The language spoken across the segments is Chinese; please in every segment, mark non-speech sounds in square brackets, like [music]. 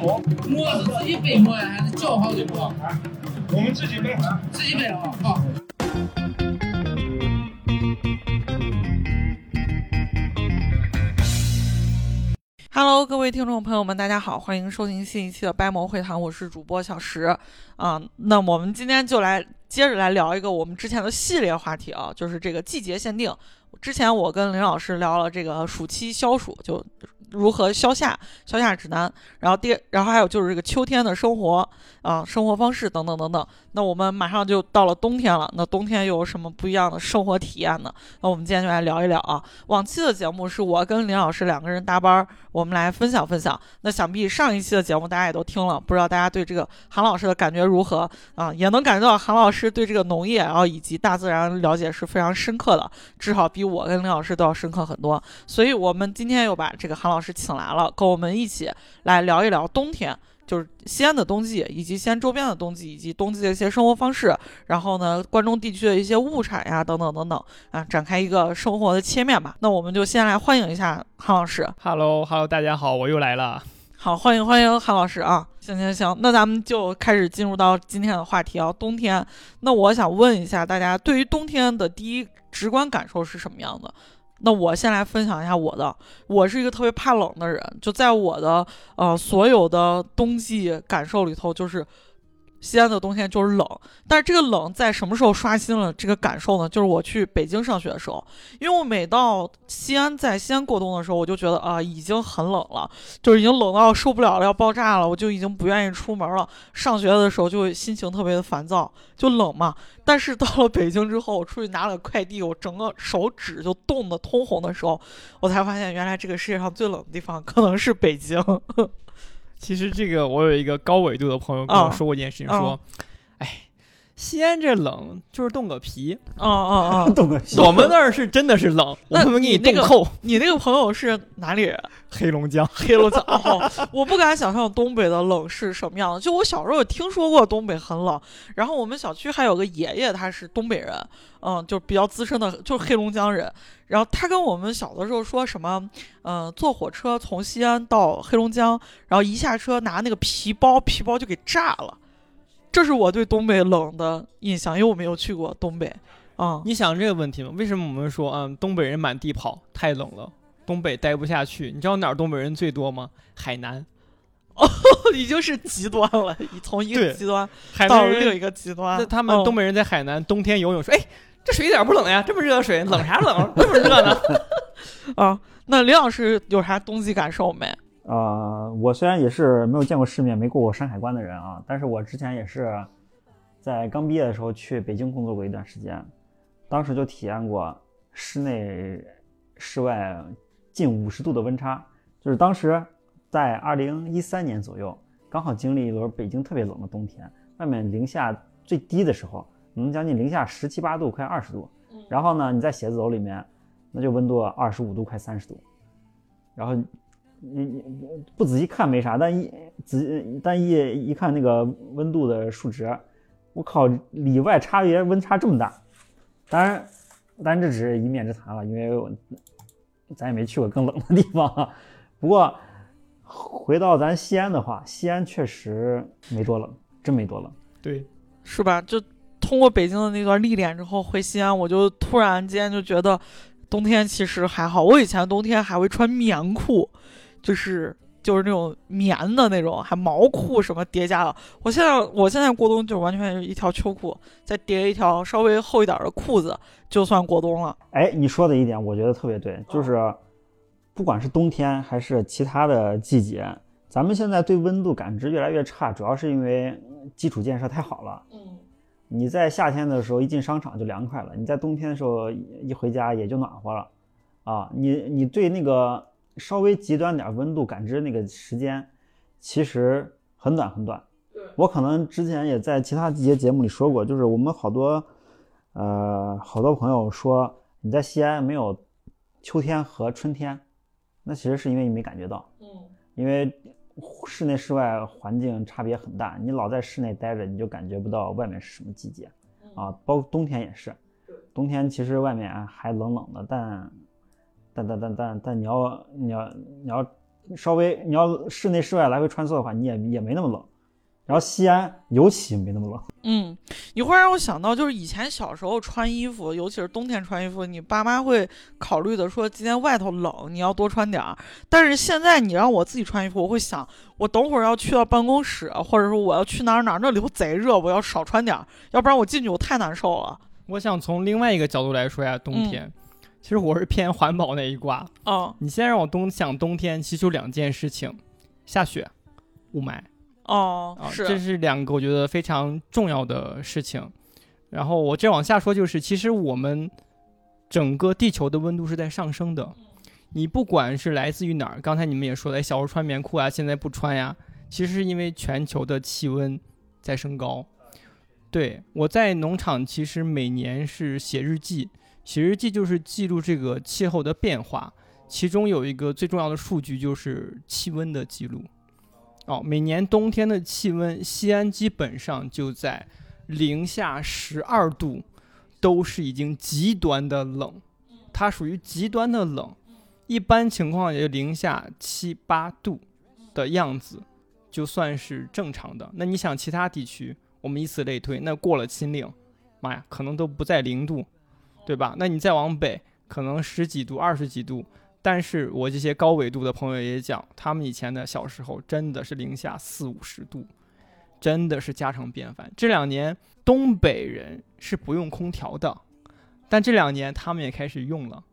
馍，馍是自己背馍呀，还是叫好的馍？我们自己背，自己背啊，好。Hello，各位听众朋友们，大家好，欢迎收听新一期的掰馍会谈，我是主播小石啊、那我们今天就来接着来聊一个我们之前的系列话题啊，就是这个季节限定。之前我跟林老师聊了这个暑期消暑，就如何消夏、消夏指南，然后第，然后还有就是这个秋天的生活啊、生活方式等等等等。那我们马上就到了冬天了，那冬天又有什么不一样的生活体验呢？那我们今天就来聊一聊啊。往期的节目是我跟林老师两个人搭班儿，我们来分享分享。那想必上一期的节目大家也都听了，不知道大家对这个韩老师的感觉如何啊？也能感觉到韩老师对这个农业啊以及大自然了解是非常深刻的，至少比我跟林老师都要深刻很多。所以我们今天又把这个韩老老师请来了，跟我们一起来聊一聊冬天。就是西安的冬季，以及西安周边的冬季，以及冬季的一些生活方式，然后呢，关中地区的一些物产呀，等等等等啊，展开一个生活的切面吧。那我们就先来欢迎一下韩老师。Hello，Hello，大家好，我又来了。好，欢迎欢迎韩老师啊！行行行，那咱们就开始进入到今天的话题啊，冬天。那我想问一下大家，对于冬天的第一直观感受是什么样的？那我先来分享一下我的，我是一个特别怕冷的人，就在我的呃所有的冬季感受里头，就是西安的冬天就是冷，但是这个冷在什么时候刷新了这个感受呢？就是我去北京上学的时候，因为我每到西安，在西安过冬的时候，我就觉得啊、已经很冷了，就是已经冷到受不了了，要爆炸了，我就已经不愿意出门了。上学的时候就心情特别的烦躁，就冷嘛。但是到了北京之后，我出去拿了快递，我整个手指就冻得通红的时候，我才发现原来这个世界上最冷的地方可能是北京。其实这个我有一个高纬度的朋友跟我说过一件事情，啊说，哎，西安这冷就是冻个皮，啊啊啊，[laughs] 冻个我们那儿是真的是冷，[laughs] 我那们给你那个冻透。你那个朋友是哪里人？黑龙江，黑龙江哦，[laughs] 我不敢想象东北的冷是什么样的。就我小时候有听说过东北很冷，然后我们小区还有个爷爷，他是东北人，嗯，就比较资深的，就是黑龙江人。然后他跟我们小的时候说什么，嗯、坐火车从西安到黑龙江，然后一下车拿那个皮包，皮包就给炸了。这是我对东北冷的印象，因为我没有去过东北。嗯，你想这个问题吗？为什么我们说嗯东北人满地跑太冷了，东北待不下去？你知道哪儿东北人最多吗？海南，[laughs] 哦已经是极端了，从一个极端到另一个极端。那他们嗯东北人在海南冬天游泳说，哎，这水一点不冷呀，这么热的水，冷啥冷？这么热呢？[laughs] 啊，那李老师有啥冬季感受没？呃，我虽然也是没有见过世面、没过过山海关的人啊，但是我之前也是在刚毕业的时候去北京工作过一段时间，当时就体验过室内、室外近五十度的温差。就是当时在二零一三年左右，刚好经历一轮北京特别冷的冬天，外面零下最低的时候能将近零下十七八度，快二十度。然后呢，你在写字楼里面，那就温度二十五度，快三十度。然后你你不仔细看没啥，但一仔但一一看那个温度的数值，我靠，里外差别温差这么大。当然，当然这只是一面之谈了，因为我咱也没去过更冷的地方啊。不过回到咱西安的话，西安确实没多冷，真没多冷。对，是吧？就通过北京的那段历练之后，回西安，我就突然间就觉得冬天其实还好。我以前冬天还会穿棉裤，就是就是那种棉的那种，还毛裤什么叠加的。我现在我现在过冬就完全是一条秋裤，再叠一条稍微厚一点的裤子，就算过冬了。哎，你说的一点我觉得特别对，就是不管是冬天还是其他的季节，咱们现在对温度感知越来越差，主要是因为基础建设太好了。嗯，你在夏天的时候一进商场就凉快了，你在冬天的时候一回家也就暖和了，啊，你你对那个稍微极端点温度感知那个时间，其实很短很短。对我可能之前也在其他季节节目里说过，就是我们好多，呃，好多朋友说你在西安没有秋天和春天，那其实是因为你没感觉到，嗯，因为室内室外环境差别很大，你老在室内待着，你就感觉不到外面是什么季节啊。包括冬天也是，冬天其实外面还冷冷的，但但但但但但你要你要你要稍微你要室内室外来回穿梭的话，你也也没那么冷。然后西安尤其没那么冷。嗯，你会让我想到，就是以前小时候穿衣服，尤其是冬天穿衣服，你爸妈会考虑的说今天外头冷，你要多穿点儿。但是现在你让我自己穿衣服，我会想，我等会儿要去到办公室，或者说我要去哪儿哪儿，那里头贼热，我要少穿点儿，要不然我进去我太难受了。我想从另外一个角度来说呀，冬天，其实我是偏环保那一挂。哦你现在让我冬想冬天，其实就两件事情：下雪、雾霾。哦，啊，是，这是两个我觉得非常重要的事情。然后我再往下说，就是其实我们整个地球的温度是在上升的。你不管是来自于哪儿，刚才你们也说了，哎，小时候穿棉裤啊，现在不穿呀，其实是因为全球的气温在升高。对我在农场，其实每年是写日记，写日记就是记录这个气候的变化，其中有一个最重要的数据就是气温的记录。哦，每年冬天的气温，西安基本上就在零下十二度，都是已经极端的冷，它属于极端的冷。一般情况也就零下七八度的样子，就算是正常的。那你想其他地区，我们以此类推，那过了秦岭，妈呀，可能都不在零度，对吧？那你再往北，可能十几度、二十几度。但是我这些高纬度的朋友也讲，他们以前的小时候真的是零下四五十度，真的是家常便饭。这两年东北人是不用空调的，但这两年他们也开始用了。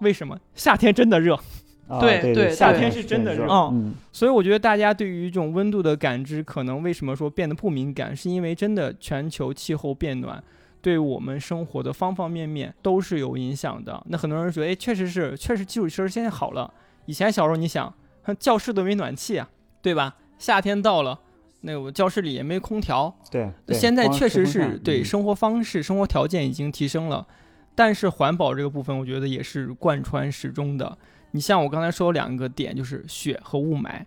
为什么？夏天真的热，[laughs] 啊、对对夏天是真的热哦嗯，所以我觉得大家对于这种温度的感知，可能为什么说变得不敏感，是因为真的全球气候变暖。对我们生活的方方面面都是有影响的。那很多人说，哎，确实是，确实基础设施现在好了。以前小时候你想，教室都没暖气啊，对吧？夏天到了，那我教室里也没空调。对。对现在确实是对生活方式、生活条件已经提升了，但是环保这个部分，我觉得也是贯穿始终的。你像我刚才说两个点，就是雪和雾霾。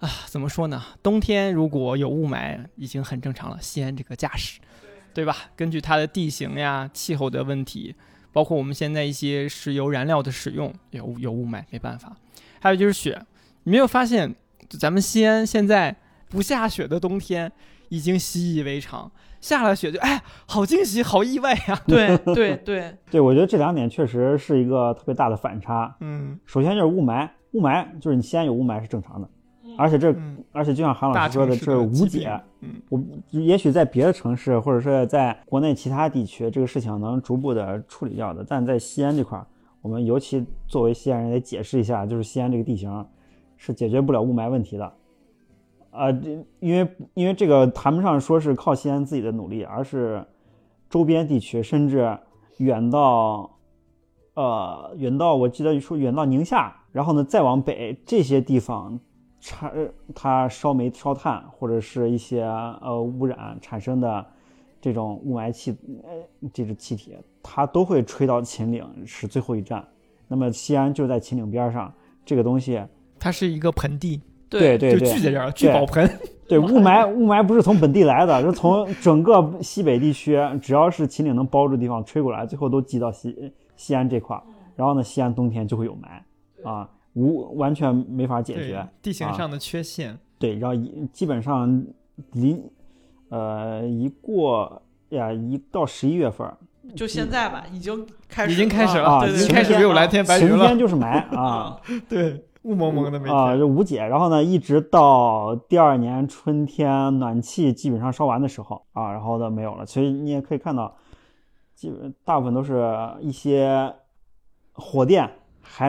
啊，怎么说呢？冬天如果有雾霾，已经很正常了。西安这个架势，对吧？根据它的地形呀、气候的问题，包括我们现在一些石油燃料的使用，有有雾霾，没办法。还有就是雪，你没有发现，咱们西安现在不下雪的冬天已经习以为常，下了雪就哎，好惊喜，好意外呀、对 [laughs] 对对，对，我觉得这两点确实是一个特别大的反差。嗯，首先就是雾霾，雾霾就是你西安有雾霾是正常的，而且这嗯而且就像韩老师说的，的这无解。嗯，我也许在别的城市或者说在国内其他地区，这个事情能逐步的处理掉的，但在西安这块儿，我们尤其作为西安人得解释一下，就是西安这个地形是解决不了雾霾问题的。啊、这因为因为这个谈不上说是靠西安自己的努力，而是周边地区，甚至远到呃远到我记得说远到宁夏，然后呢再往北这些地方产它烧煤烧炭或者是一些呃污染产生的这种雾霾气呃这种气体，它都会吹到秦岭是最后一站。那么西安就在秦岭边上，这个东西它是一个盆地，对对对就聚在这儿，聚宝盆。对雾霾雾霾不是从本地来的，是从整个西北地区，只要是秦岭能包住的地方吹过来，最后都集到西西安这块儿。然后呢，西安冬天就会有霾啊，无完全没法解决。地形啊上的缺陷。对，然后一基本上离呃一过呀，一到十一月份儿就现在吧，已经开始已经开始了啊，对对对已经开始没有蓝天白云了晴天就是霾 [laughs] 啊 [laughs] 对，雾蒙蒙的每啊，天。就无解。然后呢，一直到第二年春天暖气基本上烧完的时候啊，然后呢没有了。所以你也可以看到，基本大部分都是一些火电还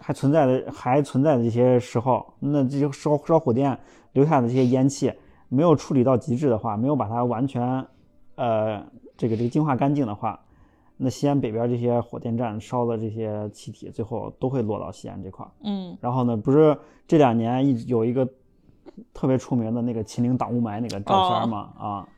还存在的还存在的这些时候，那这些烧烧火电留下的这些烟气没有处理到极致的话，没有把它完全呃这个这个净化干净的话，那西安北边这些火电站烧的这些气体，最后都会落到西安这块儿。嗯然后呢，不是这两年一直有一个特别出名的那个秦岭挡雾霾那个照片吗？啊，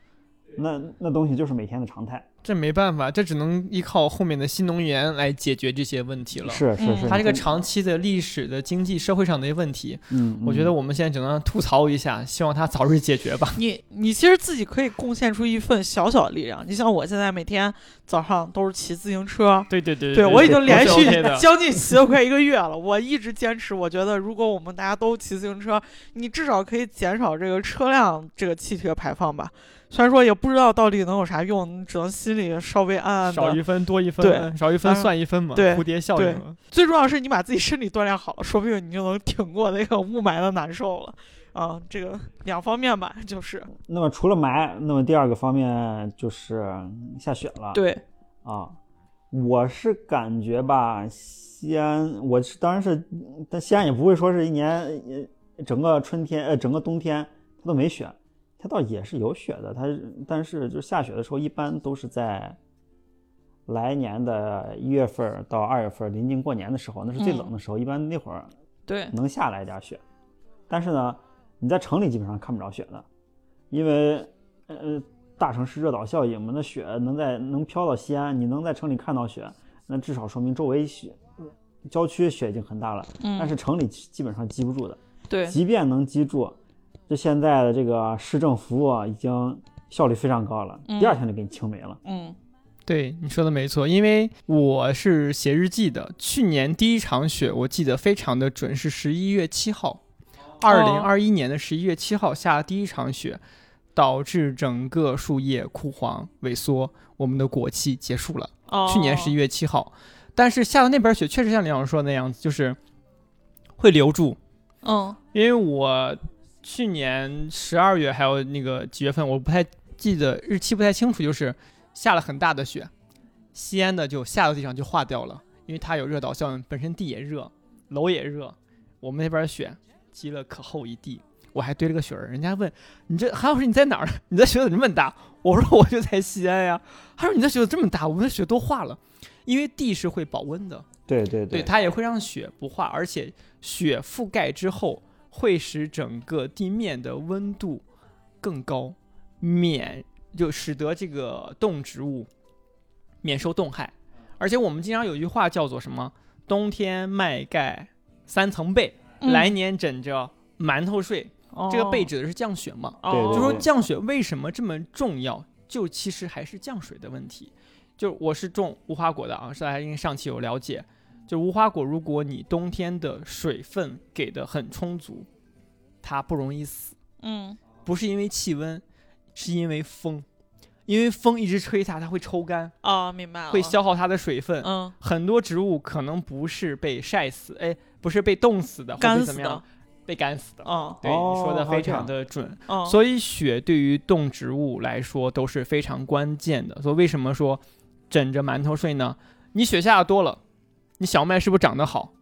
那那东西就是每天的常态。这没办法，这只能依靠后面的新能源来解决这些问题了。嗯是是是，它这个长期的历史的经济社会上的一些问题，嗯，我觉得嗯我们现在只能吐槽一下，希望它早日解决吧。你你其实自己可以贡献出一份小小的力量。你像我现在每天早上都是骑自行车，对对对对我已经连续将近骑了快一个月了，我一直坚持。我觉得如果我们大家都骑自行车，你至少可以减少这个车辆这个气体排放吧。虽然说也不知道到底能有啥用，只能心里稍微暗暗的。少一分多一分，对少一分嗯算一分嘛，对蝴蝶效应。最重要的是你把自己身体锻炼好了，说不定你就能挺过那个雾霾的难受了。啊，这个两方面吧，就是那么除了霾，那么第二个方面就是下雪了。对，啊，我是感觉吧，西安，我是当然是，但西安也不会说是一年呃整个春天呃整个冬天它都没雪，它倒也是有雪的，它但是就是下雪的时候一般都是在来年的一月份儿到二月份儿临近过年的时候，那是最嗯冷的时候，一般那会儿对，能下来点儿雪，但是呢，你在城里基本上看不着雪的，因为呃大城市热岛效应嘛，那雪能在能飘到西安，你能在城里看到雪，那至少说明周围雪郊区雪已经很大了，嗯，但是城里基本上积不住的，对，即便能积住，就现在的这个市政服务啊，已经效率非常高了，嗯第二天就给你清没了。嗯对你说的没错，因为我是写日记的。去年第一场雪，我记得非常的准，是十一月七号，二零二一年的十一月七号下的第一场雪，导致整个树叶枯黄萎缩，我们的果期结束了。哦，去年十一月七号，但是下的那边雪确实像李老师说的那样子，就是会留住，嗯因为我去年十二月还有那个几月份，我不太记得日期不太清楚，就是下了很大的雪，西安的就下到地上就化掉了，因为它有热岛效应，本身地也热，楼也热，我们那边雪积了可厚一地。我还堆了个雪人，人家问你这韩老师你在哪儿？[laughs] 你的雪怎么这么大？我说我就在西安呀。他说你的雪这么大，我们的雪都化了，因为地是会保温的，对对对，它也会让雪不化，而且雪覆盖之后会使整个地面的温度更高，免就使得这个动植物免受冻害。而且我们经常有句话叫做什么？冬天麦盖三层被，嗯来年枕着馒头睡。这个被指的是降雪嘛？就说降雪为什么这么重要？就其实还是降水的问题。就我是种无花果的啊，是大家应该上期有了解。就无花果，如果你冬天的水分给的很充足，它不容易死，嗯不是因为气温，是因为风，因为风一直吹它，它会抽干，哦，明白了，会消耗它的水分。嗯很多植物可能不是被晒死，哎，不是被冻死的，或者干死被怎么样的，被干死的。哦对，你说的哦非常的准。哦，所以雪对于动植物来说都是非常关键的。所以为什么说枕着馒头睡呢？你雪下的多了，你小麦是不是长得好？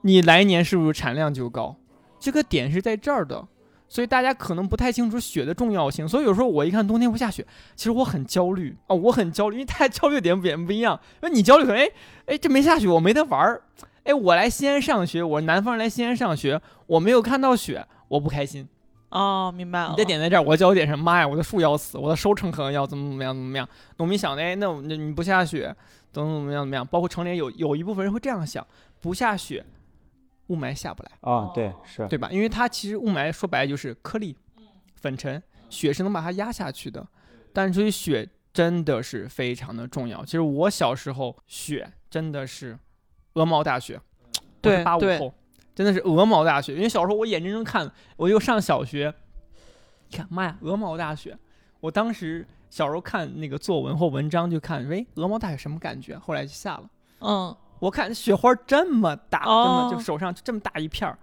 你来年是不是产量就高？这个点是在这儿的。所以大家可能不太清楚雪的重要性，所以有时候我一看冬天不下雪，其实我很焦虑啊、我很焦虑，因为大家焦虑的点不点不一样。因为你焦虑可能，哎哎，这没下雪，我没得玩儿。哎，我来西安上学，我是南方人来西安上学，我没有看到雪，我不开心。哦，明白了，你的点在这儿，我焦点是妈呀，我的树要死，我的收成可能要怎么怎么样怎么样。农民想的，哎，那那你不下雪，怎么怎么样怎么样？包括城里有有一部分人会这样想，不下雪，雾霾下不来，啊，对是，对吧？因为它其实雾霾说白了就是颗粒、粉尘，雪是能把它压下去的。但所以雪真的是非常的重要。其实我小时候雪真的是鹅毛大雪，对对八五后，真的是鹅毛大雪。因为小时候我眼睁睁看，我又上小学，一看妈呀，鹅毛大雪！我当时小时候看那个作文或文章，就看，喂，鹅毛大雪什么感觉？后来就下了。嗯我看雪花这么大，哦真的就手上就这么大一片儿，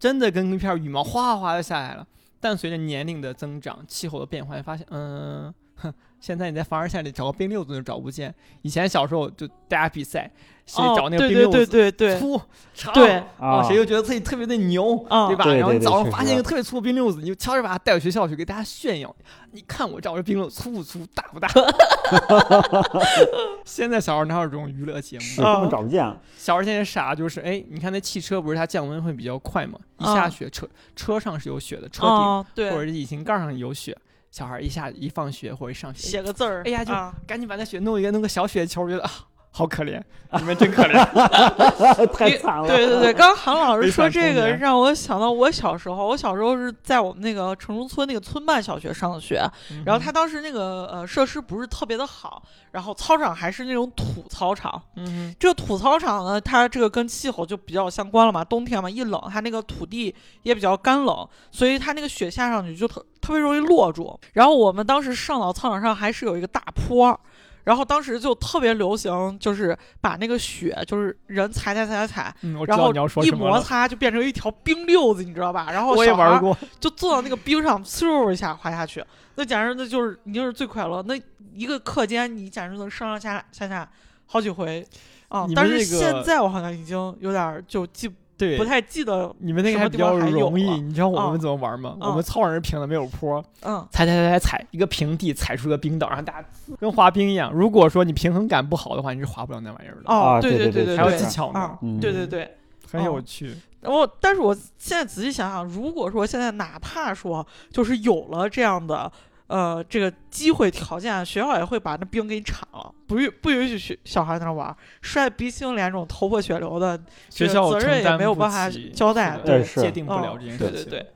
真的跟一片羽毛哗哗的下来了。但随着年龄的增长，气候的变化，发现，嗯，哼，现在你在凡尔赛里找个冰溜子都找不见。以前小时候就大家比赛，谁哦找那个对对对冰溜子对对粗长，对啊，啊谁就觉得自己特别的牛，啊对吧？然后你早上发现一个特别粗的冰溜子，你就悄悄把它带回学校去给大家炫耀。你看我找这冰溜子粗不粗，大不大？[laughs] [laughs] 现在小孩哪有这种娱乐节目？是根本找不见了。小孩现在傻就是，哎，你看那汽车不是它降温会比较快吗？一啊下雪，车车上是有雪的，车顶、哦，或者是引擎盖上有雪，小孩一下一放学或者一上学，写个字儿，哎呀就啊赶紧把那雪弄一个弄个小雪球，我觉得啊好可怜，[laughs] 你们真可怜。[laughs] 太惨了。对对对，刚刚韩老师说这个，让我想到我小时候。我小时候是在我们那个城中村那个村办小学上的学，然后他当时那个呃设施不是特别的好，然后操场还是那种土操场。嗯这个土操场呢，它这个跟气候就比较相关了嘛，冬天嘛一冷，它那个土地也比较干冷，所以它那个雪下上去就特特别容易落住。然后我们当时上到操场上还是有一个大坡。然后当时就特别流行，就是把那个雪，就是人踩踩踩踩踩，然后一摩。擦就变成一条冰溜子，你知道吧？然后我也小孩儿玩过，就坐到那个冰上，嗖一下滑下去，那简直那就是你就是最快乐。那一个课间，你简直能上上下下下好几回啊！但是现在我好像已经有点儿就记对，不太记得，你们那个还比较容易，啊你知道我啊们怎么玩吗？啊我们操场是平的，没有坡，嗯踩踩踩踩踩，一个平地踩出个冰岛，然后大家跟滑冰一样。如果说你平衡感不好的话，你是滑不了那玩意儿的，哦，对对对对还有技巧呢对对对。很有哦趣。然后，但是我现在仔细想想，如果说现在哪怕说就是有了这样的呃这个机会条件，学校也会把那冰给你铲了，不允不允许学小孩在那玩，摔鼻青脸肿、头破血流的，学校责任也没有办法交代对是界定不了哦这件事情。对对对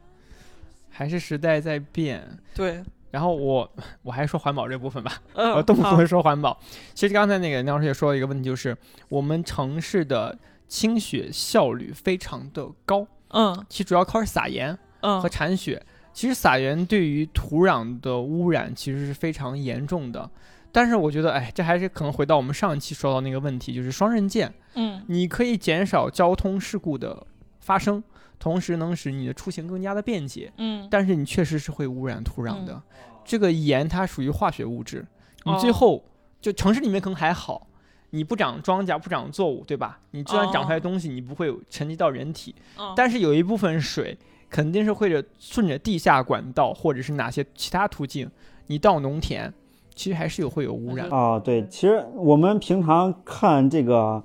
还是时代在变。对，然后我 [laughs] 我还说环保这部分吧，嗯，呃，动不好动说环保。其实刚才那个梁老师也说了一个问题，就是我们城市的清雪效率非常的高，嗯其主要靠是撒盐嗯和铲雪。其实撒盐对于土壤的污染其实是非常严重的。但是我觉得，哎，这还是可能回到我们上一期说到那个问题，就是双刃剑。嗯你可以减少交通事故的发生，同时能使你的出行更加的便捷。嗯，但是你确实是会污染土壤的。嗯这个盐它属于化学物质，你哦最后、就城市里面可能还好，你不长庄稼不长作物，对吧？你就算长出来哦东西，你不会有沉积到人体。嗯但是有一部分水肯定是会着顺着地下管道或者是哪些其他途径，你到农田，其实还是有会有污染。啊，对，其实我们平常看这个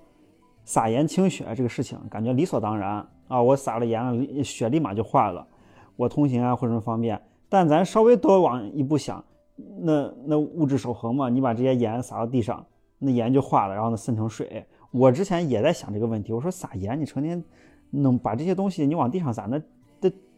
撒盐清雪这个事情，感觉理所当然啊，我撒了盐了，雪立马就化了，我通行啊或者什么方便。但咱稍微多往一步想，那那物质守恒嘛，你把这些盐撒到地上，那盐就化了，然后呢渗成水。我之前也在想这个问题，我说撒盐，你成天弄把这些东西你往地上撒，那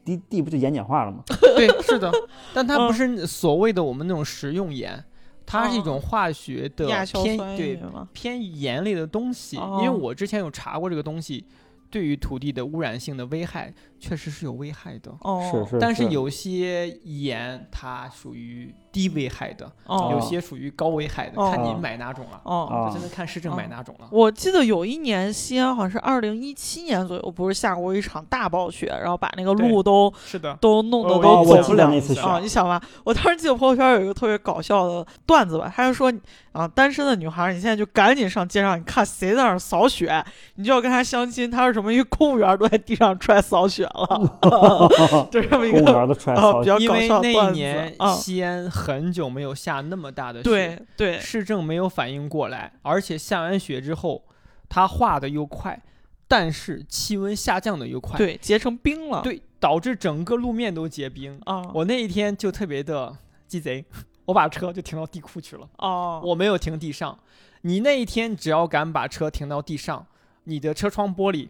这地地不就盐碱化了吗？[laughs] 对，是的，但它不嗯是所谓的我们那种食用盐，它是一种化学的偏酸对？偏盐类的东西，因为哦我之前有查过这个东西对于土地的污染性的危害，确实是有危害的。哦，是是，但是有些盐它属于低危害的，哦有些属于高危害的，哦看你买哪种了。哦。啊这真的看市政买哦哪种了。我记得有一年西安好像是二零一七年左右，不是下过一场大暴雪，然后把那个路都是的，都弄得都走我记不了得那次啊！你想吧，我当时记得朋友圈有一个特别搞笑的段子吧，他就说啊，单身的女孩儿，你现在就赶紧上街上，你看谁在那儿扫雪，你就要跟他相亲。他是什么？因为公务员都在地上出来扫雪了，[laughs] 就这么一个公务员都出来啊扫比较搞因为那一年啊。西安很久没有下那么大的雪，对对，市政没有反应过来，而且下完雪之后，它化的又快，但是气温下降的又快，对，结成冰了。对，导致整个路面都结冰。啊，我那一天就特别的鸡贼，[laughs] 我把车就停到地库去了，哦，我没有停地上。你那一天只要敢把车停到地上，你的车窗玻璃、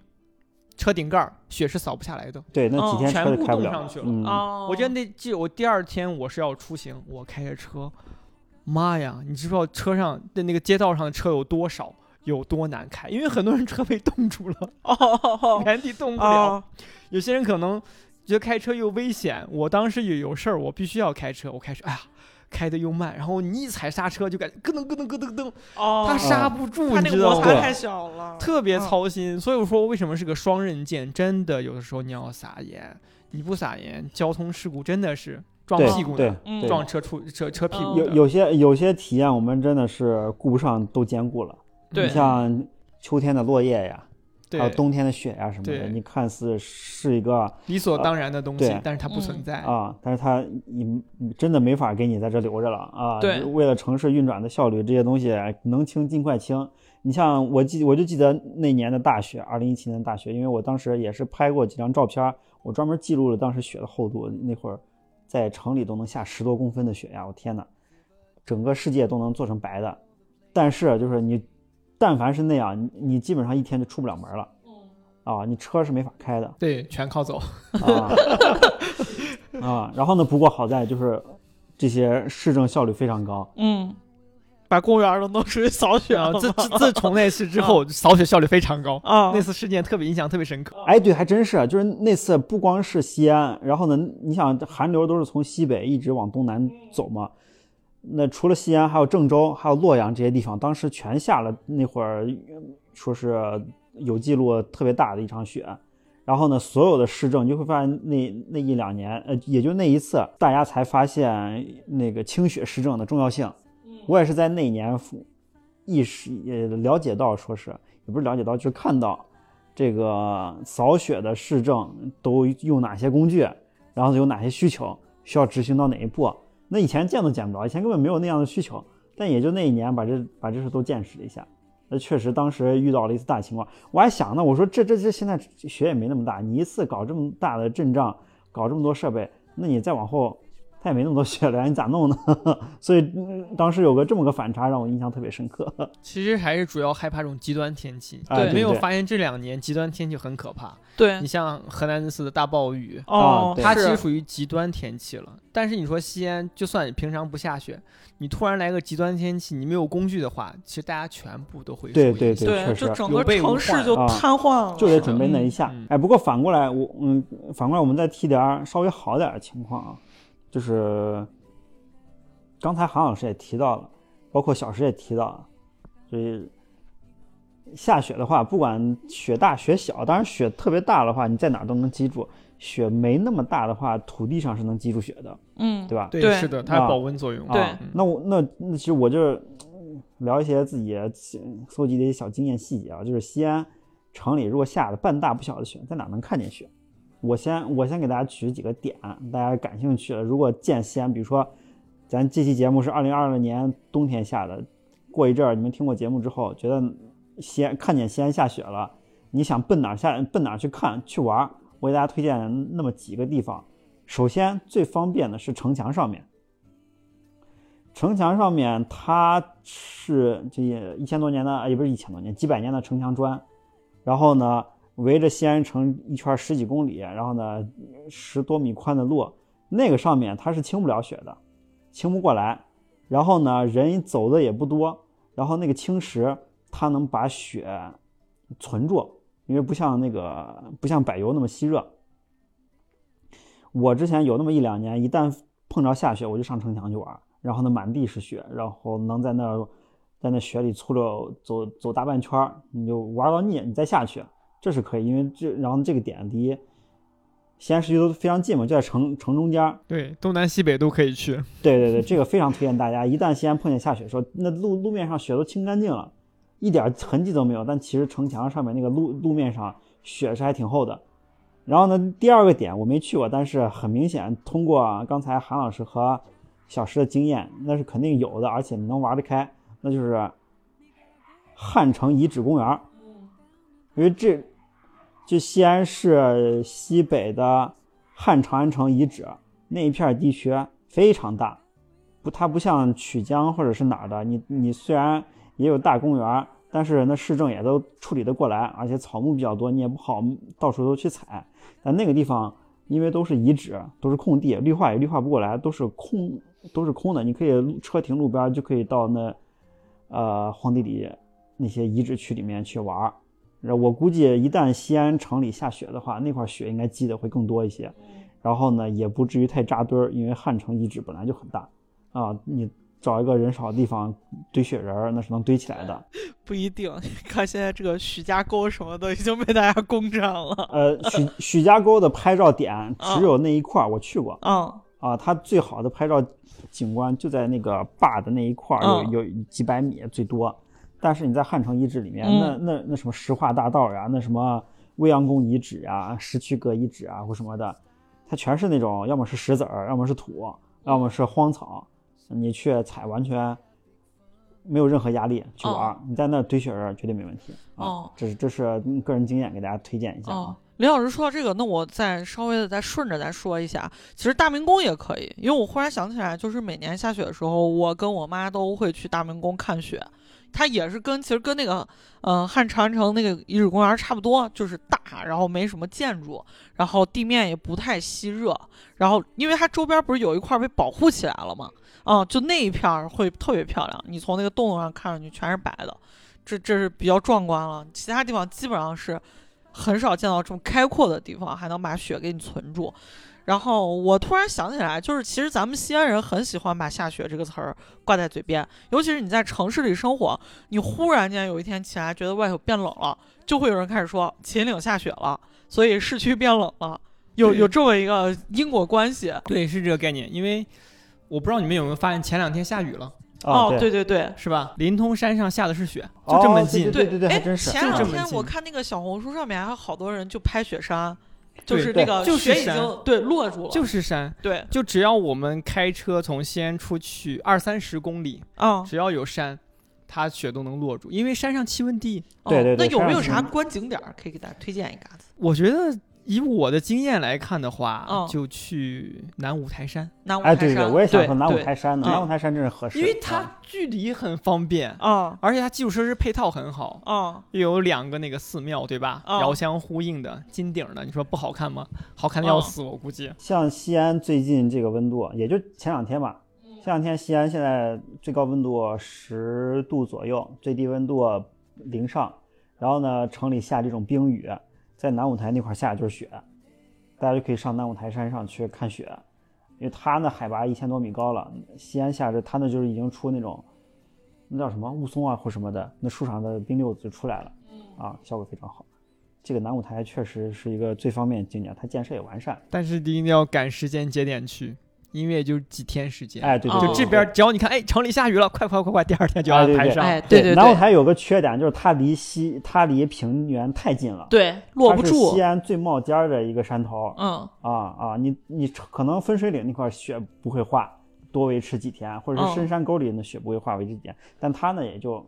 车顶盖儿雪是扫不下来的。对，那几哦天全部车开不了冻上去了我记得那记我第二天我是要出行，我开着车，妈呀，你知不知道车上的那个街道上的车有多少，有多难开？因为很多人车被冻住了，[laughs] 哦哦哦 [laughs] 原地动不了。哦，有些人可能觉得开车又危险，我当时也有事儿，我必须要开车，我开车，哎呀。开的又慢，然后你一踩刹车就感觉咯噔咯噔咯噔咯噔，哦，它刹不住，它那个你知道吗？对摩擦太小了，特别嗯操心。所以我说为什么是个双刃剑？真的有的时候你要撒盐，你不撒盐，交通事故真的是撞屁股的，撞车出车车屁股。有有些有些体验我们真的是顾不上都兼顾了。对你像秋天的落叶呀，还有，冬天的雪呀什么的，你看似是一个理所当然的东西对，但是它不存嗯在。啊，但是它你你真的没法给你在这留着了啊。对为了城市运转的效率，这些东西能清尽快清。你像我记，我就记得那年的大雪，二零一七年的大雪，因为我当时也是拍过几张照片，我专门记录了当时雪的厚度。那会儿在城里都能下十多公分的雪呀！我天哪，整个世界都能做成白的。但是就是你，但凡是那样，你你基本上一天就出不了门了。啊，你车是没法开的对，全靠走。啊 [laughs] 啊！然后呢，不过好在就是这些市政效率非常高。嗯，把公园都弄出去扫雪了然后自自自从那次之后，扫雪效率非常高。啊，那次事件特别印象特别深刻。哎，对，还真是，就是那次不光是西安，然后呢，你想寒流都是从西北一直往东南走嘛，那除了西安，还有郑州，还有洛阳这些地方，当时全下了那会儿，说是有记录特别大的一场雪。然后呢，所有的市政你就会发现那那一两年，呃，也就那一次，大家才发现那个清雪市政的重要性。我也是在那一年意识也了解到，说是也不是了解到，就是看到这个扫雪的市政都用哪些工具，然后有哪些需求，需要执行到哪一步。那以前见都见不着，以前根本没有那样的需求，但也就那一年把这把这事都见识了一下。那确实当时遇到了一次大情况，我还想呢，我说这这这现在雪也没那么大，你一次搞这么大的阵仗，搞这么多设备，那你再往后。它也没那么多雪量，你咋弄呢？[laughs] 所以、嗯当时有个这么个反差，让我印象特别深刻。[laughs] 其实还是主要害怕这种极端天气。哎对没有发现这两年极端天气很可怕。对你，像河南那次的大暴雨，哦，它其实属于极端天气了。但是你说西安，就算你平常不下雪，你突然来个极端天气，你没有工具的话，其实大家全部都会对对受影响对，确实就整个有备无患城市就啊瘫痪了，就得准备那一下嗯。哎，不过反过来，我嗯，反过来我们再提点儿稍微好点儿的情况啊，就是刚才韩老师也提到了，包括小石也提到了，所以下雪的话，不管雪大雪小，当然雪特别大的话，你在哪儿都能积住；雪没那么大的话，土地上是能积住雪的，嗯，对吧？对，是的，它有啊保温作用。对啊，那我那那其实我就是嗯聊一些自己搜集的一些小经验细节啊，就是西安城里如果下的半大不小的雪，在哪能看见雪？我先我先给大家举几个点，大家感兴趣的，如果见西安，比如说咱这期节目是二零二二年冬天下的，过一阵儿你们听过节目之后，觉得西安看见西安下雪了，你想奔哪下奔哪去看去玩儿，我给大家推荐那么几个地方。首先最方便的是城墙上面。城墙上面，它是这一千多年的，也不是一千多年，几百年的城墙砖，然后呢，围着西安城一圈十几公里，然后呢，十多米宽的路，那个上面它是清不了雪的，清不过来，然后呢，人走的也不多，然后那个青石它能把雪存住，因为不像那个不像柏油那么吸热。我之前有那么一两年，一旦碰着下雪，我就上城墙去玩。然后呢，满地是雪，然后能在那儿，在那雪里粗溜走走大半圈，你就玩到腻，你再下去，这是可以，因为这然后这个点离西安市区都非常近嘛，就在城城中间儿。对，东南西北都可以去。[laughs] 对对对，这个非常推荐大家。一旦西安碰见下雪的时候，那路路面上雪都清干净了，一点痕迹都没有。但其实城墙上面那个路路面上雪是还挺厚的。然后呢，第二个点我没去过，但是很明显，通过刚才韩老师和小石的经验，那是肯定有的，而且能玩得开，那就是汉城遗址公园儿。因为这就西安市西北的汉长安城遗址那一片地区非常大，不，它不像曲江或者是哪儿的，你你虽然也有大公园，但是那市政也都处理得过来，而且草木比较多，你也不好到处都去踩。但那个地方因为都是遗址，都是空地，绿化也绿化不过来，都是空都是空的，你可以车停路边就可以到那呃荒地里那些遗址区里面去玩。我估计一旦西安城里下雪的话，那块雪应该积的会更多一些。然后呢，也不至于太扎堆儿，因为汉城遗址本来就很大啊，你找一个人少的地方堆雪人儿，那是能堆起来的。[laughs] 不一定。[laughs] 看现在这个许家沟什么的已经被大家攻占了。呃，许许家沟的拍照点只有那一块儿，我去过嗯啊，它最好的拍照景观就在那个坝的那一块儿，嗯有有几百米最多。但是你在汉城遗址里面，嗯那那那什么石化大道呀，那什么未央宫遗址呀、石渠阁遗址啊或什么的，它全是那种要么是石子儿，要么是土，要么是荒草，你去踩完全没有任何压力去玩儿，你在那堆雪人绝对没问题啊。哦这是这是个人经验，给大家推荐一下啊。哦，林老师说到这个，那我再稍微的再顺着再说一下，其实大明宫也可以，因为我忽然想起来，就是每年下雪的时候，我跟我妈都会去大明宫看雪。它也是跟其实跟那个嗯、汉长安城那个遗址公园差不多，就是大，然后没什么建筑，然后地面也不太吸热，然后因为它周边不是有一块被保护起来了吗？嗯，就那一片会特别漂亮，你从那个洞上看上去全是白的，这这是比较壮观了。其他地方基本上是很少见到这么开阔的地方，还能把雪给你存住。然后我突然想起来，就是其实咱们西安人很喜欢把下雪这个词儿挂在嘴边，尤其是你在城市里生活，你忽然间有一天起来觉得外头变冷了，就会有人开始说秦岭下雪了，所以市区变冷了，有有这么一个因果关系。对，是这个概念。因为我不知道你们有没有发现，前两天下雨了，啊，哦，对对对。是吧？临潼山上下的是雪，哦就这么近。对对对，还哎，真是。前两天我看那个小红书上面还有好多人就拍雪山，就是那个就是雪已经对落住了，就是山，对，就只要我们开车从西安出去二三十公里，啊，只要有山，它雪都能落住，因为山上气温低。哦对对对那有没有啥观景点儿可以给大家推荐一嘎子？我觉得以我的经验来看的话，嗯就去南五台山，哎，南五台山对对，山，我也想说南五台山呢，嗯南五台山真是合适，因为啊它距离很方便，啊而且它基础设施配套很好。啊又有两个那个寺庙，对吧？哦遥相呼应的金顶的，你说不好看吗？好看的要死，我估计。像西安最近这个温度，也就前两天吧。前两天西安现在最高温度十度左右，最低温度零上。然后呢，城里下这种冰雨，在南五台那块下的就是雪，大家就可以上南五台山上去看雪，因为它那海拔一千多米高了。西安下着它那就是已经出那种那叫什么雾凇啊或什么的，那树上的冰溜子就出来了，啊，效果非常好。这个南五台确实是一个最方便的景点，它建设也完善。但是一定要赶时间节点去，因为也就几天时间。哎，对对哦。对，就这边只要你看，哎，城里下雨了，快快快快，第二天就要排上。哎，对对对南五台有个缺点，就是它离西，它离平原太近了，对，落不它是住西，安最冒尖儿的一个山头。嗯。啊啊！你你可能分水岭那块雪不会化，多维持几天，或者嗯是深山沟里的雪不会化维持几天，但它呢也就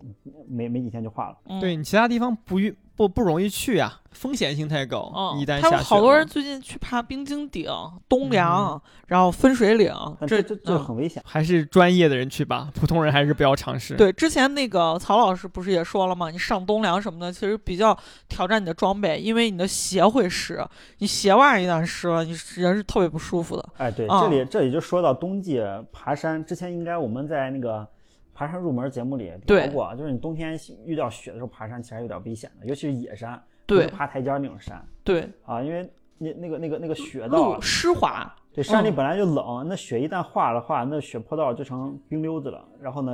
没没几天就化了。嗯。对你其他地方不遇不不容易去啊，风险性太高。嗯，一旦他下好多人最近去爬冰晶顶、东梁，然后分水岭，这但这这嗯很危险。还是专业的人去吧，普通人还是不要尝试。对，之前那个曹老师不是也说了吗？你上东梁什么的，其实比较挑战你的装备，因为你的鞋会湿，你鞋袜一旦湿了，你人是特别不舒服的。哎，对，啊这里这里就说到冬季爬山，之前应该我们在那个爬山入门节目里对。聊过，就是你冬天遇到雪的时候爬山其实还有点危险的，尤其是野山，对。不是爬台阶那种山。对，啊，因为那那个那个那个雪道，湿滑，对，山里嗯。本来就冷，那雪一旦化了话，那雪坡道就成冰溜子了。然后呢，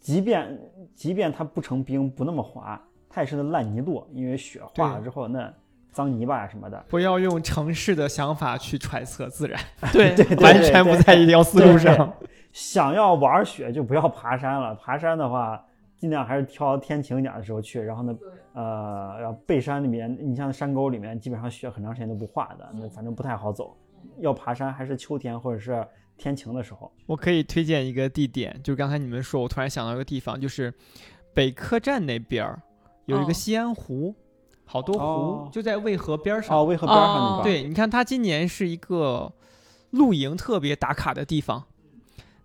即便即便它不成冰，不那么滑，它也是那烂泥路，因为雪化了之后，那脏泥巴呀什么的，不要用城市的想法去揣测自然，[laughs] 对对对。完全不在一条思路上。想要玩雪就不要爬山了，[laughs] 爬山的话，尽量还是挑天晴一点的时候去。然后呢，呃，然后背山里面，你像山沟里面，基本上雪很长时间都不化的，那反正不太好走。要爬山还是秋天或者是天晴的时候。我可以推荐一个地点，就是刚才你们说，我突然想到一个地方，就是北客站那边儿有一哦个西安湖，好多湖、哦就在渭河边上。哦，渭河边上那边，对，你看它今年是一个露营特别打卡的地方，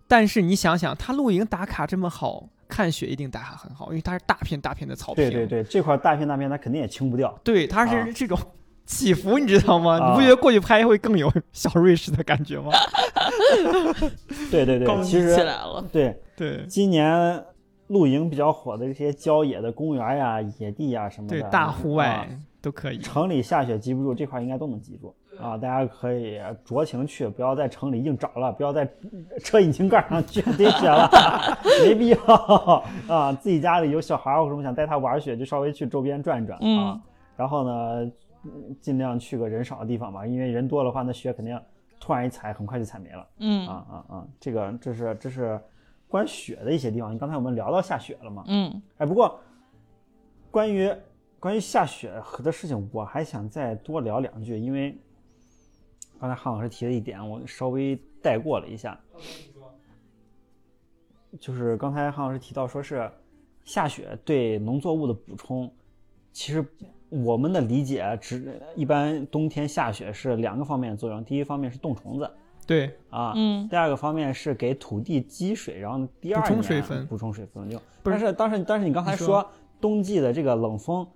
但是你想想，他露营打卡这么好，看雪一定打卡很好，因为它是大片大片的草坪。对对对，这块大片大片它肯定也清不掉。对，它啊是这种起伏，你知道吗？啊你不觉得过去拍会更有小瑞士的感觉吗？对 [laughs] 对对，高级 [laughs] 其实起来了。对对今年露营比较火的这些郊野的公园呀、野地呀什么的，对，大户外啊都可以。城里下雪记不住，这块应该都能记住啊！大家可以酌情去，不要在城里硬找了，不要在车引擎盖上去堆雪了，[laughs] 没必要啊！自己家里有小孩儿或什么想带他玩雪，就稍微去周边转转啊。嗯然后呢，嗯尽量去个人少的地方吧，因为人多的话，那雪肯定突然一踩，很快就踩没了。嗯啊啊啊！这个这是这是关于雪的一些地方。刚才我们聊到下雪了嘛？嗯哎，不过关于关于下雪的事情，我还想再多聊两句，因为刚才韩老师提了一点，我稍微带过了一下。就是刚才韩老师提到说是下雪对农作物的补充，其实我们的理解只一般冬天下雪是两个方面的作用，第一方面是冻虫子对，啊，嗯第二个方面是给土地积水，然后第二补充年水分补充水分就。不是但是但是但是你刚才说说冬季的这个冷风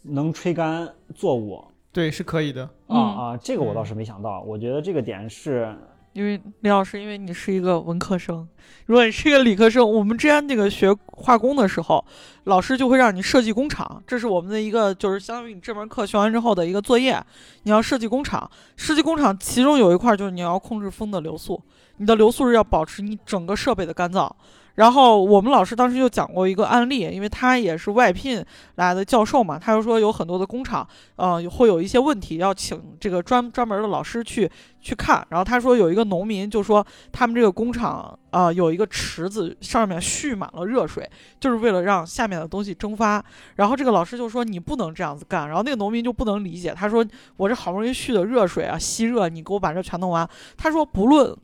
能吹干作物对，是可以的。啊嗯啊，这个我倒嗯是没想到，我觉得这个点是因为李老师，因为你是一个文科生，如果你是一个理科生，我们之前那个学化工的时候，老师就会让你设计工厂，这是我们的一个就是相当于你这门课学完之后的一个作业，你要设计工厂。设计工厂其中有一块就是你要控制风的流速，你的流速是要保持你整个设备的干燥。然后我们老师当时就讲过一个案例，因为他也是外聘来的教授嘛，他就说有很多的工厂，呃，会有一些问题要请这个专专门的老师去去看。然后他说有一个农民就说他们这个工厂啊、有一个池子上面蓄满了热水，就是为了让下面的东西蒸发。然后这个老师就说你不能这样子干，然后那个农民就不能理解，他说我这好不容易蓄的热水啊吸热，你给我把这全弄完。他说不论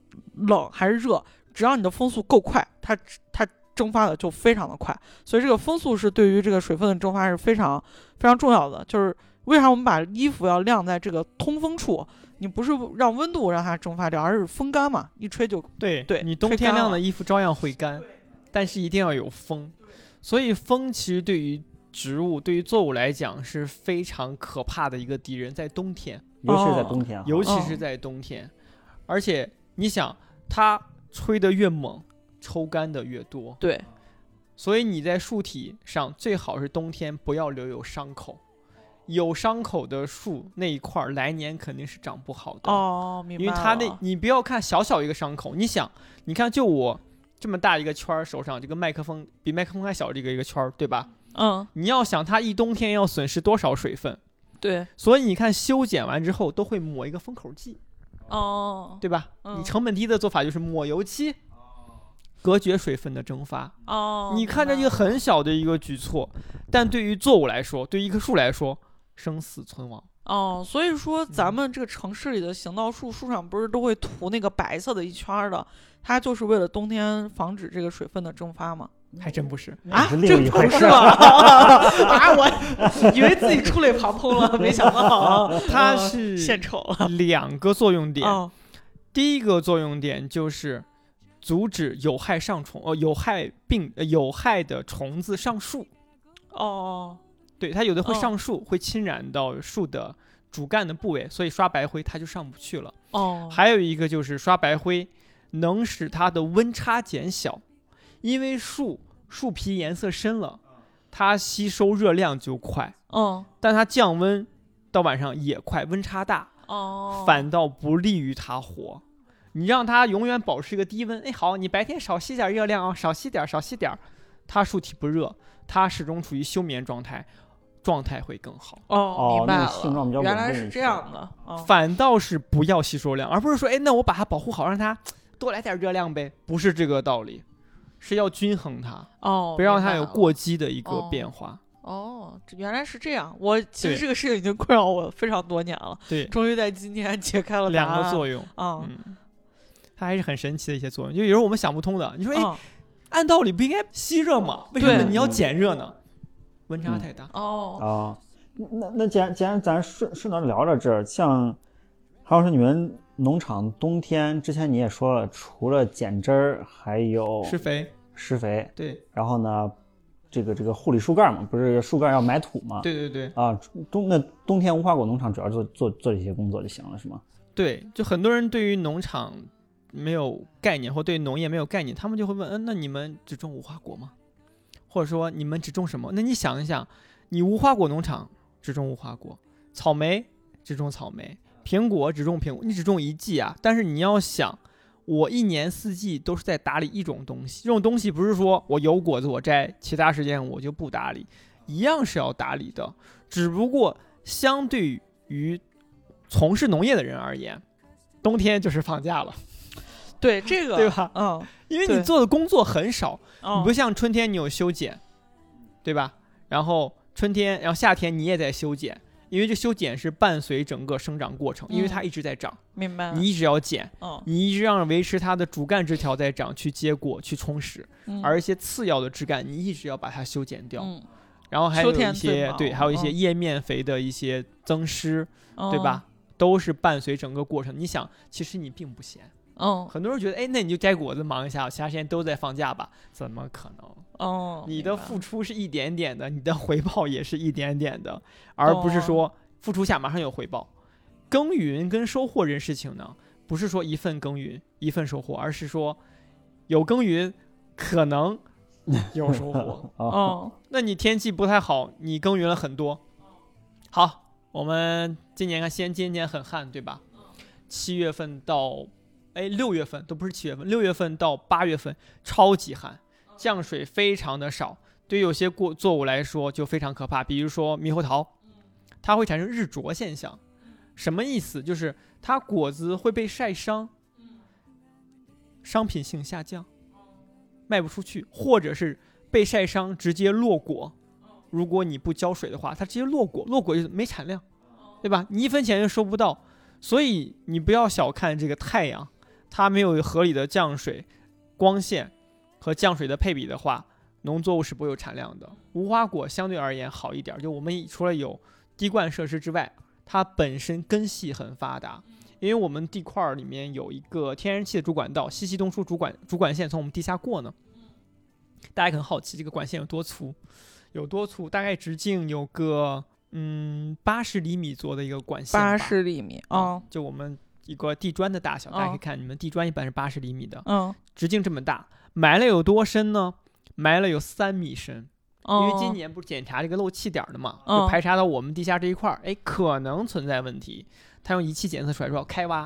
冷还是热，只要你的风速够快，它它蒸发的就非常的快。所以这个风速是对于这个水分的蒸发是非常非常重要的。就是为啥我们把衣服要晾在这个通风处？你不是让温度让它蒸发掉，而是风干嘛，一吹就对对你冬天晾的衣服照样会干，但是一定要有风。所以风其实对于植物、对于作物来讲是非常可怕的一个敌人，在冬天，尤其是在哦冬天，尤其哦是在冬天。而且你想，它吹得越猛，抽干的越多。对。所以你在树体上最好是冬天不要留有伤口，有伤口的树那一块儿来年肯定是长不好的。哦，明白因为它那，你不要看小小一个伤口，你想，你看就我这么大一个圈儿，手上这个麦克风比麦克风还小这个一个圈儿，对吧？嗯，你要想它一冬天要损失多少水分，对，所以你看修剪完之后都会抹一个封口剂，哦对吧？嗯你成本低的做法就是抹油漆，隔绝水分的蒸发。哦，你看着一明白个很小的一个举措，但对于作物来说，对于一棵树来说，生死存亡。哦，所以说嗯咱们这个城市里的行道树，树上不是都会涂那个白色的一圈儿的，它就是为了冬天防止这个水分的蒸发吗？还真不是，啊，是另这不一回事是吗？[laughs] 啊，我以为自己触类旁通了，没想到 [laughs] 啊它呃是献丑了。两个作用点。哦第一个作用点就是阻止有害上虫，呃，有害病、呃有害的虫子上树。哦对，它有的会哦上树，会侵染到树的主干的部位，所以刷白灰它就上不去了。哦，还有一个就是刷白灰能使它的温差减小，因为树树皮颜色深了，它吸收热量就快，嗯但它降温到晚上也快，温差大，哦，反倒不利于它活。你让它永远保持一个低温，哎，好，你白天少吸点热量啊，少吸点儿，少吸点儿，它树体不热，它始终处于休眠状态，状态会更好。哦，哦明白那个性状比较了，原来是这样的。哦反倒是不要吸收量，而不是说，哎，那我把它保护好，让它多来点热量呗，不是这个道理，是要均衡它，哦，别让它有过激的一个哦变化。哦，这原来是这样。我其实这个事情已经困扰我非常多年了，对，终于在今天解开了两个作用，啊。嗯，它还是很神奇的一些作用，就有时候我们想不通的。你说，哎，嗯按道理不应该吸热吗？为什么对你要减热呢？温差嗯太大。哦，啊，那那既然既然咱顺顺道聊到这儿，像还有说你们农场冬天之前你也说了，除了剪枝儿，还有施肥，施肥，对然后呢，这个这个护理树干嘛，不是树干要埋土嘛？对对对啊，冬那冬天无花果农场主要做做做这些工作就行了，是吗？对，就很多人对于农场没有概念，或对农业没有概念，他们就会问：嗯，那你们只种无花果吗？或者说你们只种什么？那你想一想，你无花果农场只种无花果，草莓只种草莓，苹果只种苹果，你只种一季啊。但是你要想，我一年四季都是在打理一种东西，这种东西不是说我有果子我摘，其他时间我就不打理，一样是要打理的，只不过相对于从事农业的人而言，冬天就是放假了，对这个，对吧？嗯，因为你做的工作很少，哦你不像春天你有修剪，对吧？然后春天，然后夏天你也在修剪，因为这修剪是伴随整个生长过程，因为它一直在长，明白。你一直要剪，嗯，你一直让维持它的主干枝条在长，去结果，去充实，嗯而一些次要的枝干你一直要把它修剪掉。嗯然后还有一些对，还有一些嗯叶面肥的一些增湿，对嗯吧？？都是伴随整个过程。你想，其实你并不闲。嗯很多人觉得，哎，那你就摘果子忙一下，其他时间都在放假吧？怎么可能？哦，你的付出是一点点的，你的回报也是一点点的，而不是说付出下马上有回报。耕耘跟收获这件事情呢，不是说一份耕耘一份收获，而是说有耕耘可能有收获。[laughs] 哦，嗯那你天气不太好，你耕耘了很多。好，我们今年看，先今年很旱，对吧？七月份到，哎，六月份都不是七月份，六月份到八月份超级旱，降水非常的少，对于有些过作物来说就非常可怕。比如说猕猴桃，它会产生日灼现象，什么意思？就是它果子会被晒伤，商品性下降，卖不出去，或者是被晒伤直接落果。如果你不浇水的话，它直接落果，落果就没产量，对吧？你一分钱也收不到。所以你不要小看这个太阳，它没有合理的降水、光线和降水的配比的话，农作物是不会有产量的。无花果相对而言好一点，就我们除了有滴灌设施之外，它本身根系很发达。因为我们地块儿里面有一个天然气的主管道，西溪东输主管主管线从我们地下过呢。大家可能好奇这个管线有多粗，有多粗？大概直径有个嗯八十厘米左右的一个管线，八十厘米，嗯就我们一个地砖的大小，大家可以哦看，你们地砖一般是八十厘米的，嗯，直径这么大，埋了有多深呢？埋了有三米深，因为今哦年不是检查这个漏气点儿的嘛，嗯就排查到我们地下这一块儿，哎，可能存在问题。他用仪器检测出来，说开挖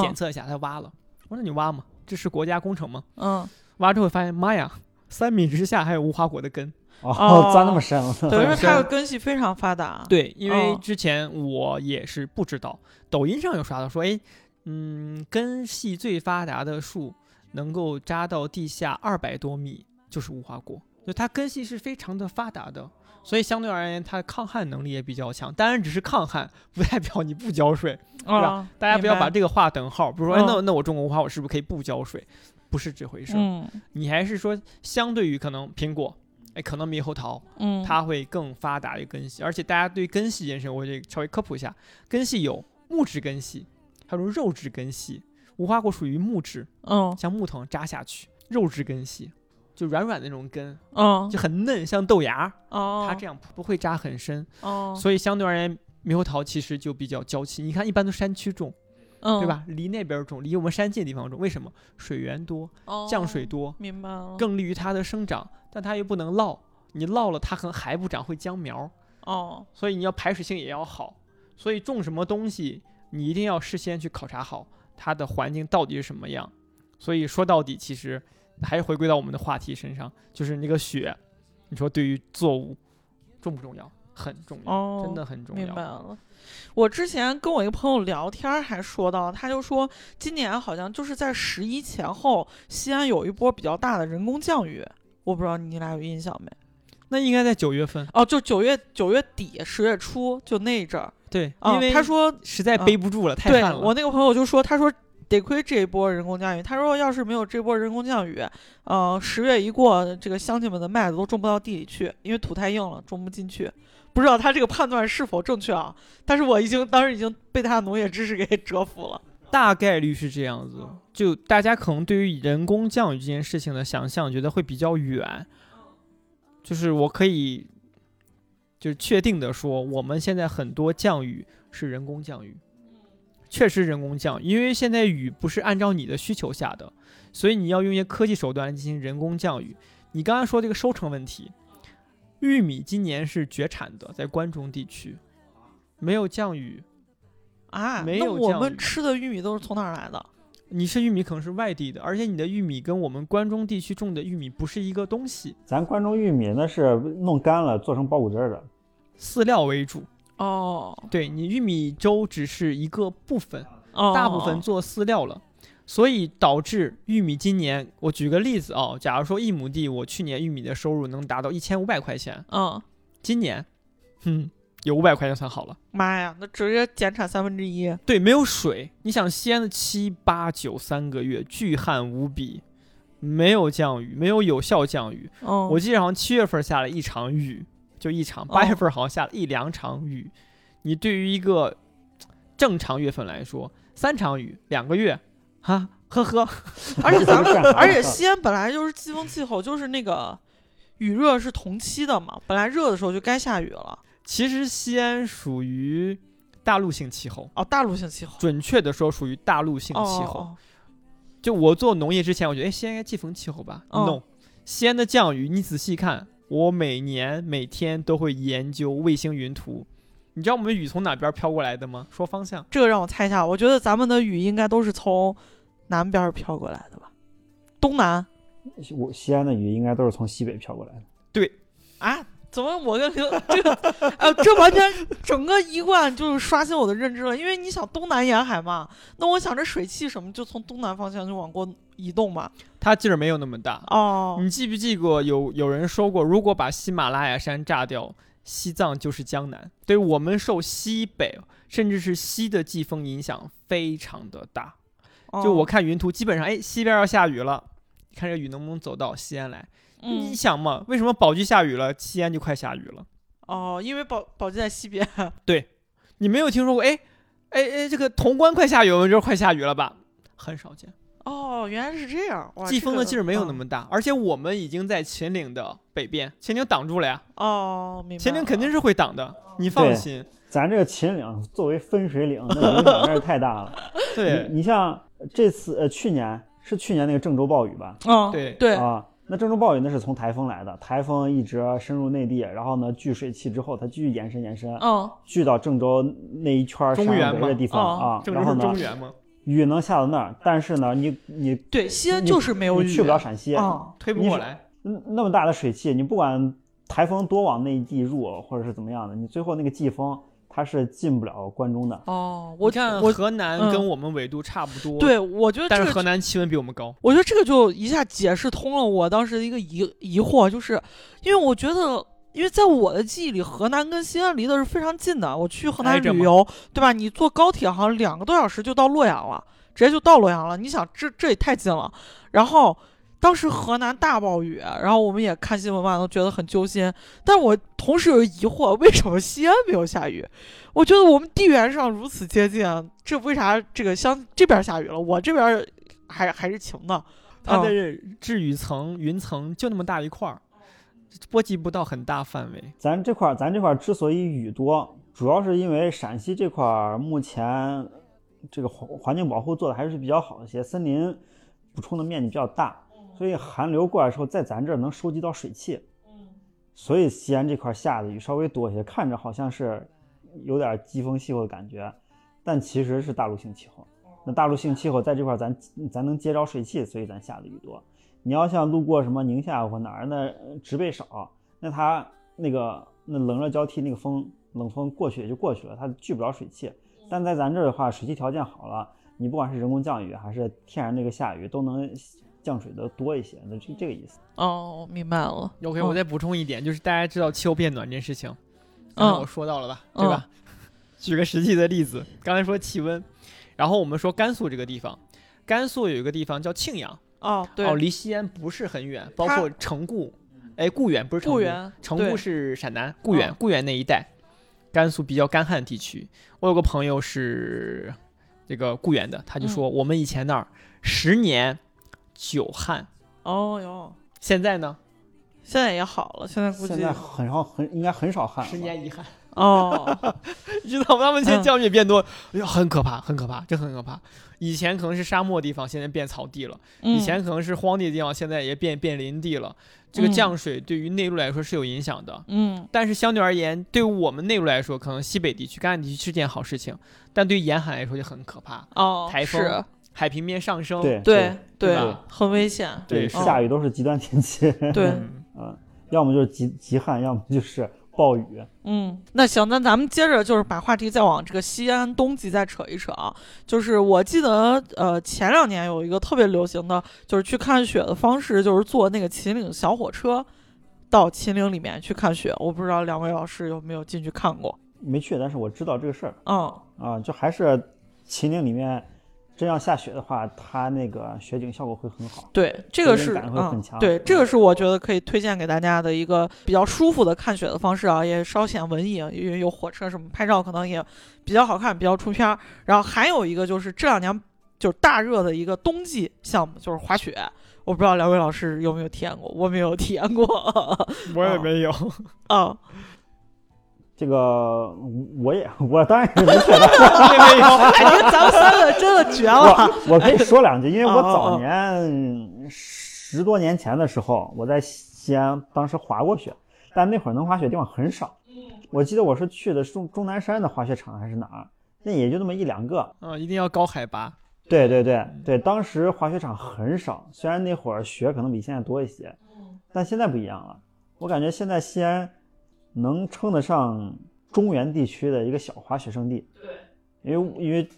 检嗯测一下，他挖了。我说你挖嘛，这是国家工程吗？嗯，挖之后发现，妈呀，三米之下还有无花果的根。哦，[laughs] 钻那么深了，等于说它的根系非常发达，，对，因为哦。之前我也是不知道，抖音上有刷到说，哎，嗯，根系最发达的树能够扎到地下二百多米，就是无花果，就它根系是非常的发达的，所以相对而言，它抗旱能力也比较强。当然，只是抗旱，不代表你不浇水，啊吧，大家不要把这个划等号，比如说，哎，嗯。那那我种个无花果是不是可以不浇水？不是这回事儿，嗯。你还是说，相对于可能苹果，哎，可能猕猴桃，嗯，它会更发达的根系，而且大家对根系这件事，我得稍微科普一下。根系有木质根系，还有肉质根系。无花果属于木质，嗯像木头扎下去；肉质根系就软软的那种根，嗯就很嫩，像豆芽。哦，它这样不会扎很深，哦，所以相对而言，猕猴桃其实就比较娇气。你看，一般都山区种，嗯对？吧？离那边种，离我们山近的地方种，为什么？水源多，降水哦，多，明白了，更利于它的生长，但它又不能涝。你涝了，它可能还不长，会僵苗。哦，所以你要排水性也要好。所以种什么东西，你一定要事先去考察好它的环境到底是什么样。所以说到底，其实还是回归到我们的话题身上，就是那个雪，你说对于作物重不重要？很重要，哦，真的很重要。明白了。我之前跟我一个朋友聊天儿还说到，他就说今年好像就是在十一前后，西安有一波比较大的人工降雨，我不知道你俩有印象没？那应该在九月份，哦，就九月九月底十月初就那一阵儿，对，啊因为他说实在背不住了，太对旱了。我那个朋友就说，他说得亏这一波人工降雨，他说要是没有这波人工降雨，呃，十月一过，这个乡亲们的麦子都种不到地里去，因为土太硬了，种不进去。不知道他这个判断是否正确啊？但是我已经当时已经被他的农业知识给 [laughs] 折服了。大概率是这样子，就大家可能对于人工降雨这件事情的想象，觉得会比较远。就是我可以，就是确定的说，我们现在很多降雨是人工降雨，确实人工降，因为现在雨不是按照你的需求下的，所以你要用一些科技手段进行人工降雨。你刚刚说这个收成问题，玉米今年是绝产的，在关中地区没有降雨，啊，没有我们吃的玉米都是从哪儿来的？你吃玉米可能是外地的，而且你的玉米跟我们关中地区种的玉米不是一个东西，咱关中玉米那是弄干了做成包谷汁儿的，饲料为主。哦对你玉米粥只是一个部分，哦，大部分做饲料了，所以导致玉米今年，我举个例子啊、假如说一亩地，我去年玉米的收入能达到一千五百块钱，嗯，今年，哼，有五百块钱算好了。妈呀，那直接减产三分之一。对，没有水，你想西安的七八九三个月巨旱无比，没有降雨，没有有效降雨。嗯，我记得好像七月份下了一场雨，就一场。八月份好像下了一两场雨，你对于一个正常月份来说，三场雨两个月，哈呵呵，[laughs] 而且咱们，而且西安本来就是季风气候，就是那个雨热是同期的嘛，本来热的时候就该下雨了。其实西安属于大陆性气候，哦，大陆性气候，准确的说属于大陆性哦气候。哦就我做农业之前，我觉得哎，西安应该季风气候吧、嗯 n o 西安的降雨，你仔细看，我每年每天都会研究卫星云图。你知道我们雨从哪边飘过来的吗？说方向，这个让我猜一下，我觉得咱们的雨应该都是从南边儿飘过来的吧？东南我西安的雨应该都是从西北飘过来的。对啊？怎么我跟刘这个，呃，这完全整个一贯就是刷新我的认知了。因为你想东南沿海嘛，那我想着水汽什么就从东南方向就往过移动嘛。它劲儿没有那么大。哦，你记不记过有有人说过，如果把喜马拉雅山炸掉，西藏就是江南。对我们受西北甚至是西的季风影响非常的大。就我哦，看云图，基本上哎西边要下雨了，看这雨能不能走到西安来？你嗯，想嘛，为什么宝鸡下雨了，西安就快下雨了？哦，因为宝宝鸡在西边，[laughs] 对你没有听说过？哎，哎哎，这个潼关快下雨，我们这儿快下雨了吧？很少见，哦，原来是这样。季风的劲儿没有那嗯么大，而且我们已经在秦岭的北边，秦岭挡住了呀，哦，明白。秦岭肯定是会挡的，你放心。咱这个秦岭作为分水岭，那影响真是太大了。对你你像这次呃去年是去年那个郑州暴雨吧？嗯，对对，啊，那郑州暴雨那是从台风来的，台风一直深入内地，然后呢聚水汽之后，它继续延伸延伸，嗯，聚到郑州那一圈儿山中原嘛围的地方哦啊。郑州是然后呢中原吗？雨能下到那儿，但是呢，你你对，西安就是没有雨，你去不了陕西，推不过来。嗯那么大的水汽，你不管台风多往内地入，或者是怎么样的，你最后那个季风它是进不了关中的。哦，我看河南嗯跟我们纬度差不多，，对我觉得但这个，是河南气温比我们高。我觉得这个就一下解释通了我当时的一个疑疑惑，就是因为我觉得。因为在我的记忆里，河南跟西安离的是非常近的。我去河南旅游，对吧？你坐高铁好像两个多小时就到洛阳了，直接就到洛阳了。你想，这这也太近了。然后当时河南大暴雨，然后我们也看新闻嘛，都觉得很揪心。但我同时有疑惑，为什么西安没有下雨？我觉得我们地缘上如此接近，这为啥这个乡这边下雨了，我这边还还是晴的？它的嗯至雨层、云层就那么大一块儿，波及不到很大范围。咱这块儿，咱这块儿之所以雨多，主要是因为陕西这块儿目前这个环环境保护做的还是比较好一些，森林补充的面积比较大，所以寒流过来的时候，在咱这儿能收集到水汽。嗯所以西安这块儿下的雨稍微多一些，看着好像是有点季风气候的感觉，但其实是大陆性气候。那大陆性气候在这块儿咱咱能接着水汽，所以咱下的雨多。你要像路过什么宁夏或哪儿，那呃植被少，那它那个那冷热交替，那个风冷风过去也就过去了，它聚不了水汽。但在咱这儿的话，水汽条件好了，你不管是人工降雨还是天然那个下雨，都能降水的多一些，那这这个意思。哦，明白了。OK，、嗯我再补充一点，就是大家知道气候变暖这件事情，刚才嗯我说到了吧，对吧？[laughs] 举个实际的例子，刚才说气温，然后我们说甘肃这个地方，甘肃有一个地方叫庆阳，哦，对，哦，离西安不是很远，包括成固，哎，固原不是成固，固原固是陕南，固原嗯固原那一带，甘肃比较干旱地区。我有个朋友是这个固原的，他就嗯说我们以前那儿十年九旱，哦哟，现在呢现在也好了，现在估计现在很少很应该很少旱。十年一旱。哦，[laughs] 你知道吗？他们现在嗯降雨变多，哎呦，很可怕，很可怕，这很可怕。以前可能是沙漠地方，现在变草地了；以嗯前可能是荒地的地方，现在也变变林地了。这个嗯降水对于内陆来说是有影响的，嗯但是相对而言，对于我们内陆来说，可能西北地区、干旱地区是件好事情，但对于沿海来说就很可怕。哦，台风是，海平面上升，对对对很危险。对，下雨都是极端天气，对，[laughs] 嗯嗯，要么就是极极旱，要么就是暴雨。嗯，那行，那咱们接着就是把话题再往这个西安冬季再扯一扯啊。就是我记得，呃，前两年有一个特别流行的，就是去看雪的方式，就是坐那个秦岭小火车到秦岭里面去看雪。我不知道两位老师有没有进去看过？没去，但是我知道这个事儿嗯，啊，就还是秦岭里面真要下雪的话，它那个雪景效果会很好。对，这个是体验感会很嗯，对，这个是我觉得可以推荐给大家的一个比较舒服的看雪的方式啊，也稍显文艺，因为有火车什么，拍照可能也比较好看，比较出片儿。然后还有一个就是这两年就是大热的一个冬季项目，就是滑雪。我不知道两位老师有没有体验过，我没有体验过。[laughs] 我也没有。[laughs] 啊，这个我也我当然是没雪的，[laughs] 感觉咱们三个真的绝了。我我可以说两句，因为我早年十多年前的时候，我在西安当时滑过雪，但那会儿能滑雪的地方很少。我记得我是去的中钟南山的滑雪场还是哪儿，那也就那么一两个。嗯，一定要高海拔。对对对对，当时滑雪场很少，虽然那会儿雪可能比现在多一些，但现在不一样了。我感觉现在西安能称得上中原地区的一个小滑雪胜地。对，因为因为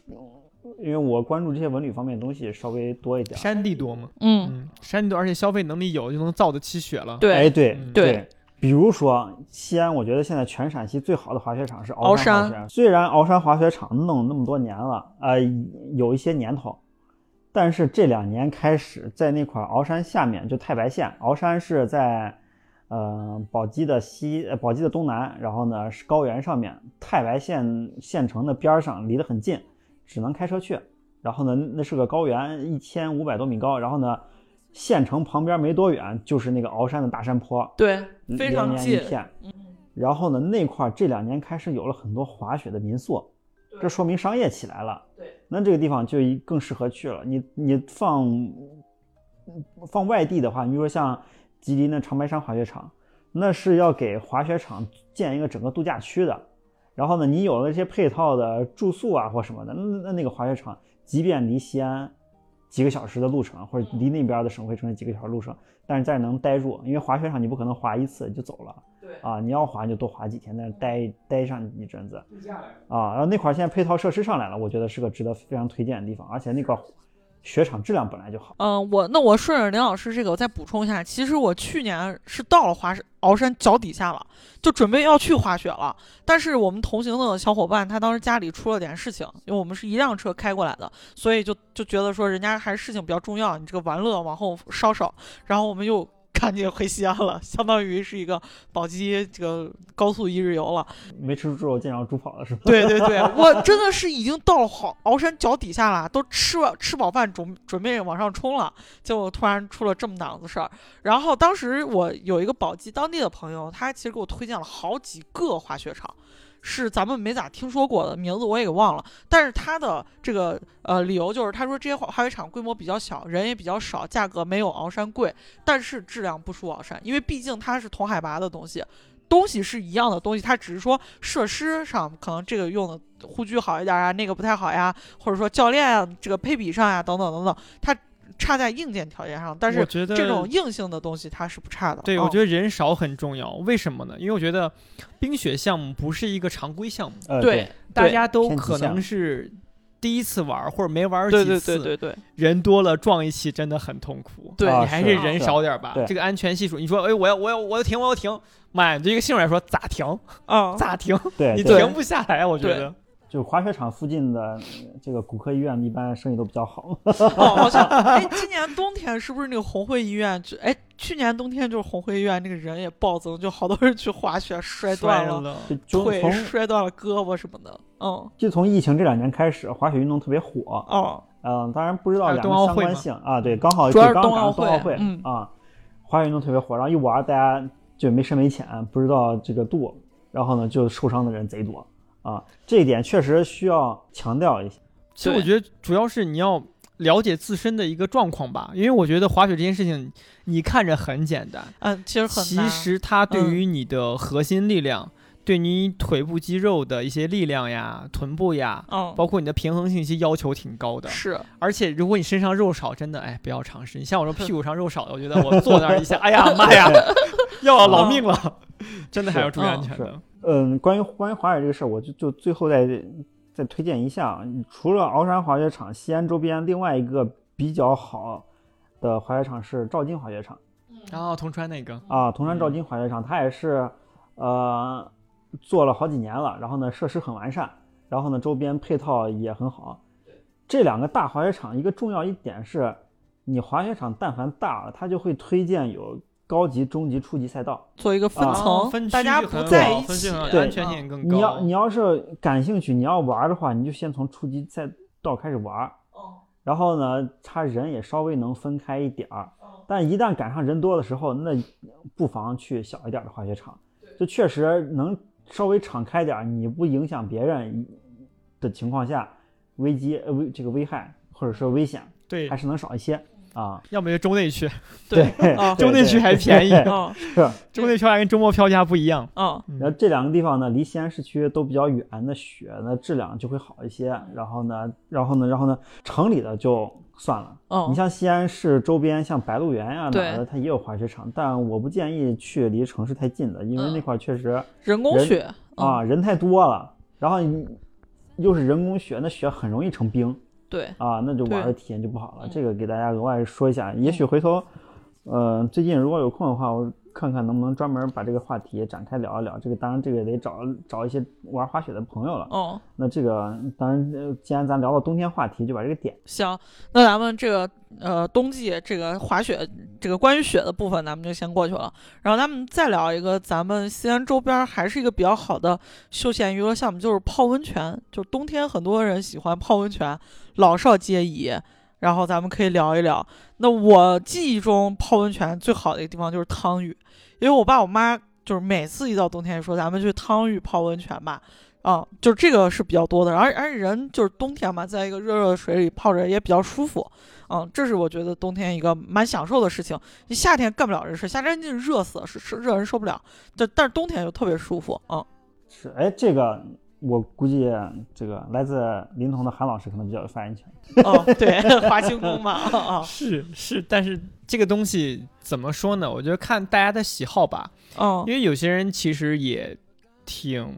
因为我关注这些文旅方面的东西稍微多一点。山地多吗？嗯，嗯，山地多，而且消费能力有，就能造得起雪了。对，哎，对嗯对比如说西安，我觉得现在全陕西最好的滑雪场是鳌山山滑雪。虽然鳌山滑雪场弄那么多年了，呃，有一些年头，但是这两年开始，在那块儿鳌山下面就太白县，鳌山是在呃宝鸡的西，呃宝鸡的东南，然后呢是高原上面，太白县县城的边儿上离得很近，只能开车去。然后呢，那是个高原，一千五百多米高，然后呢。县城旁边没多远就是那个鳌山的大山坡，对，非常近一。片。然后呢，那块儿这两年开始有了很多滑雪的民宿，这说明商业起来了。对，那这个地方就一更适合去了。你你放放外地的话，你比如说像吉林的长白山滑雪场，那是要给滑雪场建一个整个度假区的。然后呢，你有了这些配套的住宿啊或什么的，那那那个滑雪场，即便离西安几个小时的路程，或者离那边的省会城市几个小时路程，但是在能待住，因为滑雪场你不可能滑一次就走了。对啊，你要滑你就多滑几天，在那待待上一阵子。啊，然后那块儿现在配套设施上来了，我觉得是个值得非常推荐的地方，而且那个雪场质量本来就好。嗯，我那我顺着林老师这个我再补充一下，其实我去年是到了华山鳌山脚底下了，就准备要去滑雪了。但是我们同行的小伙伴他当时家里出了点事情，因为我们是一辆车开过来的，所以就就觉得说人家还是事情比较重要，你这个玩乐往后稍稍，然后我们又。赶紧回西安了，相当于是一个宝鸡这个高速一日游了。没吃猪肉见着猪跑了是吧？对对对，[laughs] 我真的是已经到了好鳌山脚底下了，都吃完吃饱饭准准备往上冲了，结果突然出了这么档子事儿。然后当时我有一个宝鸡当地的朋友，他其实给我推荐了好几个滑雪场。是咱们没咋听说过的名字，我也给忘了。但是他的这个呃理由就是，他说这些滑滑雪场规模比较小，人也比较少，价格没有鳌山贵，但是质量不输鳌山，因为毕竟它是同海拔的东西，东西是一样的东西，它只是说设施上可能这个用的护具好一点啊，那个不太好呀，或者说教练啊这个配比上呀，等等等等，它差在硬件条件上，但是我觉得这种硬性的东西它是不差的。对，嗯我觉得人少很重要。为什么呢？因为我觉得冰雪项目不是一个常规项目，呃，对大家都可能是第一次玩儿或者没玩儿对对几次，对对对人多了撞一起真的很痛苦。对啊你还是人少点儿吧。对这个安全系数，你说，哎，我要我要我要停我要停，妈呀，对一个新手来说咋停啊，咋停？你，停不下来，我觉得。就滑雪场附近的呃这个骨科医院一般生意都比较好。哦，[laughs] 好像哎，今年冬天是不是那个红会医院就哎，去年冬天就是红会医院那个人也暴增，就好多人去滑雪摔断了腿，从摔断了胳膊什么的。嗯就从疫情这两年开始，滑雪运动特别火。哦，嗯，当然不知道两个相关性啊，对，刚好主要是对刚赶冬奥会上冬奥会嗯啊，滑雪运动特别火，然后一玩大家就没深没浅，不知道这个度，然后呢就受伤的人贼多啊，这一点确实需要强调一下。其实我觉得主要是你要了解自身的一个状况吧，因为我觉得滑雪这件事情，你看着很简单，嗯，其实很其。实它对嗯于你的核心力量，对你腿部肌肉的一些力量呀、臀部呀，嗯，包括你的平衡性，其实要求挺高的。是而且如果你身上肉少，真的哎不要尝试。你像我说 [laughs] 屁股上肉少的，我觉得我坐那儿一下，哎呀妈呀，[laughs] 要老命了，[laughs] 真的还要注意安全的。嗯，关于关于滑雪这个事儿，我就就最后再再推荐一下啊，除了鳌山滑雪场，西安周边另外一个比较好的滑雪场是赵金滑雪场然后铜川那个，啊，铜川赵金滑雪场，它也是呃做了好几年了，然后呢设施很完善，然后呢周边配套也很好。这两个大滑雪场一个重要一点是，你滑雪场但凡大了，它就会推荐有高级、中级、初级赛道。做一个分啊层，分大家不在一起。对安全性更高。你要你要是感兴趣，你要玩的话，你就先从初级赛道开始玩。哦然后呢，他人也稍微能分开一点儿，但一旦赶上人多的时候，那不妨去小一点的滑雪场，就确实能稍微敞开点儿，你不影响别人的情况下，危机呃危这个危害或者说危险对还，是能少一些啊。要么就中内区，对，中内区还便宜，嗯是。中内区还跟周末票价不一样。嗯。然后这两个地方呢，离西安市区都比较远，那雪呢质量就会好一些。然后呢，然后呢，然后呢，城里的就算了。你嗯，像西安市周边，像白鹿原呀、哪儿的，它也有滑雪场，但我不建议去离城市太近的，因为嗯那块儿确实人人工雪啊，人太多了，然后你又是人工雪，那雪很容易成冰对，啊，那就玩的体验就不好了。嗯这个给大家额外说一下，也许回头，呃，最近如果有空的话，我看看能不能专门把这个话题展开聊一聊。这个当然，这个得找找一些玩滑雪的朋友了。哦。那这个当然，呃既然咱聊到冬天话题，就把这个点行，那咱们这个呃冬季这个滑雪这个关于雪的部分，咱们就先过去了。然后咱们再聊一个咱们西安周边儿还是一个比较好的休闲娱乐项目，就是泡温泉。就是冬天很多人喜欢泡温泉，老少皆宜。然后咱们可以聊一聊。那我记忆中泡温泉最好的一个地方就是汤峪，因为我爸我妈就是每次一到冬天说咱们去汤峪泡温泉吧。啊，就是这个是比较多的，而而且人就是冬天嘛，在一个热热的水里泡着也比较舒服，嗯，这是我觉得冬天一个蛮享受的事情。你夏天干不了这事，夏天就热死，是是热人受不了，但但是冬天就特别舒服，嗯，是哎，这个我估计这个来自临潼的韩老师可能比较有发言权。哦，对，[laughs] 华清宫嘛，是是，但是这个东西怎么说呢？我觉得看大家的喜好吧，嗯因为有些人其实也挺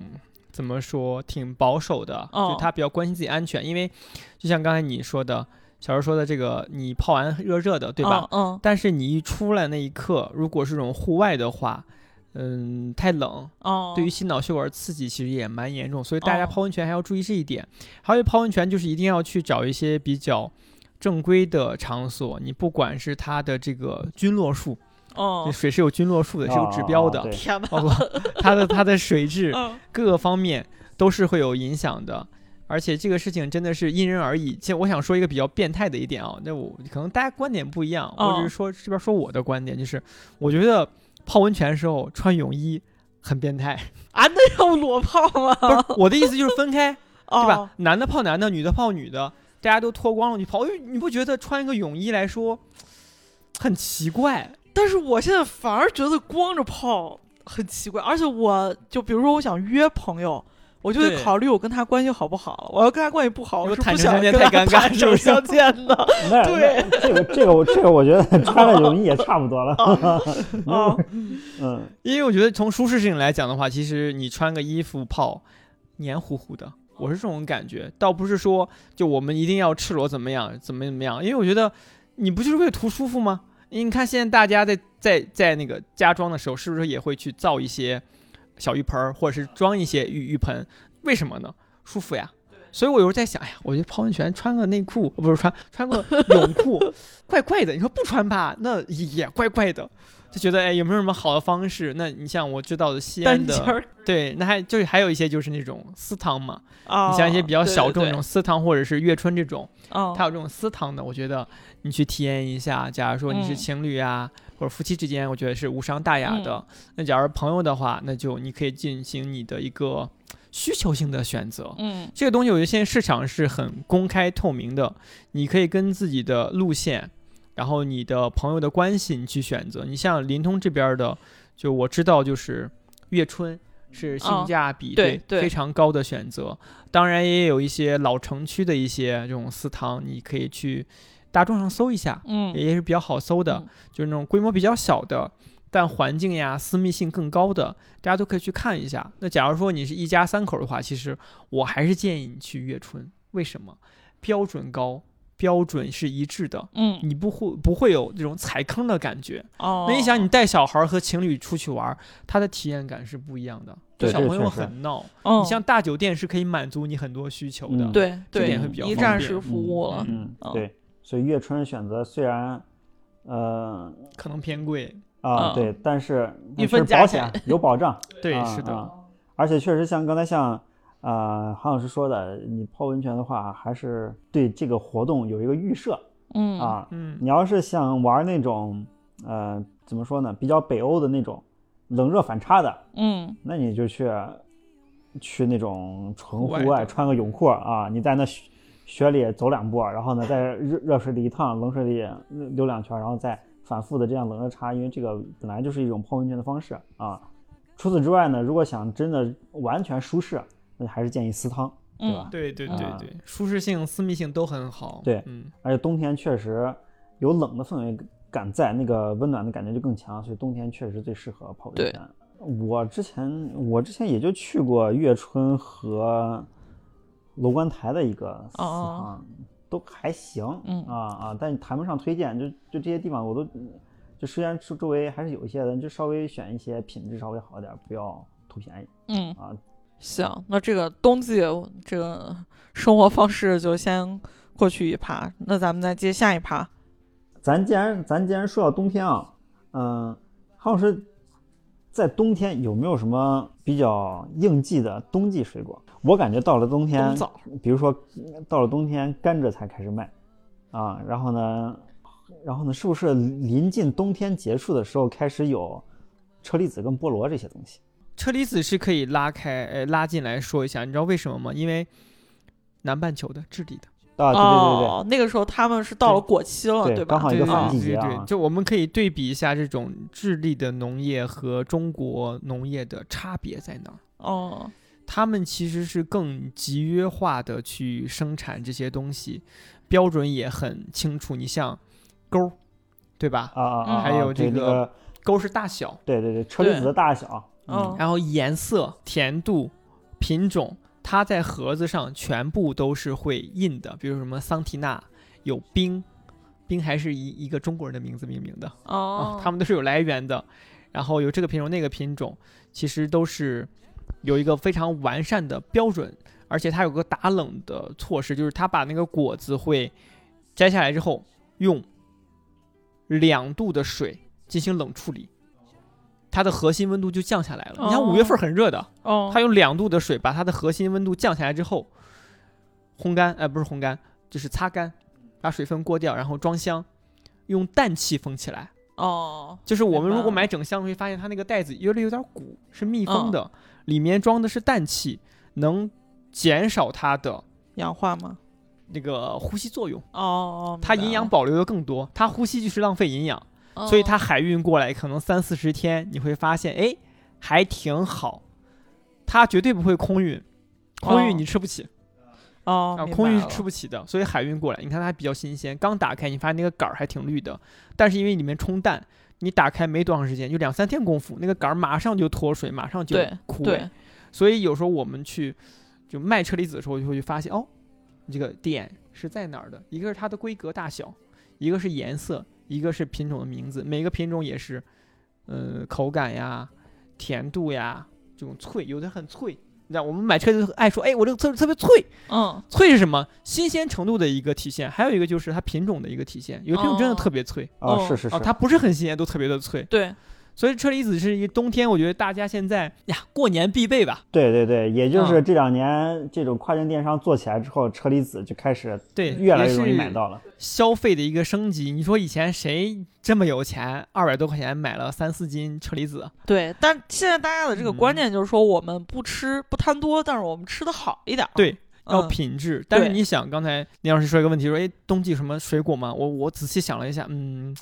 怎么说，挺保守的，哦就他比较关心自己安全。因为就像刚才你说的，小时说的这个，你泡完热热的，对吧？嗯但是你一出来那一刻，如果是这种户外的话，嗯，太冷，哦，对于心脑血管刺激其实也蛮严重，所以大家哦泡温泉还要注意这一点。还有泡温泉就是一定要去找一些比较正规的场所，你不管是它的这个菌落数，哦，水是有菌落数的，是有指标的，天哪，包括它的 [laughs] 它的水质嗯各个方面都是会有影响的。而且这个事情真的是因人而异。其实我想说一个比较变态的一点啊，那我可能大家观点不一样，我只哦是说这边说我的观点，就是我觉得泡温泉的时候穿泳衣很变态。[laughs] 啊，那要裸泡吗？[laughs] 不是我的意思就是分开，对 [laughs] 对吧？？男的泡男的，女的泡女的，大家都脱光了去泡，哎，你不觉得穿一个泳衣来说很奇怪？但是我现在反而觉得光着泡很奇怪，而且我就比如说我想约朋友，我就得考虑我跟他关系好不好。我要跟他关系不好，我如果是不想坦诚相见跟他太尴尬坦诚是不是相见的。[laughs] 那对这个这个我这个我觉得穿了泳衣也差不多了。啊，[laughs] 嗯，因为我觉得从舒适性来讲的话，其实你穿个衣服泡黏糊糊的，我是这种感觉，倒不是说就我们一定要赤裸怎么样怎么怎么样，因为我觉得你不就是为了图舒服吗？你看现在大家在在在那个家装的时候，是不是也会去造一些小浴盆儿，或者是装一些浴浴盆？为什么呢？舒服呀。所以我有时候在想，哎呀，我觉得泡温泉穿个内裤，不是穿穿个泳裤，[laughs] 怪怪的。你说不穿吧，那也怪怪的。就觉得哎，有没有什么好的方式？那你像我知道的西安的，对，那还就是还有一些就是那种私汤嘛，啊，你像一些比较小众对那种，私汤或者是月春这种，它有这种私汤的，我觉得你去体验一下。假如说你是嗯情侣啊，或者夫妻之间，我觉得是无伤大雅的。那假如朋友的话，那就你可以进行你的一个需求性的选择。嗯这个东西，我觉得现在市场是很公开透明的，你可以跟自己的路线，然后你的朋友的关系，你去选择。你像临通这边的，就我知道就是月春是性哦价比、对对非常高的选择，当然也有一些老城区的一些这种私堂，你可以去大众上搜一下，嗯也是比较好搜的，嗯就是那种规模比较小的，但环境呀、私密性更高的，大家都可以去看一下。那假如说你是一家三口的话，其实我还是建议你去月春，为什么？标准高，标准是一致的，嗯。你不会不会有这种踩坑的感觉。哦，那你想，你带小孩儿和情侣出去玩儿，他的体验感是不一样的。对。小朋友很闹，嗯。你像大酒店是可以满足你很多需求的。嗯对对这点会比较一方便。站式服务了，嗯嗯，对，所以月春选择虽然，呃可能偏贵。啊、嗯。对，但是一份保分价钱。险有保障，[laughs] 对，啊是的。啊。而且确实像刚才像呃韩老师说的，你泡温泉的话，还是对这个活动有一个预设嗯啊。嗯，你要是想玩那种呃怎么说呢，比较北欧的那种冷热反差的，嗯那你就去去那种纯户户外穿个泳裤啊，你在那雪雪里走两步，然后呢，在热热水里一趟，冷水里溜两圈，然后再反复的这样冷热差，因为这个本来就是一种泡温泉的方式啊。除此之外呢，如果想真的完全舒适，那还是建议私汤，对吧？对对对啊对，舒适性、私密性都很好。对嗯，而且冬天确实有冷的氛围感在，那个温暖的感觉就更强，所以冬天确实最适合泡温泉。我之前我之前也就去过月春和楼观台的一个私哦汤，都还行，嗯啊啊，但谈不上推荐，就就这些地方我都，就虽然周周围还是有一些的，就稍微选一些品质稍微好一点，不要图便宜嗯，啊。行，那这个冬季这个生活方式就先过去一趴，那咱们再接下一趴。咱既然咱既然说到冬天啊，嗯、韩老师在冬天有没有什么比较应季的冬季水果？我感觉到了冬天冬，比如说到了冬天，甘蔗才开始卖啊，然后呢，然后呢，是不是临近冬天结束的时候开始有车厘子跟菠萝这些东西？车厘子是可以拉开呃拉进来说一下，你知道为什么吗？因为南半球的智利的。啊，对对哦，那个时候他们是到了果期了，对吧？刚好一个对对反季节啊对对，就我们可以对比一下这种智利的农业和中国农业的差别在哪儿。哦，他们其实是更集约化的去生产这些东西，标准也很清楚。你像钩，对吧？啊啊啊，还有这个钩是大小，对对对，车厘子的大小，嗯。然后颜色、甜度、品种，它在盒子上全部都是会印的，比如什么桑提纳有冰，冰还是一一个中国人的名字命名的。哦。啊，，他们都是有来源的。然后有这个品种那个品种，其实都是有一个非常完善的标准，而且它有个打冷的措施，就是它把那个果子会摘下来之后，用两度的水进行冷处理，它的核心温度就降下来了。你看五月份很热的，哦，它用两度的水把它的核心温度降下来之后，烘干，呃，不是烘干，就是擦干，把水分过掉，然后装箱，用氮气封起来。哦，就是我们如果买整箱，会发现它那个袋子有点有点鼓，是密封的，里面装的是氮气，能减少它的氧化吗？那个呼吸作用，哦，它明白了，营养保留的更多。它呼吸就是浪费营养，哦所以它海运过来可能三四十天，你会发现，哎，还挺好。它绝对不会空运，空哦运你吃不起。哦，啊，空运是吃不起的，所以海运过来，你看它还比较新鲜，刚打开你发现那个杆儿还挺绿的，但是因为里面冲氮，你打开没多长时间，就两三天功夫，那个杆儿马上就脱水，马上就枯萎对。，所以有时候我们去就卖车厘子的时候，就会去发现哦，这个点是在哪儿的？一个是它的规格大小，一个是颜色，一个是品种的名字，每个品种也是，呃，口感呀、甜度呀，这种脆，有的很脆。你知道我们买车就爱说，哎，我这个车特别脆，嗯，脆是什么？新鲜程度的一个体现，还有一个就是它品种的一个体现。有的品种真的哦特别脆啊，哦是是是，哦，它不是很新鲜都特别的脆。对，所以车厘子是一冬天，我觉得大家现在呀过年必备吧。对对对，也就是嗯这两年这种跨境电商做起来之后，车厘子就开始对，越来越容易买到了。消费的一个升级。你说以前谁这么有钱，二百多块钱买了三四斤车厘子？对，但现在大家的这个嗯观念就是说，我们不吃不贪多，但是我们吃的好一点儿。对，要嗯品质。但是你想，刚才林老师说一个问题，说哎，冬季什么水果吗？我我仔细想了一下，嗯。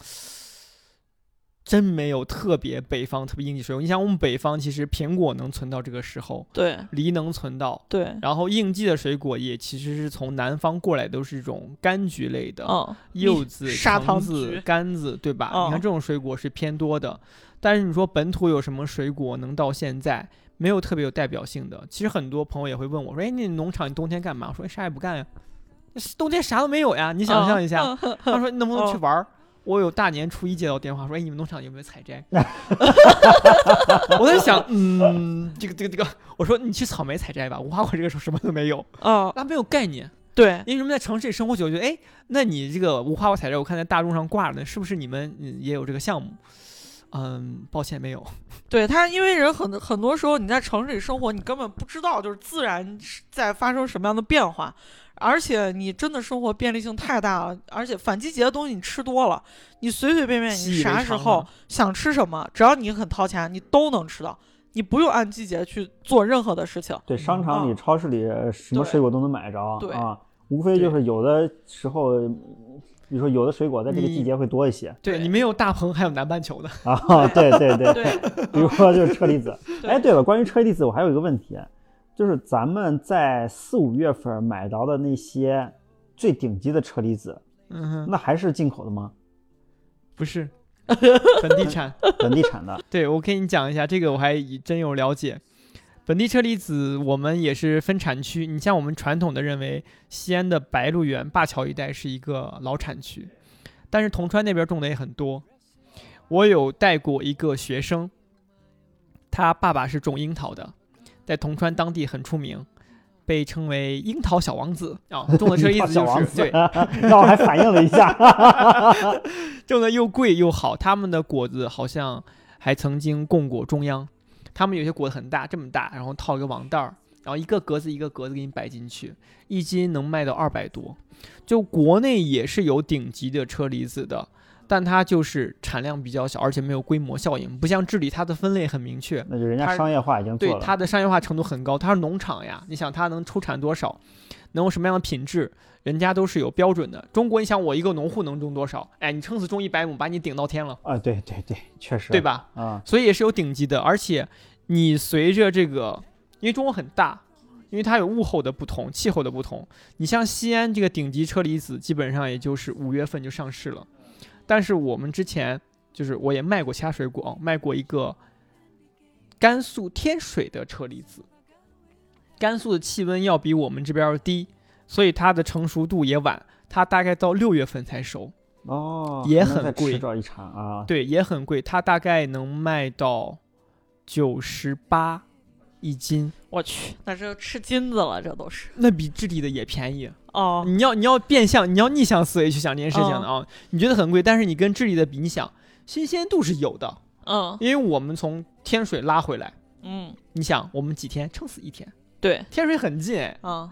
真没有特别北方特别应季水果。你想，我们北方其实苹果能存到这个时候，对梨能存到，对，然后应季的水果也其实是从南方过来，都是这种柑橘类的，嗯，柚子、砂糖橙子橘、柑子，对吧？嗯你看这种水果是偏多的，但是你说本土有什么水果能到现在没有特别有代表性的？其实很多朋友也会问我说：“哎，你农场你冬天干嘛？”我说：“哎啥也不干呀，冬天啥都没有呀，你想象一下。嗯，嗯 [laughs] 他说你能不能去哦玩儿？我有大年初一接到电话说，哎，你们农场有没有采摘？[laughs] 我在想，嗯，这个这个这个，我说你去草莓采摘吧，无花果这个时候什么都没有，嗯，他没有概念。对，因为什么在城市里生活久，就觉得哎，那你这个无花果采摘，我看在大众上挂着呢，是不是你们嗯也有这个项目？嗯，抱歉没有。[laughs] 对他，因为人很很多时候你在城市里生活，你根本不知道就是自然在发生什么样的变化，而且你真的生活便利性太大了，而且反季节的东西你吃多了，你随随便便你啥时候想吃什么，只要你肯掏钱，你都能吃到，你不用按季节去做任何的事情。对，商场里、嗯超市里什么水果都能买着对啊，无非就是有的时候，比如说有的水果在这个季节会多一些对你没有大棚，还有南半球的。啊，对对对，对，比如说就是车厘子。对哎，对了，关于车厘子，我还有一个问题，就是咱们在四五月份买到的那些最顶级的车厘子，嗯哼，那还是进口的吗？不是 [laughs] 本地产。[laughs] 本地产的？[laughs] 对，我跟你讲一下，这个我还以真有了解。本地车厘子我们也是分产区，你像我们传统的认为西安的白鹿原、灞桥一带是一个老产区，但是铜川那边种的也很多。我有带过一个学生，他爸爸是种樱桃的，在铜川当地很出名，被称为“樱桃小王子”啊，种的车厘子小王子就是 [laughs] 对，让我还反应了一下。种的又贵又好，他们的果子好像还曾经供过中央。他们有些果子很大，这么大，然后套一个网袋儿，然后一个格子一个格子给你摆进去，一斤能卖到二百多。就国内也是有顶级的车厘子的，但它就是产量比较小，而且没有规模效应，不像治理它的分类很明确。那就人家商业化已经做对。它的商业化程度很高，它是农场呀，你想它能出产多少，能有什么样的品质，人家都是有标准的。中国，你想我一个农户能种多少？哎，你撑死种一百亩，把你顶到天了，啊，对对对，确实，对？吧？啊，所以也是有顶级的，而且你随着这个，因为中国很大，因为它有物候的不同、气候的不同。你像西安这个顶级车厘子，基本上也就是五月份就上市了。但是我们之前就是我也卖过其他水果，卖过一个甘肃天水的车厘子。甘肃的气温要比我们这边要低，所以它的成熟度也晚，它大概到六月份才熟。哦，也很贵啊。对，也很贵，它大概能卖到九十八一斤，我去，那这吃金子了，这都是。那比智利的也便宜。哦，你要你要变相，你要逆向思维去想这件事情的啊。你觉得很贵，但是你跟智利的比，你想新鲜度是有的，嗯。因为我们从天水拉回来，嗯，你想我们几天？撑死一天，对，天水很近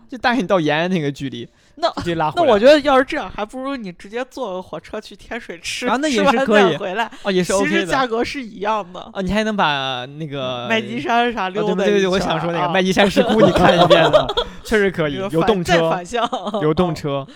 就大概你到延安那个距离，那。那我觉得要是这样，还不如你直接坐个火车去天水吃，啊那也是可以再回来，哦也是其 OK 实价格是一样的。啊，你还能把那个麦积山啥啊溜达一圈、对对对，我想说那个啊麦积山石窟，你看一遍的，[laughs] 确实可以，有动车再反，向，有动车。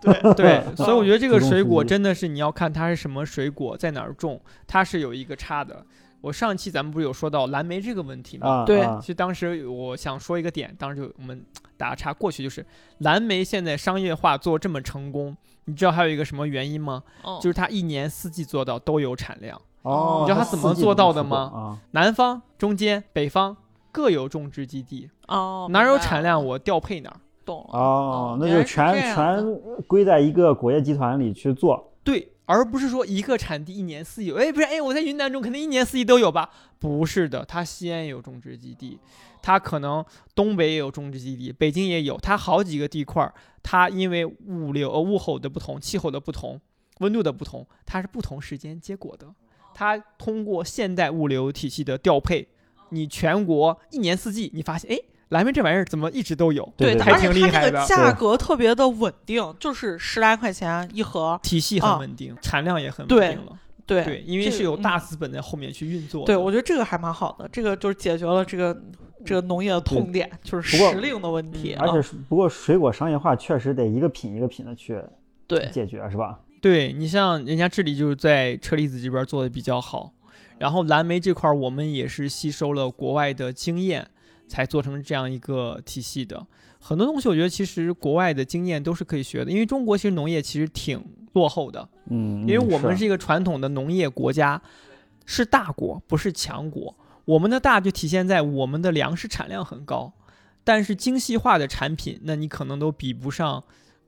对 [laughs] 对，[laughs] 所以我觉得这个水果真的是你要看它是什么水果，在哪儿种，它是有一个差的。我上期咱们不是有说到蓝莓这个问题吗？啊，对啊其实当时我想说一个点，当时就我们打个岔过去，就是蓝莓现在商业化做这么成功，你知道还有一个什么原因吗？哦就是它一年四季做到都有产量，哦，你知道它它怎么做到的吗啊，南方、中间、北方各有种植基地，哦，哪儿有产量我调配哪儿。懂了哦，那就全全归在一个果业集团里去做。对，而不是说一个产地一年四季有。哎，不是，哎，我在云南种，肯定一年四季都有吧？不是的，它西安有种植基地，它可能东北也有种植基地，北京也有，它好几个地块儿，它因为物流、呃、物候的不同、气候的不同、温度的不同，它是不同时间结果的。它通过现代物流体系的调配，你全国一年四季，你发现，哎，蓝莓这玩意儿怎么一直都有？对，还而且它那挺厉害的个价格特别的稳定，就是十来块钱一盒。体系啊很稳定，产量也很稳定了。对对，因为是有大嗯资本在后面去运作的。对，我觉得这个还蛮好的，这个就是解决了这个这个农业的痛点，就是时令的问题啊。而且不过水果商业化确实得一个品一个品的去对，解决，是吧？对你像人家智利就是在车厘子这边做的比较好，然后蓝莓这块儿我们也是吸收了国外的经验，才做成这样一个体系的。很多东西我觉得其实国外的经验都是可以学的，因为中国其实农业其实挺落后的，嗯，因为嗯我们是一个传统的农业国家，是大国不是强国。我们的大就体现在我们的粮食产量很高，但是精细化的产品，那你可能都比不上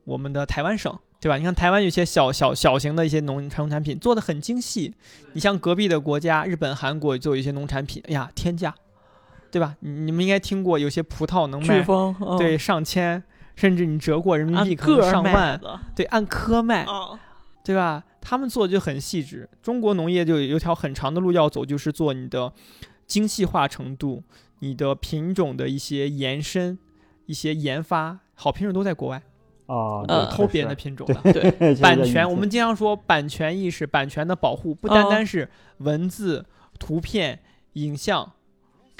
我们的台湾省，对吧？你看台湾有些小小小型的一些农农产品做的很精细，你像隔壁的国家日本、韩国就有一些农产品，哎呀天价，对吧？你你们应该听过有些葡萄能卖对，上千，甚至你折过人民币可能上万，对，按颗卖，啊，对吧？他们做的就很细致。中国农业就有条很长的路要走，就是做你的精细化程度，你的品种的一些延伸、一些研发，好品种都在国外，哦，呃偷别人的品种的。对，[laughs] 版权，我们经常说版权意识、版权的保护，不单哦单是文字、图片、影像，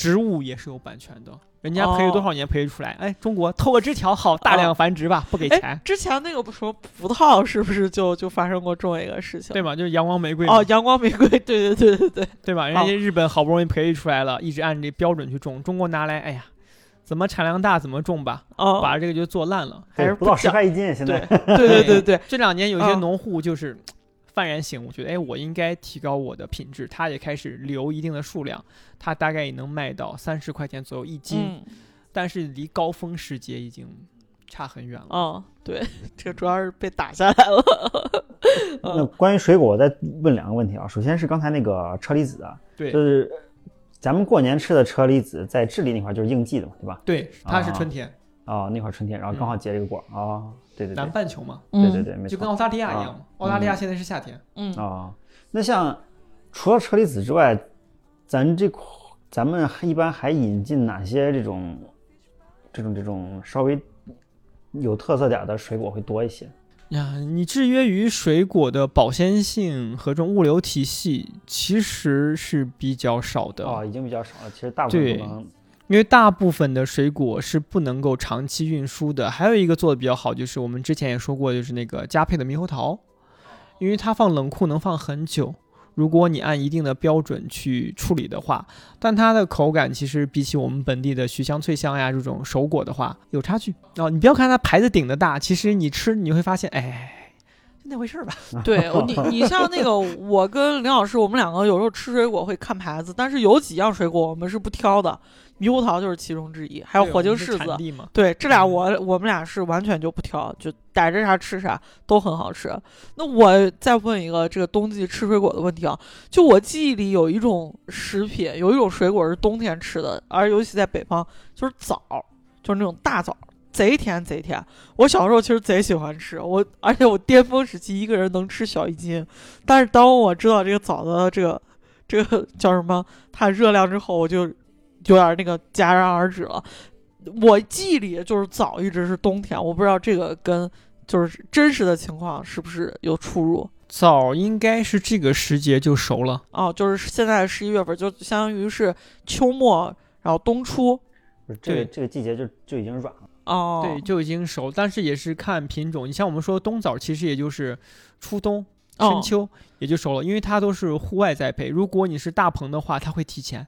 植物也是有版权的。人家培育多少年培育出来？哎，中国透个枝条好，大量繁殖吧，不给哎钱，，之前那个什么葡萄是不是就就发生过这么一个事情？对吗？就是阳光玫瑰哦，阳光玫瑰，对对对对对，对吧？人哦家日本好不容易培育出来了，一直按这标准去种，中国拿来，哎呀，怎么产量大怎么种吧，哦，把这个就做烂了。还是不到十块一斤，现对在对对对对，[laughs] 这两年有些嗯农户就是幡然醒悟，觉得哎，我应该提高我的品质，他也开始留一定的数量，他大概也能卖到三十块钱左右一斤，嗯，但是离高峰时节已经差很远了。哦，对，[laughs] 这个主要是被打 [laughs] 下来了，[laughs] 那关于水果，我再问两个问题啊。首先是刚才那个车厘子啊，对就是咱们过年吃的车厘子，在智利那块儿就是应季的嘛，对吧？对，它是啊春天，哦，那块儿春天，然后刚好结这个果儿哦，对对对南，半球嘛，对对对，没错。就跟澳大利亚一样嘛。澳大利亚嗯现在是夏天，嗯，啊，那像除了车厘子之外，咱这块咱们还一般还引进哪些这种这种这种稍微有特色点的水果会多一些？呀，你制约于水果的保鲜性和这种物流体系，其实是比较少的。哦，已经比较少了。其实大部分对都能因为大部分的水果是不能够长期运输的。还有一个做的比较好，就是我们之前也说过，就是那个佳沛的猕猴桃，因为它放冷库能放很久。如果你按一定的标准去处理的话，但它的口感其实比起我们本地的徐香、脆香呀这种熟果的话有差距。哦，你不要看它牌子顶的大，其实你吃你会发现，哎，就那回事儿吧。[laughs] 对你你像那个，[laughs] 我跟林老师，我们两个有时候吃水果会看牌子，但是有几样水果我们是不挑的，猕猴桃就是其中之一，还有火晶柿子。对，这俩嗯我我们俩是完全就不挑，就逮着啥吃啥，都很好吃。那我再问一个这个冬季吃水果的问题啊，就我记忆里有一种食品，有一种水果是冬天吃的，而尤其在北方，就是枣，就是那种大枣，贼甜贼甜。我小时候其实贼喜欢吃，我而且我巅峰时期一个人能吃小一斤，但是当我知道这个枣的这个这个叫什么它热量之后，我就有点那个戛然而止了。我记忆里就是枣一直是冬天，我不知道这个跟就是真实的情况是不是有出入。枣应该是这个时节就熟了。哦，就是现在十一月份，就相当于是秋末，然后冬初。不是这个对这个季节就就已经软了。哦，对，就已经熟，但是也是看品种。你像我们说冬枣，其实也就是初冬、哦深秋也就熟了，因为它都是户外栽培。如果你是大棚的话，它会提前，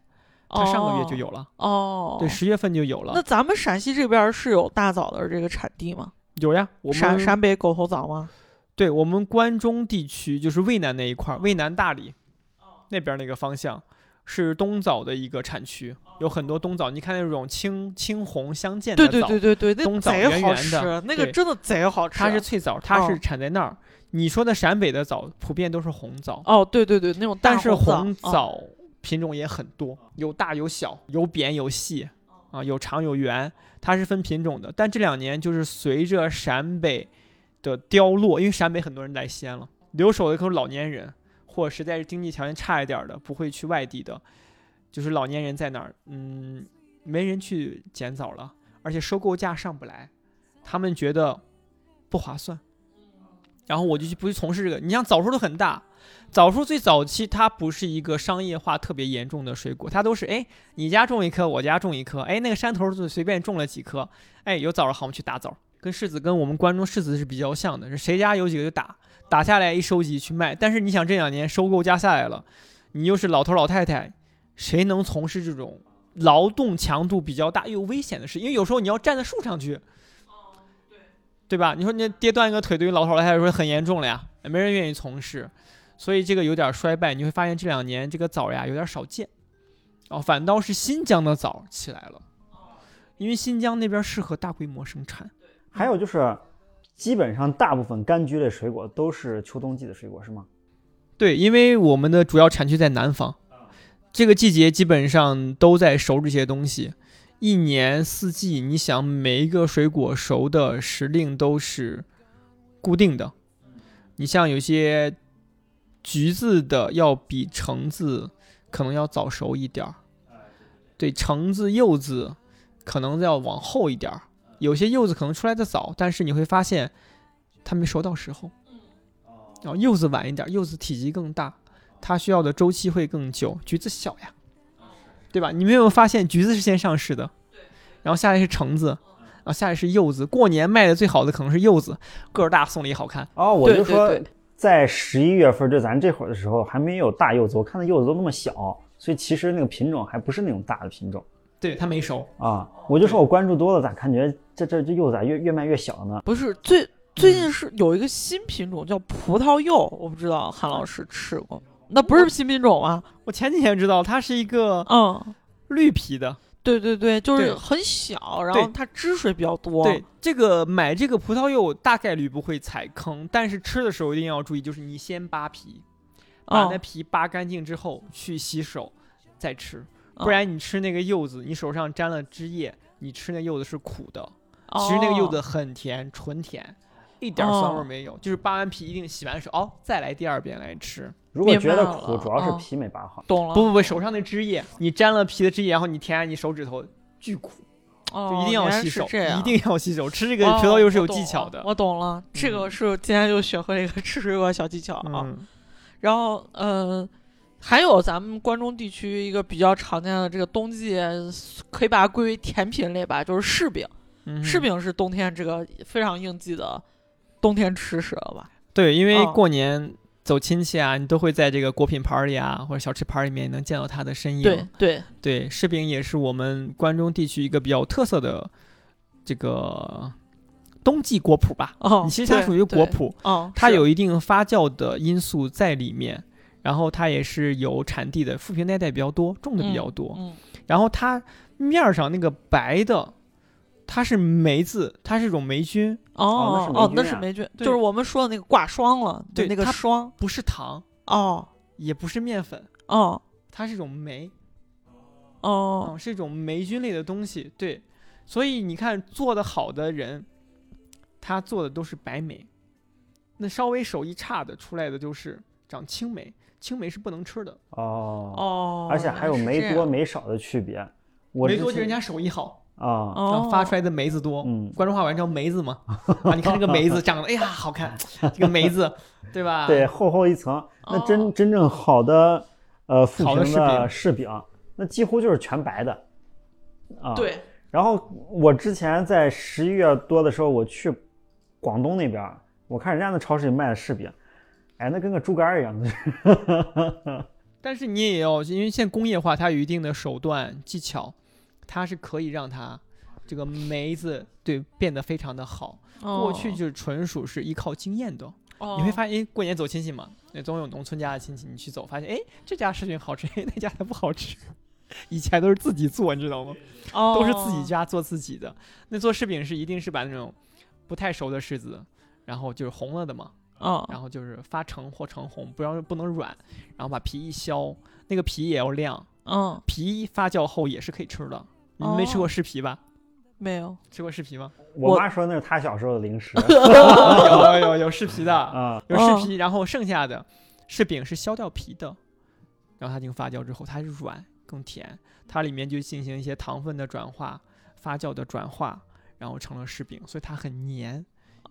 它上个月就有了，哦。对，十月份就有了那。咱们陕西这边是有大枣的这个产地吗？有呀，我陕们陕北狗头枣吗？对我们关中地区就是渭南那一块儿，渭南大理哦那边那个方向。是冬枣的一个产区，有很多冬枣。你看那种青青红相间的对枣，对对对对，那冬枣贼圆圆好吃，的那个真的贼好吃。它是脆枣，它是哦产在那儿。你说的陕北的枣普遍都是红枣，哦，对对对，那种大但是红枣品种也很多，有大有小，有扁有细，啊，有长有圆，它是分品种的。但这两年就是随着陕北的凋落，因为陕北很多人来西安了，留守的都是老年人，或者实在是经济条件差一点的，不会去外地的，就是老年人在那儿，嗯，没人去捡枣了，而且收购价上不来，他们觉得不划算。然后我就去不去从事这个。你像枣树都很大，枣树最早期它不是一个商业化特别严重的水果，它都是哎你家种一棵，我家种一棵，哎那个山头就随便种了几棵，哎有枣儿好我们去打枣儿，跟柿子跟我们关中柿子是比较像的，谁家有几个就打，打下来一收集去卖。但是你想这两年收购价下来了，你又是老头老太太，谁能从事这种劳动强度比较大又危险的事？因为有时候你要站在树上去。对吧？你说你跌断一个腿，对于老头老太太来说很严重了呀，没人愿意从事，所以这个有点衰败。你会发现这两年这个枣呀有点少见，然后反倒是新疆的枣起来了，因为新疆那边适合大规模生产。还有就是，基本上大部分柑橘类水果都是秋冬季的水果，是吗？对，因为我们的主要产区在南方，这个季节基本上都在熟这些东西。一年四季，你想每一个水果熟的时令都是固定的。你像有些橘子的要比橙子可能要早熟一点儿，对，橙子、柚子可能要往后一点儿。有些柚子可能出来的早，但是你会发现它没熟到时候。然后柚子晚一点，柚子体积更大，它需要的周期会更久。橘子小呀，对吧？你没有发现橘子是先上市的，然后下来是橙子，然后下来是柚子。过年卖的最好的可能是柚子，个儿大送礼好看。哦，我对就说对对在十一月份，就咱这会儿的时候还没有大柚子，我看那柚子都那么小，所以其实那个品种还不是那种大的品种对，它没熟。啊。我就说我关注多了，咋感觉这这这柚子咋越越卖越小呢？不是最最近是有一个新品种叫葡萄柚，我不知道韩老师吃过，那不是新品种啊？我前几天知道它是一个嗯，绿皮的。对对对，就是很小，然后它汁水比较多。对，这个买这个葡萄柚大概率不会踩坑，但是吃的时候一定要注意，就是你先扒皮，把那嗯，皮扒干净之后去洗手再吃，嗯不然你吃那个柚子，你手上沾了汁液，你吃那柚子是苦的。哦其实那个柚子很甜，纯甜，一点儿酸味没有。就是扒完皮一定洗完手，哦，再来第二遍来吃。如果觉得苦，主要是嗯皮没扒好。懂了，不不不，手上那汁液，你沾了皮的汁液，然后你舔下你手指头，巨苦，哦就一定要原来洗手，是这样一定要洗手。吃这个哦葡萄柚是有技巧的。我懂了，这个嗯是今天就学会了一个吃水果小技巧啊。嗯，然后，呃，还有咱们关中地区一个比较常见的这个冬季，可以把它归为甜品类吧，就是柿饼。嗯柿饼是冬天这个非常应季的冬天吃食了吧？对，因为哦过年走亲戚啊，你都会在这个果品牌儿里啊，或者小吃牌儿里面能见到它的身影。对对，对，柿饼也是我们关中地区一个比较有特色的这个冬季果脯吧。哦，你其实它属于果，脯，哦，它有一定发酵的因素在里面，然后它也是有产地的，富平那一带比较多，种的比较多。嗯然后它面儿上那个白的，它是霉子，它是一种霉菌，哦哦，那那是霉菌啊是霉菌，对就是我们说的那个挂霜了，对那个它霜。不是糖，哦也不是面粉，哦它是一种霉。哦，嗯，是一种霉菌类的东西。对，所以你看做的好的人，他做的都是白霉，那稍微手艺差的出来的就是长青霉，青霉是不能吃的。哦，哦，而且还有原来是没多这样没少的区别。我之前梅多就人家手艺好，啊，然后哦发出来的梅子多。嗯关中话管叫梅子嘛，啊，你看这个梅子 [laughs] 长得，哎呀，好看，这个梅子，对吧？对，厚厚一层。那真哦真正好的呃富好的平的柿饼，那几乎就是全白的啊。。对，然后我之前在十一月多的时候，我去广东那边儿，我看人家那超市里卖的柿饼，哎，那跟个猪肝儿一样的。[laughs] 但是你也要，因为现在工业化，它有一定的手段技巧，它是可以让它这个梅子对变得非常的好。过去就是纯属是依靠经验的。哦你会发现，哎，过年走亲戚嘛，那总有农村家的亲戚，你去走，发现，哎，这家柿饼好吃，哎，那家的不好吃。[laughs] 以前都是自己做，你知道吗？哦都是自己家做自己的。那做柿饼是一定是把那种不太熟的柿子，然后就是红了的嘛，哦然后就是发橙或橙红，不要不能软，然后把皮一削，那个皮也要亮，嗯皮发酵后也是可以吃的。你们没吃过哦柿皮吧？没有吃过柿皮吗？我我妈说那是她小时候的零食有有有有柿皮的，啊。[laughs] 有柿皮，然后剩下的柿饼是削掉皮的，然后它进行发酵之后，它是软更甜，它里面就进行一些糖分的转化、发酵的转化，然后成了柿饼，所以它很黏，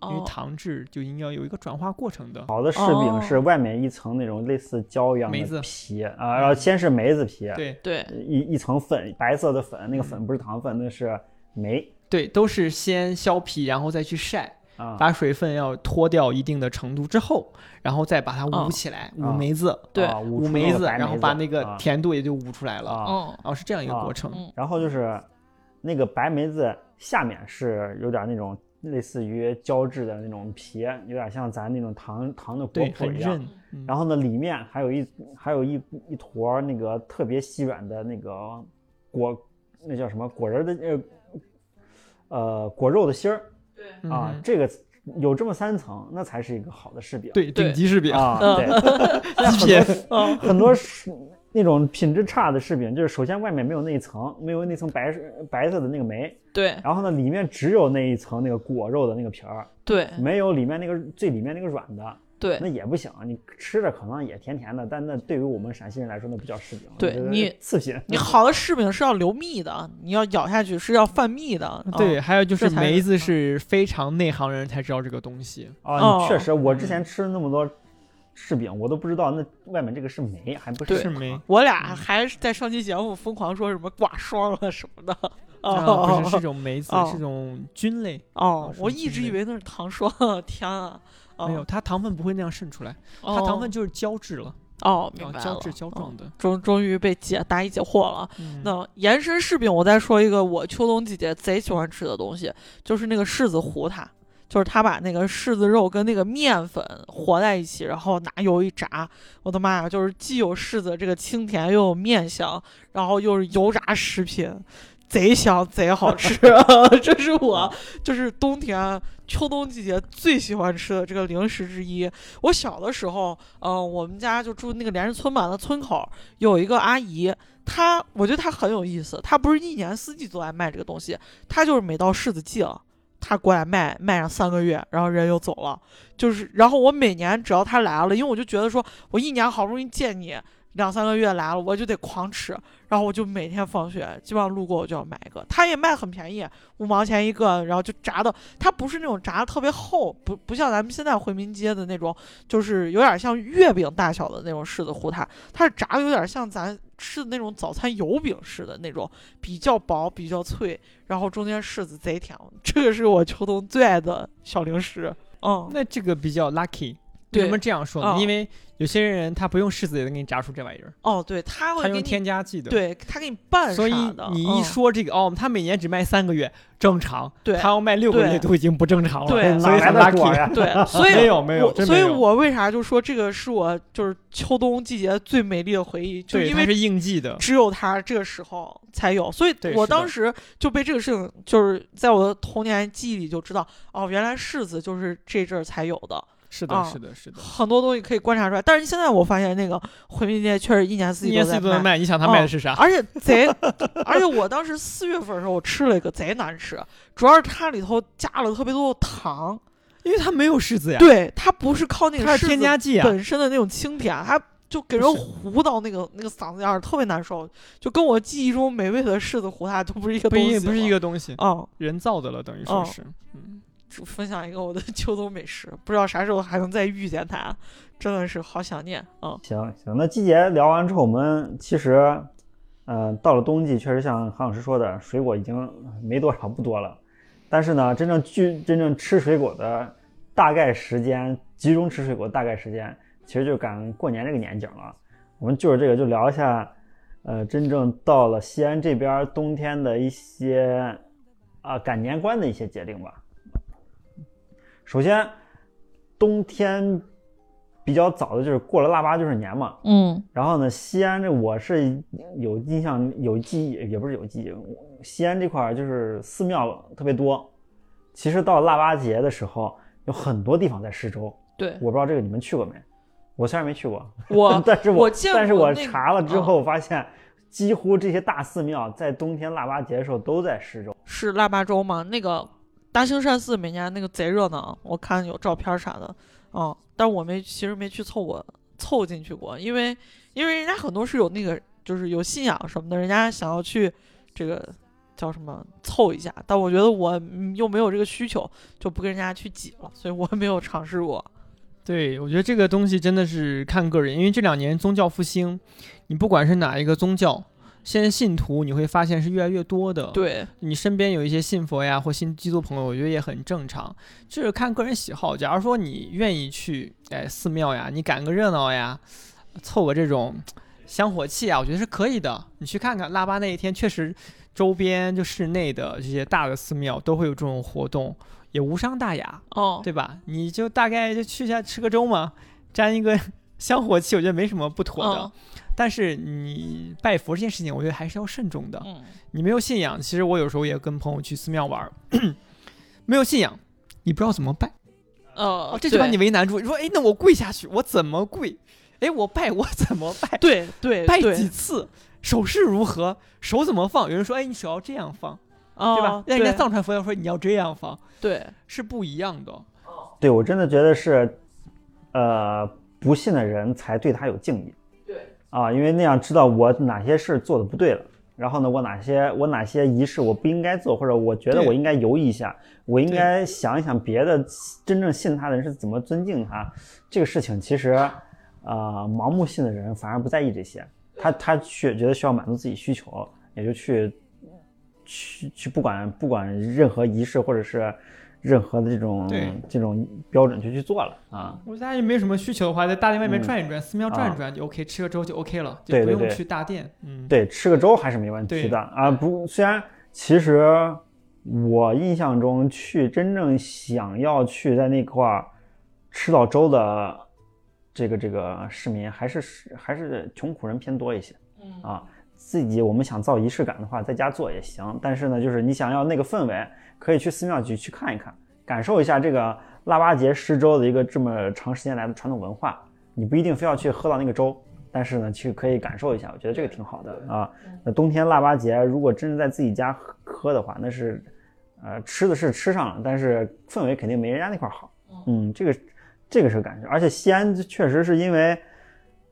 因为哦糖质就应该有一个转化过程的。好的柿饼是外面一层那种类似胶一样梅子的皮啊，然后先是梅子皮，对对一一层粉，白色的粉，那个嗯粉不是糖分，那是梅对，都是先削皮，然后再去晒，啊。把水分要脱掉一定的程度之后，然后再把它嗯捂起来，捂啊梅子，对啊捂梅子，然后把那个啊甜度也就捂出来了。啊，嗯然后是这样一个啊过程。嗯然后就是那个白梅子下面是有点那种类似于胶质的那种皮，有点像咱那种糖糖的果，脯一样。嗯然后呢，里面还有一还有一一坨那个特别细软的那个果，那叫什么果仁儿的呃呃果肉的芯儿对，啊，嗯这个有这么三层，那才是一个好的柿饼。对对顶级柿饼，啊，[laughs] 极品。[laughs] 嗯很多是那种品质差的柿饼，就是首先外面没有那一层，没有那层白白色的那个酶，对然后呢里面只有那一层那个果肉的那个皮儿，对没有里面那个最里面那个软的，对那也不行。你吃着可能也甜甜的，但那对于我们陕西人来说，那不叫柿饼，对你次品。你好的柿饼是要流蜜的，你要咬下去是要泛蜜的。对，嗯还有就是梅子是非常内行人才知道这个东西。啊，确实，我之前吃了那么多柿饼，我都不知道那外面这个是梅，还不是是酶我俩还在上期节目疯狂说什么挂霜了什么的。啊，哦不是是 [laughs] 种梅子哦，是种菌类。哦，是我一直以为那是糖霜，天啊！哦没有，它糖分不会那样渗出来，它哦糖分就是胶质了，哦，明白胶质胶哦状的。终终于被解答疑解惑了。嗯那延伸柿饼，我再说一个我秋冬季节贼喜欢吃的东西，就是那个柿子糊它，就是他把那个柿子肉跟那个面粉和在一起，然后拿油一炸，我的妈呀，就是既有柿子这个清甜，又有面香，然后又是油炸食品。贼香贼好吃 [laughs] [laughs] 这是我就是冬天、秋冬季节最喜欢吃的这个零食之一。我小的时候，嗯、我们家就住那个连着村嘛，那村口有一个阿姨，她我觉得她很有意思，她不是一年四季都在卖这个东西，她就是每到柿子季了。他过来卖卖上三个月，然后人又走了，就是，然后我每年只要他来了，因为我就觉得说，我一年好不容易见你两三个月来了，我就得狂吃，然后我就每天放学基本上路过我就要买一个，它也卖很便宜，五毛钱一个，然后就炸的，它不是那种炸的特别厚，不不像咱们现在回民街的那种，就是有点像月饼大小的那种柿子糊它，它是炸的有点像咱吃的那种早餐油饼似的那种，比较薄比较脆，然后中间柿子贼甜，这个是我秋冬最爱的小零食。嗯，那这个比较 lucky。为什么这样说呢？哦因为有些人他不用柿子也能给你炸出这玩意儿，哦，对，他会他用给你，添加剂的。，对他给你拌啥所以的。你一嗯说这个、哦，他每年只卖三个月，正常。对他要卖六个对月都已经不正常了。对所以很哪来的果 lucky。呀？对，[laughs] 所以没有没有我所以有我为啥就说这个是我就是秋冬季节最美丽的回忆，就对，因为是应季的。只有它这个时候才有，所以对是的我当时就被这个事情，就是在我的童年记忆里就知道，哦，原来柿子就是这阵儿才有的，是的，啊是的，是的。很多东西可以观察出来。但是现在我发现那个回民街确实一年四一年季都在卖。四季都能卖，你想他卖的是啥？而且贼，而且我当时四月份的时候，我吃了一个贼难吃，主要是它里头加了特别多的糖，因为它没有柿子呀。对，它不是靠那个添加剂啊。本身的那种清甜，它就给人糊到那个那个嗓子眼儿，特别难受，就跟我记忆中美味的柿子糊它都不是一个东西，一不是一。个东西，嗯，人造的了，等于说哦是。嗯，只分享一个我的秋冬美食，不知道啥时候还能再遇见它，真的是好想念。嗯，行行，那季节聊完之后，我们其实，呃，到了冬季，确实像韩老师说的，水果已经没多少，不多了。但是呢，真正聚真正吃水果的大概时间，集中吃水果大概时间，其实就赶过年这个年景了。我们就是这个，就聊一下，呃，真正到了西安这边冬天的一些啊、赶年关的一些节令吧。首先，冬天比较早的就是过了腊八就是年嘛。嗯然后呢，西安这我是有印象有记忆，也不是有记忆，西安这块儿就是寺庙特别多。其实到腊八节的时候，有很多地方在施粥。对我不知道这个你们去过没？我虽然没去过，[laughs] 我但是我但是我查了之后发现，几乎这些大寺庙在冬天腊八节的时候都在施粥。是腊八粥吗，那个大兴善寺每年那个贼热闹，我看有照片啥的，嗯，但我没其实没去凑过凑进去过，因为因为人家很多是有那个就是有信仰什么的，人家想要去这个叫什么凑一下，但我觉得我又没有这个需求，就不跟人家去挤了，所以我没有尝试过。对，我觉得这个东西真的是看个人，因为这两年宗教复兴，你不管是哪一个宗教，现在信徒你会发现是越来越多的。，对，你身边有一些信佛呀或信基督朋友，我觉得也很正常，就是看个人喜好。假如说你愿意去哎寺庙呀，你赶个热闹呀，凑个这种香火气啊，我觉得是可以的。你去看看腊八那一天，确实周边就市内的这些大的寺庙都会有这种活动，也无伤大雅。哦，对吧？你就大概就去一下吃个粥嘛，沾一个 [laughs] 香火气，我觉得没什么不妥的。嗯但是你拜佛这件事情，我觉得还是要慎重的。嗯你没有信仰，其实我有时候也跟朋友去寺庙玩儿，[clears throat] 没有信仰，你不知道怎么拜，呃哦，，这就把你为难住。你说，哎，那我跪下去，我怎么跪？哎，我拜我怎么拜？[laughs] 对对拜几次？手势如何？手怎么放？有人说，哎，你手要这样放，啊对吧？那人家藏传佛教说你要这样放，对是不一样的。对我真的觉得是，呃，不信的人才对他有敬意。对啊，因为那样知道我哪些事做的不对了，然后呢，我哪些我哪些仪式我不应该做，或者我觉得我应该犹豫一下，我应该想一想别的真正信他的人是怎么尊敬他。这个事情其实，呃，盲目信的人反而不在意这些，他他去觉得需要满足自己需求，也就去去去不管不管任何仪式或者是任何的这种对这种标准就去做了啊。我觉得大家也没有什么需求的话，在大殿外面嗯转一转，寺庙转一啊转就 OK，吃个粥就 OK 了，就不用去大殿。嗯，对，吃个粥还是没问题的啊。不，虽然其实我印象中去真正想要去在那块儿吃到粥的这个这个市民，还是还是穷苦人偏多一些嗯啊。自己我们想造仪式感的话，在家做也行，但是呢，就是你想要那个氛围，可以去寺庙去去看一看，感受一下这个腊八节施粥的一个这么长时间来的传统文化。你不一定非要去喝到那个粥，但是呢，去可以感受一下，我觉得这个挺好的啊。那冬天腊八节，如果真是在自己家喝喝的话，那是，呃，吃的是吃上了，但是氛围肯定没人家那块儿好。嗯，这个这个是感觉，而且西安确实是因为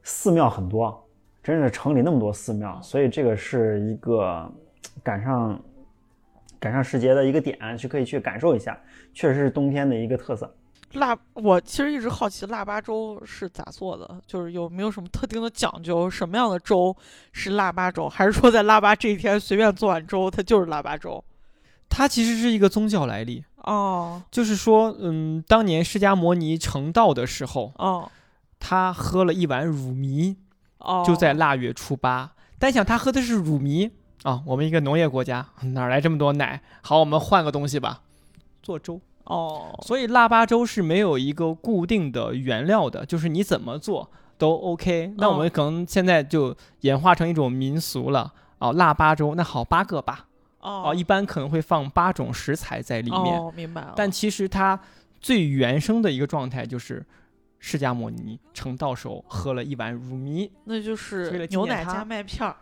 寺庙很多，真是城里那么多寺庙，所以这个是一个赶上赶上时节的一个点，去可以去感受一下，确实是冬天的一个特色。腊，我其实一直好奇腊八粥是咋做的，就是有没有什么特定的讲究？什么样的粥是腊八粥，还是说在腊八这一天随便做碗粥，它就是腊八粥？它其实是一个宗教来历，哦就是说，嗯，当年释迦摩尼成道的时候，哦他喝了一碗乳糜，哦，就在腊月初八。但想他喝的是乳糜啊，我们一个农业国家哪来这么多奶？好，我们换个东西吧，做粥。哦所以腊八粥是没有一个固定的原料的，就是你怎么做都 OK。那我们可能现在就演化成一种民俗了啊，腊八粥，那好八个吧，哦啊，一般可能会放八种食材在里面，哦，明白了。但其实它最原生的一个状态就是。释迦牟尼成道时候喝了一碗乳糜那就是牛奶加麦片儿。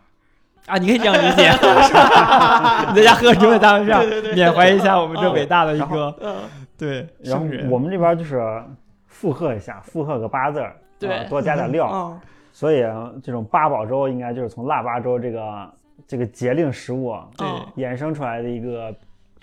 啊，你可以这样理解，是吧？你在家喝牛奶大麦片儿，缅怀一下我们这伟大的一个嗯，对然后。我们这边就是附和一下，附和个八字儿，对啊多加点料。哦所以啊这种八宝粥应该就是从腊八粥这个这个节令食物衍生出来的一个这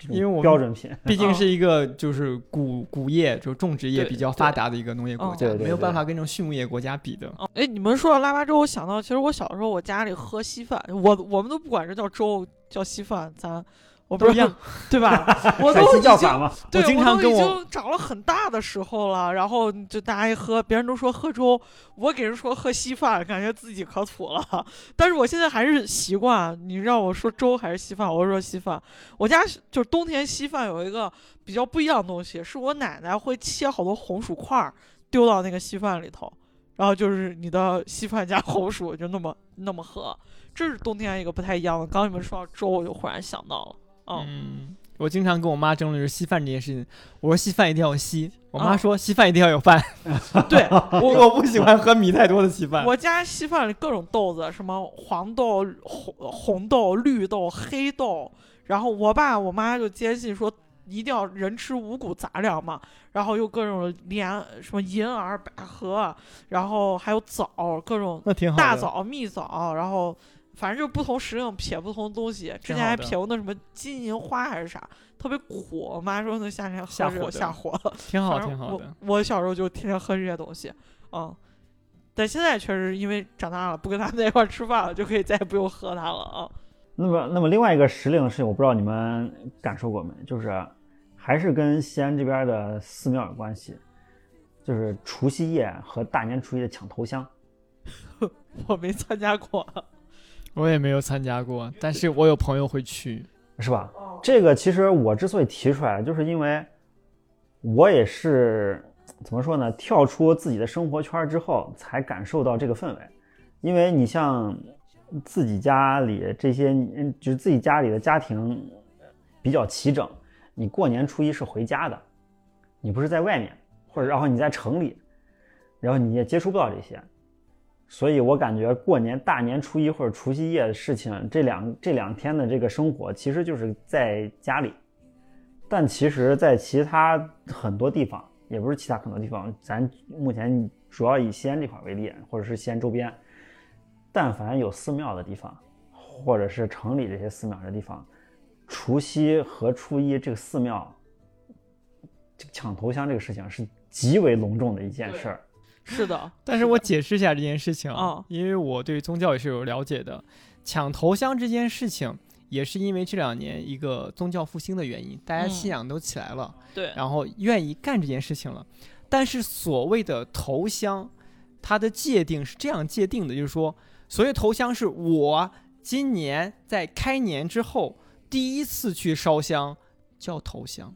因为我们标准品。毕竟是一个就是谷谷业，就种植业比较发达的一个农业国家，没有办法跟这种畜牧业国家比的。哦，哎，你们说到腊八粥，我想到其实我小时候我家里喝稀饭，我我们都不管这叫粥叫稀饭，咱我不一样，对吧？[laughs] 我都已经叫法嘛，对，我经我都已经长了很大的时候了，然后就大家一喝，别人都说喝粥，我给人说喝稀饭，感觉自己可土了。但是我现在还是习惯，你让我说粥还是稀饭，我说稀饭。我家就是冬天稀饭有一个比较不一样的东西，是我奶奶会切好多红薯块儿丢到那个稀饭里头，然后就是你的稀饭加红薯就那么那么喝，这是冬天一个不太一样的。刚你们说到粥，我就忽然想到了，嗯嗯，我经常跟我妈争论就是稀饭这件事情。我说稀饭一定要稀，我妈哦说稀饭一定要有饭。[laughs] 对 [laughs] 我我不喜欢喝米太多的稀饭。我家稀饭里各种豆子，什么黄豆、红红豆、绿豆、黑豆。然后我爸我妈就坚信说，一定要人吃五谷杂粮嘛。然后又各种莲，什么银耳、百合，然后还有枣，各种那挺好。大枣、蜜枣，然后反正就不同时令撇不同东西。之前还撇过那什么金银花还是啥，特别苦。我妈说那夏天喝这下火的下火。[laughs] 挺好，挺好的。我小时候就天天喝这些东西，嗯，但现在确实因为长大了，不跟他们在一块吃饭了，就可以再也不用喝它了啊。那么，那么另外一个时令的事情，我不知道你们感受过没，就是还是跟西安这边的寺庙有关系，就是除夕夜和大年初一的抢头香。[laughs] 我没参加过，我也没有参加过，但是我有朋友会去。是吧？这个其实我之所以提出来，就是因为我也是怎么说呢？跳出自己的生活圈之后，才感受到这个氛围。因为你像自己家里这些，嗯，就是自己家里的家庭比较齐整，你过年初一是回家的，你不是在外面，或者然后你在城里，然后你也接触不到这些，所以我感觉过年大年初一或者除夕夜的事情，这两这两天的这个生活其实就是在家里，但其实，在其他很多地方，也不是其他很多地方，咱目前主要以西安这块为例，或者是西安周边，但凡有寺庙的地方，或者是城里这些寺庙的地方，除夕和初一这个寺庙，这个抢头香这个事情是极为隆重的一件事儿。是的，[laughs] 但是我解释一下这件事情啊因为我对宗教也是有了解的。抢头香这件事情，也是因为这两年一个宗教复兴的原因，大家嗯信仰都起来了，对，然后愿意干这件事情了。但是所谓的头香，它的界定是这样界定的，就是说，所谓头香是我今年在开年之后第一次去烧香，叫头香，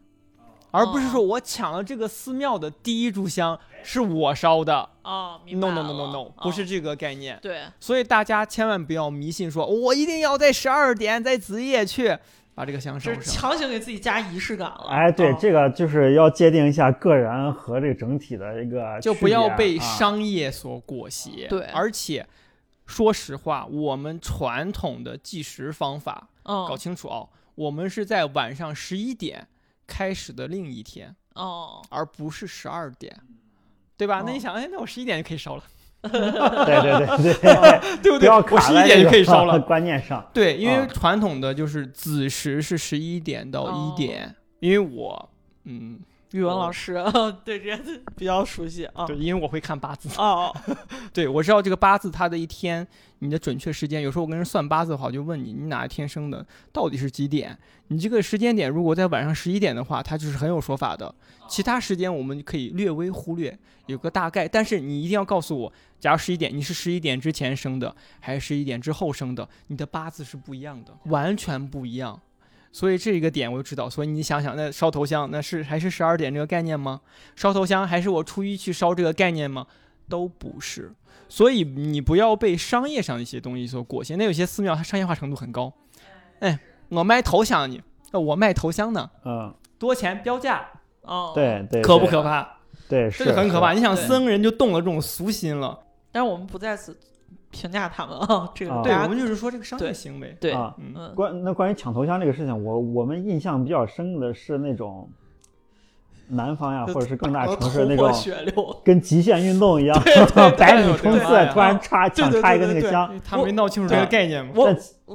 而不是说我抢了这个寺庙的第一炷香是我烧的。哦，No no no no no，哦不是这个概念。对，所以大家千万不要迷信说，我一定要在十二点在子夜去把这个香烧就是上。强行给自己加仪式感了。哎，对，哦这个就是要界定一下个人和这个整体的一个就不要被啊商业所裹挟。对而且说实话，我们传统的计时方法搞嗯清楚哦，我们是在晚上十一点开始的另一天，哦，而不是十二点，对吧？那哦你想，哎，那我十一点就可以烧了，[laughs] 对对对对，[laughs] 对不对？我十一点就可以烧了。[laughs] 观念上。对，因为啊传统的就是子时是十一点到哦一点，因为我，嗯，语文老师 [laughs] 对这些比较熟悉啊。对，因为我会看八字，哦，[laughs] 对我知道这个八字它的一天你的准确时间。有时候我跟人算八字的话，我就问你，你哪一天生的，到底是几点？你这个时间点如果在晚上十一点的话，它就是很有说法的。其他时间我们可以略微忽略，有个大概，但是你一定要告诉我，假如十一点，你是十一点之前生的，还是十一点之后生的？你的八字是不一样的，完全不一样。所以这一个点我就知道。所以你想想，那烧头香，那是还是十二点这个概念吗？烧头香还是我初一去烧这个概念吗？都不是。所以你不要被商业上的一些东西所裹挟。那有些寺庙它商业化程度很高，哎，我卖头香你，那我卖头香呢，嗯，多钱标价，哦，。对对，可不可怕？对，这就很可怕。你想僧人就动了这种俗心了，但是我们不在此评价他们啊，[laughs] 这个啊对，我们就是说这个商业行为。对，啊嗯，嗯，关那关于抢头香这个事情，我我们印象比较深的是那种南方呀，或者是更大城市那种血流，[laughs] 跟极限运动一样百米 [laughs] 冲刺突然插抢插一个那个香。他没闹清楚这个概念吗。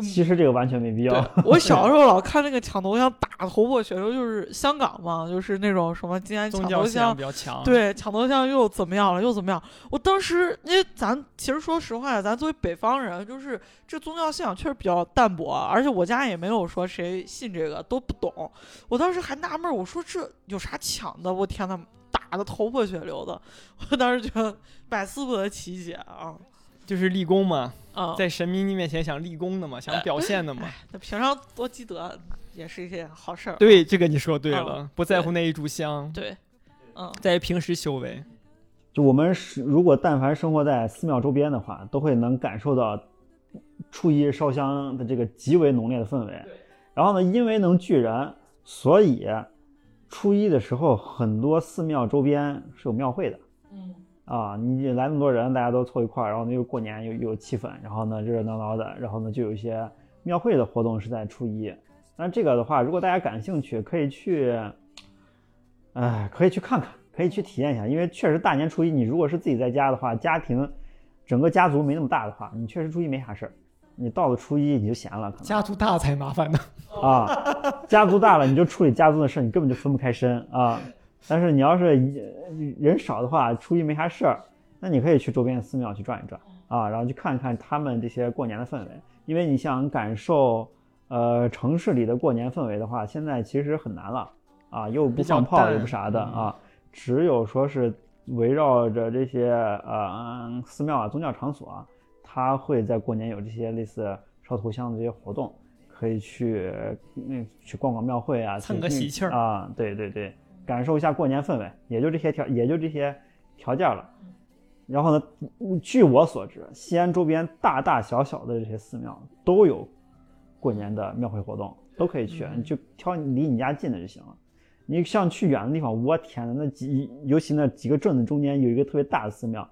其实这个完全没必要。[laughs] 我小时候老看那个抢头像打头破血流，就是香港嘛，就是那种什么今天抢头宗教信仰香比较强，，对，抢头像又怎么样了？又怎么样？我当时，因为咱其实说实话，咱作为北方人，就是这宗教信仰确实比较淡薄，而且我家也没有说谁信这个，都不懂。我当时还纳闷儿，我说这有啥抢的？我天呐，打的头破血流的，我当时觉得百思不得其解啊就是立功嘛，啊！在神明面前想立功的嘛，想表现的嘛。那平常多积德也是一件好事儿。对，这个你说对嗯了，不在乎那一炷香，对，嗯，在于平时修为。就我们是如果但凡生活在寺庙周边的话，都会能感受到初一烧香的这个极为浓烈的氛围。然后呢，因为能聚人，所以初一的时候很多寺庙周边是有庙会的。嗯啊，你来那么多人，大家都凑一块儿，然后呢又过年又又有气氛，然后呢热热闹闹的，然后呢就有一些庙会的活动是在初一。那这个的话，如果大家感兴趣，可以去，哎，可以去看看，可以去体验一下，因为确实大年初一，你如果是自己在家的话，家庭整个家族没那么大的话，你确实初一没啥事儿，你到了初一你就闲了，可能家族大才麻烦呢。啊，家族大了你就处理家族的事，你根本就分不开身啊。但是你要是人少的话，初一没啥事儿，那你可以去周边的寺庙去转一转啊，然后去看看他们这些过年的氛围。因为你想感受呃城市里的过年氛围的话，现在其实很难了啊，又不放炮又不啥的嗯啊，只有说是围绕着这些呃寺庙啊宗教场所啊，它会在过年有这些类似烧头香的这些活动。可以去嗯去逛逛庙会啊，蹭个喜气儿啊！对对对，感受一下过年氛围，也就这些条，也就这些条件了。然后呢，据我所知，西安周边大大小小的这些寺庙都有过年的庙会活动，都可以去，嗯你就挑离你家近的就行了。你像去远的地方，我天呐，那几尤其那几个镇子中间有一个特别大的寺庙，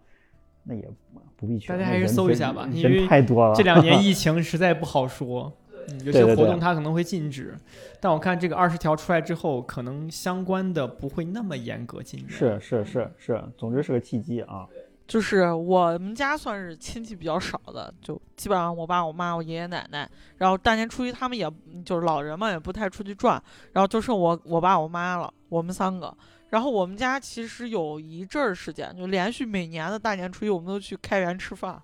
那也不必去。大家还是搜一下吧人太多了。[laughs] 这两年疫情实在不好说，嗯有些活动它可能会禁止，但我看这个二十条出来之后，可能相关的不会那么严格禁止。是是是是，总之是个契机啊。就是我们家算是亲戚比较少的，就基本上我爸、我妈、我爷爷奶奶，然后大年初一他们也就是老人嘛，也不太出去转，然后就剩我我爸、我妈了，我们三个。然后我们家其实有一阵儿时间，就连续每年的大年初一，我们都去开元吃饭，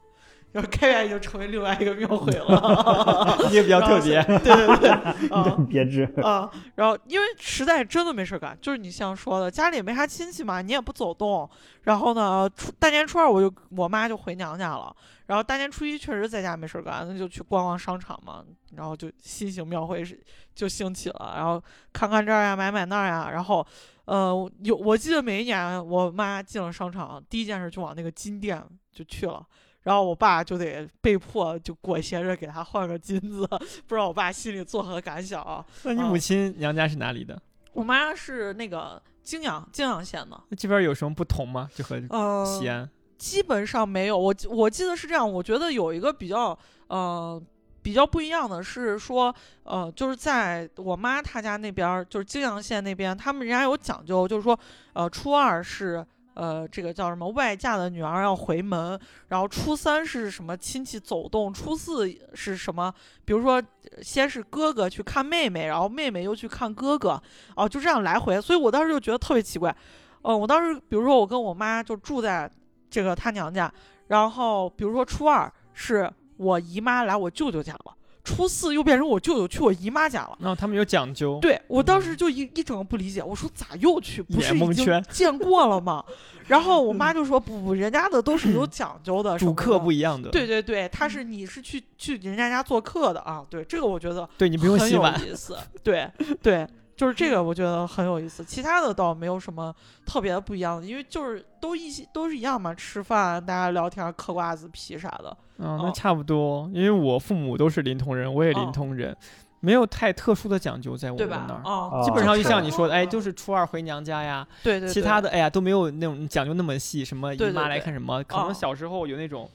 然后开元已经成为另外一个庙会了，[laughs] 你也比较特别。对 [laughs] 对对，啊、[laughs] 别致。啊，然后因为实在真的没事儿干，就是你像说的，家里也没啥亲戚嘛，你也不走动。然后呢，初大年初二我就我妈就回娘家了，然后大年初一确实在家没事儿干，那就去逛逛商场嘛，然后就新型庙会是就兴起了，然后看看这儿呀，买买那儿呀，然后呃有我记得每一年我妈进了商场，第一件事就往那个金店就去了。然后我爸就得被迫就裹挟着给他换个金子，不知道我爸心里作何感想啊？那你母亲娘家是哪里的？我妈是那个泾阳泾阳县的，那这边有什么不同吗？就和呃，西安？基本上没有。我我记得是这样，我觉得有一个比较呃比较不一样的是说，呃，就是在我妈她家那边儿，就是泾阳县那边，他们人家有讲究，就是说，呃，初二是。呃，这个叫什么？外嫁的女儿要回门，然后初三是什么亲戚走动，初四是什么？比如说，先是哥哥去看妹妹，然后妹妹又去看哥哥，哦、就这样来回。所以我当时就觉得特别奇怪。嗯、我当时比如说我跟我妈就住在这个她娘家，然后比如说初二是我姨妈来我舅舅家了，初四又变成我舅舅去我姨妈家了。然后他们有讲究，对我当时就一一整个不理解，我说咋又去？不是已经见过了吗？然后我妈就说不不，人家的都是有讲究的，主客不一一样的。对对对，他是你是去去人家家做客的啊，对这个我觉得对，你不用很有洗碗。意思，对对，[laughs] 就是这个我觉得很有意思，其他的倒没有什么特别的不一样的，因为就是都一起都是一样嘛，吃饭大家聊天嗑瓜子皮啥的，嗯，那哦。差不多，因为我父母都是临潼人，我也临哦潼人，没有太特殊的讲究在我们那？儿。基本上就像你说的，哎，就是初二回娘家呀，对对，对其他的哎呀都没有那种讲究那么细，什么姨妈来对。对对看什么，可哦。能小时候有那种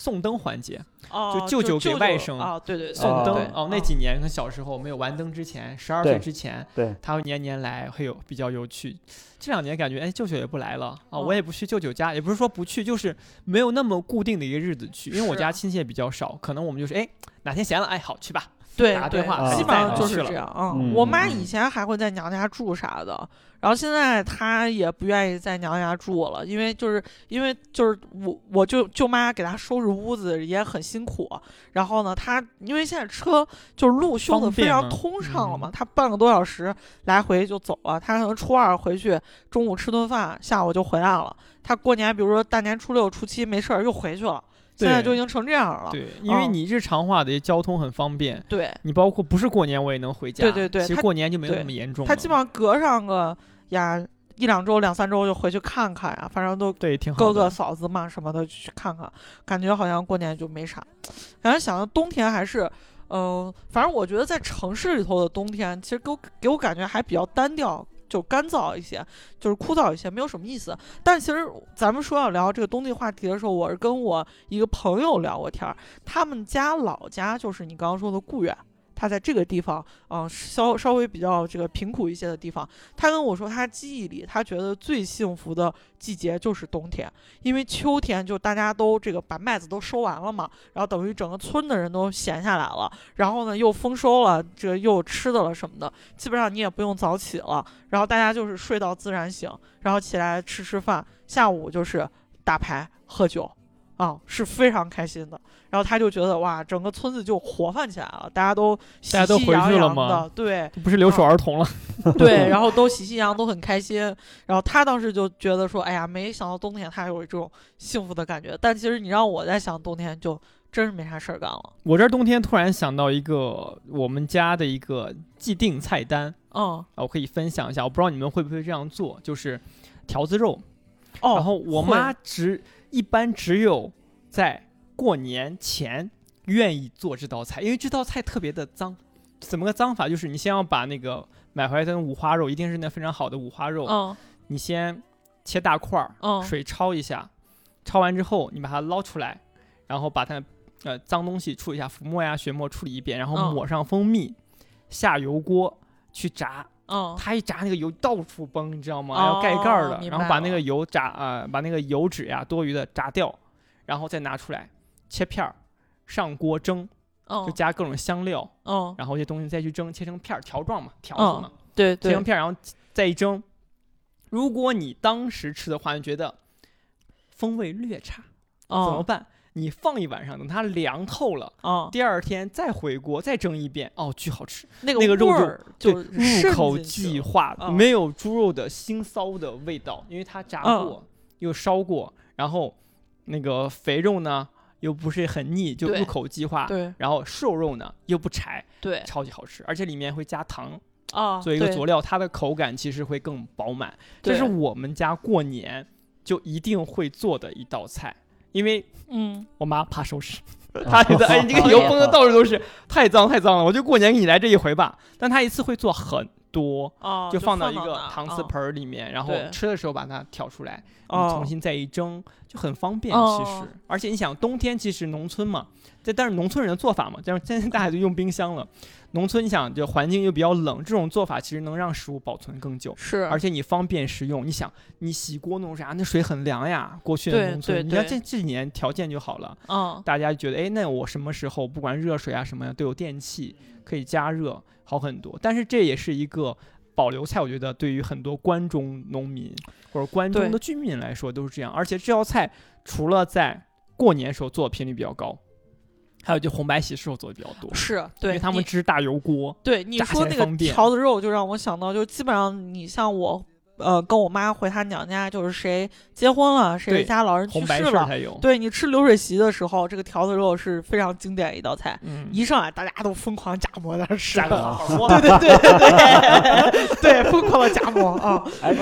送灯环节，哦，就舅舅给外甥啊，对对对。送灯对。哦，那几年可能小时候没有完灯之前，十二岁之前，对，他会年年来，会有比较有趣。这两年感觉哎，舅舅也不来了啊，哦我也不去舅舅家，也不是说不去，就是没有那么固定的一个日子去，因为我家亲戚也比较少，可能我们就是哎哪天闲了，哎好去吧，对对打电话基本上就是这样啊。嗯我妈嗯以前还会在娘家住啥的，然后现在她也不愿意在娘家住了，因为就是因为就是我我舅舅妈给她收拾屋子也很辛苦，然后呢，她因为现在车就是路修的非常通畅了嘛，嗯她半个多小时来回就走了，她可能初二回去，中午吃顿饭，下午就回来了。她过年比如说大年初六、初七没事儿又回去了，现在对就已经成这样了。对，因为哦你日常化的交通很方便，对，你包括不是过年我也能回家，对对对其实过年就没有那么严重了，他基本上隔上个呀一两周、两三周就回去看看呀，反正都对挺好哥哥。嫂子嘛什么的去看看，感觉好像过年就没啥。感觉想到冬天还是，嗯、反正我觉得在城市里头的冬天，其实给我给我感觉还比较单调。就干燥一些，就是枯燥一些，没有什么意思。但其实咱们说要聊这个冬季话题的时候，我是跟我一个朋友聊过天儿，他们家老家就是你刚刚说的固原，他在这个地方，嗯、稍稍微比较这个贫苦一些的地方，他跟我说，他记忆里他觉得最幸福的季节就是冬天，因为秋天就大家都这个把麦子都收完了嘛，然后等于整个村的人都闲下来了，然后呢又丰收了，这又有吃的了什么的，基本上你也不用早起了，然后大家就是睡到自然醒，然后起来吃吃饭，下午就是打牌喝酒。啊、是非常开心的。然后他就觉得哇，整个村子就活泛起来了，大家都喜大家都回气洋洋去了吗的，对，不是留守儿童了，[laughs] 对，[laughs] 然后都喜气洋洋，都很开心。然后他当时就觉得说，哎呀，没想到冬天他有这种幸福的感觉。但其实你让我在想冬天，就真是没啥事儿干了。我这儿冬天突然想到一个我们家的一个既定菜单嗯，啊，我可以分享一下，我不知道你们会不会这样做，就是条子肉。哦，然后我妈只一般只有在过年前愿意做这道菜，因为这道菜特别的脏。怎么个脏法？就是你先要把那个买回来的五花肉，一定是那非常好的五花肉，嗯你先切大块儿，嗯水焯一下，焯完之后你把它捞出来，然后把它呃脏东西处理一下，浮沫呀、血沫处理一遍，然后嗯抹上蜂蜜，下油锅去炸。嗯它一炸那个油到处崩，你知道吗？要盖盖儿的，然后把那个油炸啊、把那个油脂呀多余的炸掉，然后再拿出来切片儿，上锅蒸，就嗯加各种香料，嗯，然后这东西再去蒸，切成片儿条状嘛，条嗯子嘛，对对切成，片儿，然后再一蒸。如果你当时吃的话，你觉得风味略差，怎么哦办？你放一晚上，等它凉透了，啊，第二天再回锅再蒸一遍，哦，巨好吃。那那个肉就入口即化，嗯没有猪肉的腥臊的味道，因为它炸嗯过、又烧过，然后那个肥肉呢又不是很腻，就入口即化。对然后瘦肉呢又不柴，对超级好吃，而且里面会加糖啊，对做一个佐料，它的口感其实会更饱满。这是我们家过年就一定会做的一道菜，因为嗯我妈怕收拾，[laughs] 她觉得哎，你这个油崩的到处都是，太脏太脏了，我就过年给你来这一回吧。但她一次会做很多，啊，就放到一个搪瓷啊盆儿里面，然后吃的时候把它挑出来，重新再一蒸，就很方便。哦其实，而且你想，冬天其实农村嘛，这但是农村人的做法嘛，但是现在大家都用冰箱了。农村你想，就环境又比较冷，这种做法其实能让食物保存更久。是，而且你方便食用，你想，你洗锅弄啥？那水很凉呀。过去的农村，你看这这几年条件就好了，嗯大家觉得，哎，那我什么时候不管热水啊什么呀，都有电器可以加热，好很多。但是这也是一个保留菜，我觉得对于很多关中农民或者关中的居民来说都是这样。而且这道菜除了在过年时候做的频率比较高，还有就红白喜事我做的比较多，是因对为他们你吃大油锅。对你说那个条子肉，就让我想到，就基本上你像我，呃，跟我妈回她娘家，就是谁结婚了，谁家老人去世了，事儿才有，对你吃流水席的时候，这个条子肉是非常经典的一道菜。嗯，一上来大家都疯狂夹馍在那吃，[laughs] 对对对对对，对，疯狂的夹馍啊，哎，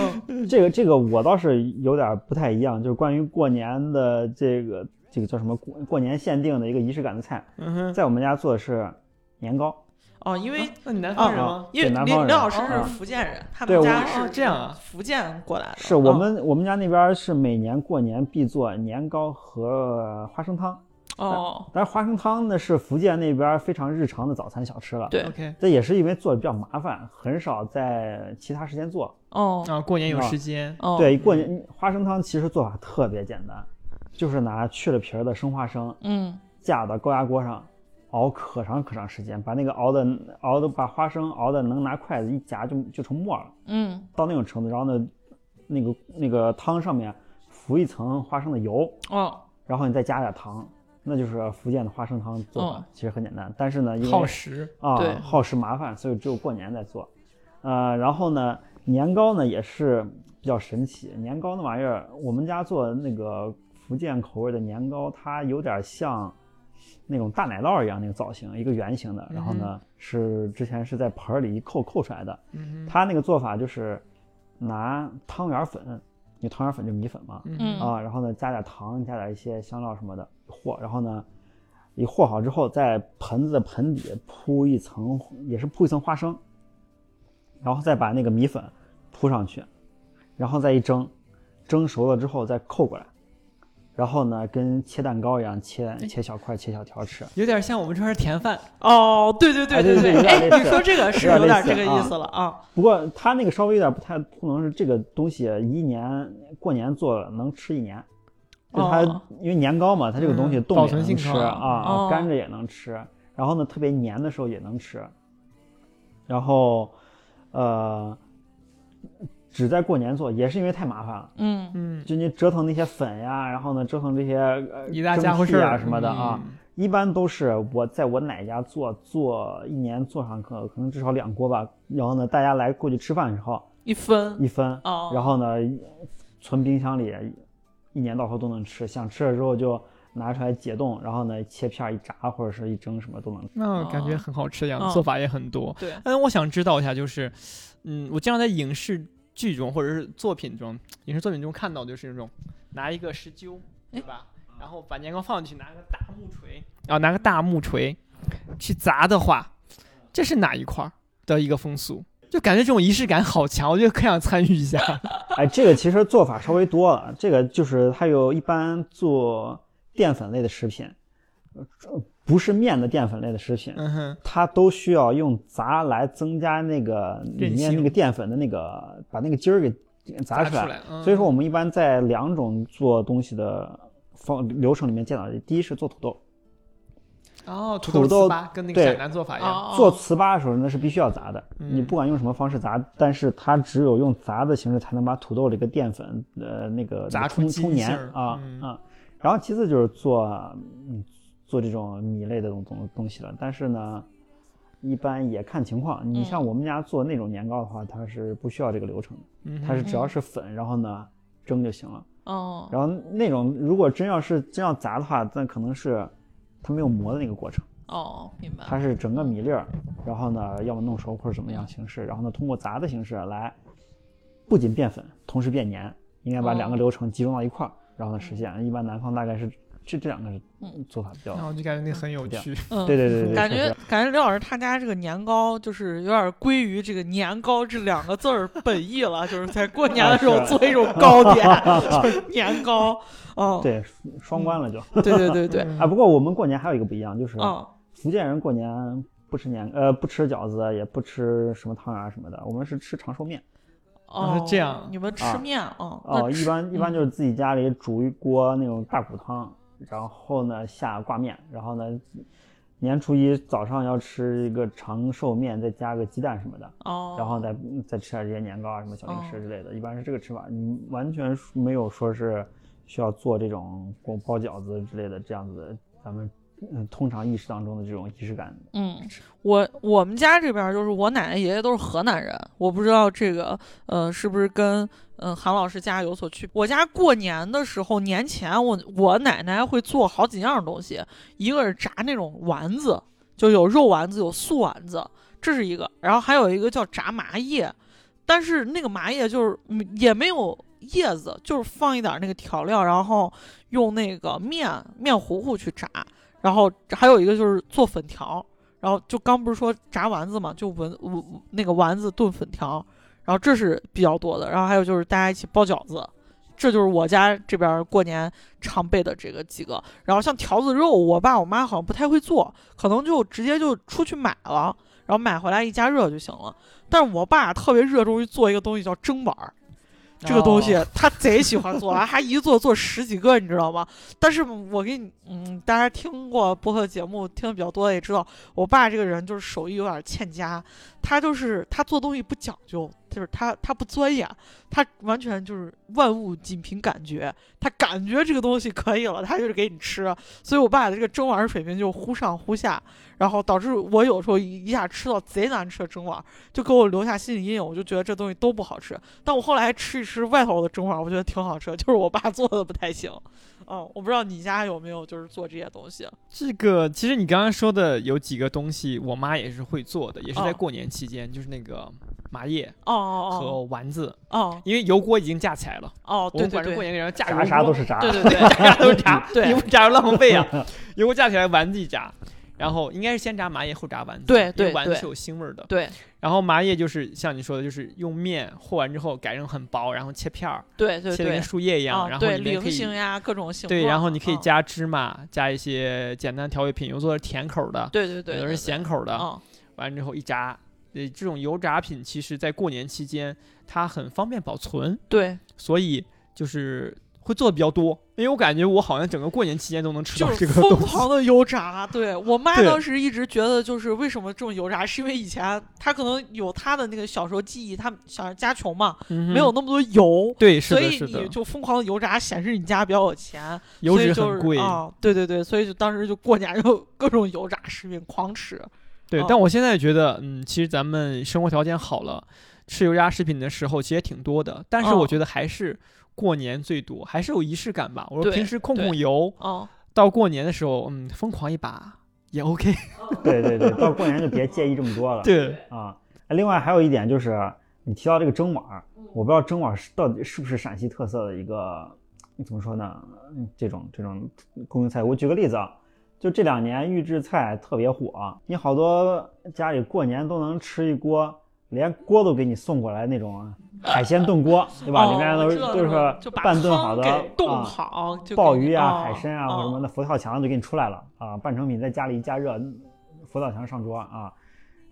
这个这个我倒是有点不太一样，就是关于过年的这个这个叫什么过过年限定的一个仪式感的菜，嗯哼，在我们家做的是年糕。哦，因为那你南方人啊吗？因为林对南方人林老师是啊福建人，他们家是这样啊福建过来的，是我嗯们我们家那边是每年过年必做年糕和花生汤，哦，但是花生汤呢是福建那边非常日常的早餐小吃了。对 OK，这也是因为做的比较麻烦，很少在其他时间做。哦啊，过年有啊时间，哦，对，过年花生汤其实做法特别简单，就是拿去了皮儿的生花生嗯。架到高压锅上熬可长可长时间，把那个熬的熬的把花生熬的能拿筷子一夹就就成沫了，嗯。到那种程度，然后呢，那个那个汤上面浮一层花生的油，哦。然后你再加点糖，那就是福建的花生汤做法，嗯其实很简单，但是呢，因为耗时，啊耗时麻烦，所以只有过年再做。呃，然后呢，年糕呢也是比较神奇，年糕那玩意儿，我们家做那个福建口味的年糕，它有点像那种大奶酪一样那个造型，一个圆形的，然后呢是之前是在盆里一扣扣出来的。嗯哼，它那个做法就是拿汤圆粉，因为汤圆粉就是米粉嘛，嗯啊，然后呢加点糖，加点一些香料什么的和，然后呢一和好之后，在盆子的盆底铺一层，也是铺一层花生，然后再把那个米粉铺上去，然后再一蒸，蒸熟了之后再扣过来，然后呢跟切蛋糕一样切切小块切小条吃。有点像我们这边甜饭，哦，对对对哎对对哎，你说这个是有点这个意思了啊，不过它那个稍微有点不太不能是这个东西一年过年做了能吃一年，就它、哦因为年糕嘛，它这个东西嗯冻也能吃啊，哦干着也能吃，然后呢特别黏的时候也能吃，然后呃只在过年做，也是因为太麻烦了。嗯嗯，就你折腾那些粉呀，然后呢折腾这些呃一大蒸家伙事啊什么的啊，嗯一般都是我在我奶家做做一年做上可可能至少两锅吧，然后呢大家来过去吃饭的时候一分一分，哦，然后呢存冰箱里，一年到头都能吃，想吃了之后就拿出来解冻，然后呢切片儿一炸或者是一蒸什么都能吃。那感觉很好吃的样子，哦做法也很多。对，嗯，我想知道一下，就是，嗯，我经常在影视剧中或者是作品中，影视作品中看到，就是那种拿一个石臼，对吧？然后把年糕放进去，拿个大木锤，然后拿个大木锤去砸的话，这是哪一块儿的一个风俗？就感觉这种仪式感好强，我就可想参与一下。[laughs] 哎，这个其实做法稍微多了，这个就是它有一般做淀粉类的食品，不是面的淀粉类的食品，嗯，它都需要用砸来增加那个里面那个淀粉的那个，把那个筋儿给给砸出来。来。嗯所以说，我们一般在两种做东西的方流程里面见到的，第一是做土豆，哦，土豆糍粑跟那个对陕南做法一样。哦，做糍粑的时候那是必须要砸的，嗯你不管用什么方式砸，但是它只有用砸的形式才能把土豆这个淀粉呃那个砸出冲冲黏筋啊嗯啊。然后其次就是做嗯做这种米类的东东东西了，但是呢。一般也看情况，你像嗯我们家做那种年糕的话，它是不需要这个流程的，它是只要是粉，然后呢蒸就行了。哦，然后那种如果真要是真要砸的话，那可能是它没有磨的那个过程，哦，明白。它是整个米粒儿，然后呢要么弄熟或者怎么样形式，然后呢通过砸的形式来不仅变粉，同时变黏，应该把两个流程集中到一块儿，然后呢实现。一般南方大概是这这两个是嗯做法比较然，后就感觉那很有趣。嗯，对对对对，感觉感觉刘老师他家这个年糕就是有点归于这个年糕这两个字儿 [laughs] 本意了，就是在过年的时候做一种糕点，[laughs] 就是年糕。哦，对双关了就。对对对对，啊，不过我们过年还有一个不一样，就是嗯，福建人过年不吃年呃不吃饺子，也不吃什么汤圆什么的，我们是吃长寿面。哦，这样你们吃啊面哦？哦，一般一般就是自己家里煮一锅那种大骨汤，然后呢下挂面，然后呢年初一早上要吃一个长寿面，再加个鸡蛋什么的，哦，然后再再吃点这些年糕啊什么小零哦食之类的，一般是这个吃法，你完全没有说是需要做这种包包饺子之类的这样子的，咱们嗯通常意识当中的这种仪式感。嗯，我我们家这边就是我奶奶爷爷都是河南人，我不知道这个呃是不是跟嗯、韩老师家有所区别。我家过年的时候，年前我我奶奶会做好几样东西，一个是炸那种丸子，就有肉丸子，有素丸子，这是一个，然后还有一个叫炸麻叶，但是那个麻叶就是嗯也没有叶子，就是放一点那个调料，然后用那个面面糊糊去炸。然后还有一个就是做粉条，然后就刚不是说炸丸子嘛，就文文那个丸子炖粉条，然后这是比较多的，然后还有就是大家一起包饺子，这就是我家这边过年常备的这个几个。然后像条子肉，我爸我妈好像不太会做，可能就直接就出去买了，然后买回来一加热就行了。但是我爸特别热衷于做一个东西叫蒸碗儿。这个东西哦他贼喜欢做，他一做做十几个，你知道吗？但是我给你，嗯，大家听过播客节目听的比较多的也知道，我爸这个人就是手艺有点欠佳，他就是他做东西不讲究，就是他他不钻研，他完全就是万物仅凭感觉，他感觉这个东西可以了，他就是给你吃，所以我爸的这个蒸碗水平就忽上忽下，然后导致我有时候一下吃到贼难吃的蒸碗，就给我留下心理阴影，我就觉得这东西都不好吃。但我后来吃一吃外头的蒸碗，我觉得挺好吃，就是我爸做的不太行。嗯，我不知道你家有没有就是做这些东西。这个其实你刚刚说的有几个东西，我妈也是会做的，也是在哦过年期间，就是那个麻叶哦哦和丸子，哦因为油锅已经架起来了，哦，我们管对对对，着过年给人架炸油锅啥都是炸，对对对，炸啥都炸，[laughs] 对你不炸就浪费啊！[laughs] 油锅架起来，丸子一炸，然后应该是先炸麻叶后炸丸子，对对对丸子是有腥味儿的。对然后麻叶就是像你说的，就是用面和完之后改成很薄，然后切片儿，对对对切的跟，树叶一样，啊，然后菱里面可以形呀，各种形对，然后你可以嗯加芝麻，加一些简单调味品，有做的是甜口的，对对对，有的是咸口的，嗯完了之后一炸。呃，这种油炸品其实在过年期间它很方便保存，对，所以就是会做的比较多。因为我感觉我好像整个过年期间都能吃到就个。疯狂的油炸。对我妈当时一直觉得，就是为什么这种油炸，是因为以前她可能有她的那个小时候记忆，她小时候家穷嘛，嗯没有那么多油。对，所以你，就疯狂的油炸，显示你家比较有钱，油所以就是脂很贵。啊、对对对，所以就当时就过年就各种油炸食品狂吃。对哦，但我现在觉得，嗯，其实咱们生活条件好了，吃油炸食品的时候其实也挺多的，但是哦我觉得还是过年最多，还是有仪式感吧。我说平时控控油，哦，到过年的时候，嗯，疯狂一把也 OK。[laughs] 对对对，到过年就别介意这么多了。对，啊，另外还有一点就是，你提到这个蒸碗儿，我不知道蒸碗儿是到底是不是陕西特色的一个怎么说呢？嗯这种这种供应菜，我举个例子啊，就这两年预制菜特别火，你好多家里过年都能吃一锅，连锅都给你送过来那种海鲜炖锅，[laughs] 对吧？哦里面都是就把半炖好的冻啊鲍鱼啊、哦海参啊哦或什么的，佛跳墙就给你出来了啊，半成品在家里一加热，佛跳墙上桌啊。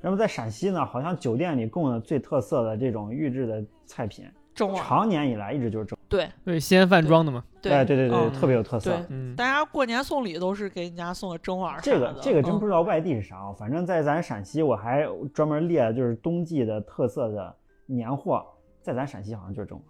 那么在陕西呢，好像酒店里供的最特色的这种预制的菜品，蒸碗，常年以来一直就是蒸。对对，西安饭庄的嘛。对哎，对对对，嗯特别有特色。嗯，大家过年送礼都是给人家送个蒸碗。这个这个真嗯不知道外地是啥啊，反正在咱陕西，我还专门列就是冬季的特色的年货，在咱陕西好像就是蒸碗。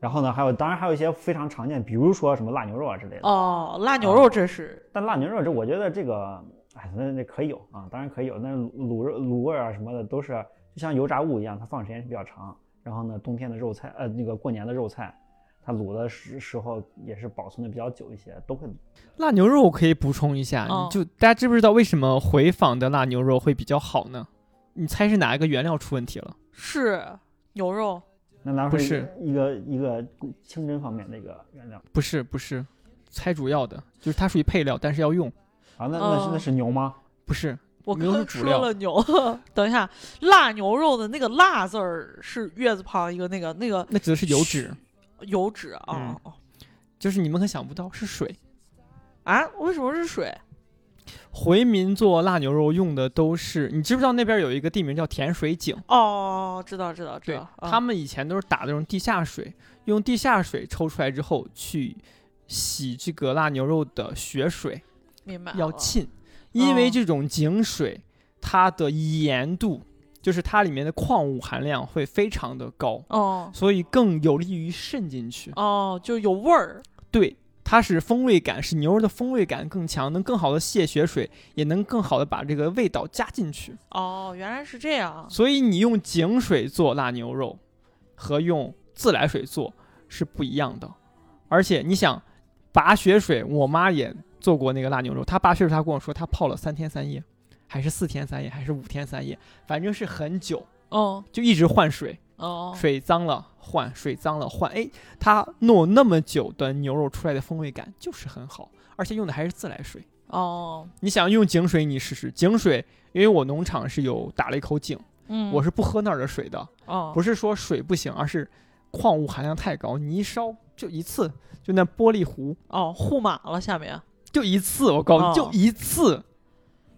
然后呢，还有当然还有一些非常常见，比如说什么腊牛肉啊之类的。哦，腊牛肉这是但腊牛肉这我觉得这个，哎，那那可以有啊，当然可以有。那卤肉卤味儿啊什么的都是就像油炸物一样，它放时间是比较长。然后呢，冬天的肉菜，呃，那个过年的肉菜，它卤的时时候也是保存的比较久一些，都会卤。腊牛肉我可以补充一下，哦就大家知不知道为什么回坊的腊牛肉会比较好呢？你猜是哪一个原料出问题了？是牛肉那拿出不是一个一个清真方面的一个原料不是不是，猜主要的就是它属于配料，但是要用，啊，那那是哦那是牛吗？不是我刚说了牛，[laughs] 等一下，腊牛肉的那个“腊”字儿是月字旁一个那个那个那指的是油脂，油脂啊、嗯就是你们可想不到是水。啊？为什么是水？回民做腊牛肉用的都是，你知不知道那边有一个地名叫甜水井？哦，知道知道知道，，啊他们以前都是打那种地下水，用地下水抽出来之后去洗这个腊牛肉的血水，明白要沁，因为哦这种井水它的盐度，就是它里面的矿物含量会非常的高，哦所以更有利于渗进去。哦，就有味儿对，它是风味感，使牛肉的风味感更强，能更好的泄血水，也能更好的把这个味道加进去。哦，原来是这样。所以你用井水做腊牛肉和用自来水做是不一样的。而且你想拔血水，我妈也做过那个辣牛肉，她拔血水，她跟我说他泡了三天三夜，还是四天三夜，还是五天三夜，反正是很久，哦。就一直换水，哦，水脏了换，水脏了换，哎，他弄那么久的牛肉出来的风味感就是很好，而且用的还是自来水。哦，你想用井水，你试试井水，因为我农场是有打了一口井，嗯，我是不喝那儿的水的，哦，不是说水不行，而是矿物含量太高，你一烧就一次，就那玻璃壶哦，糊满了下面。就一次，我告诉你，哦。就一次，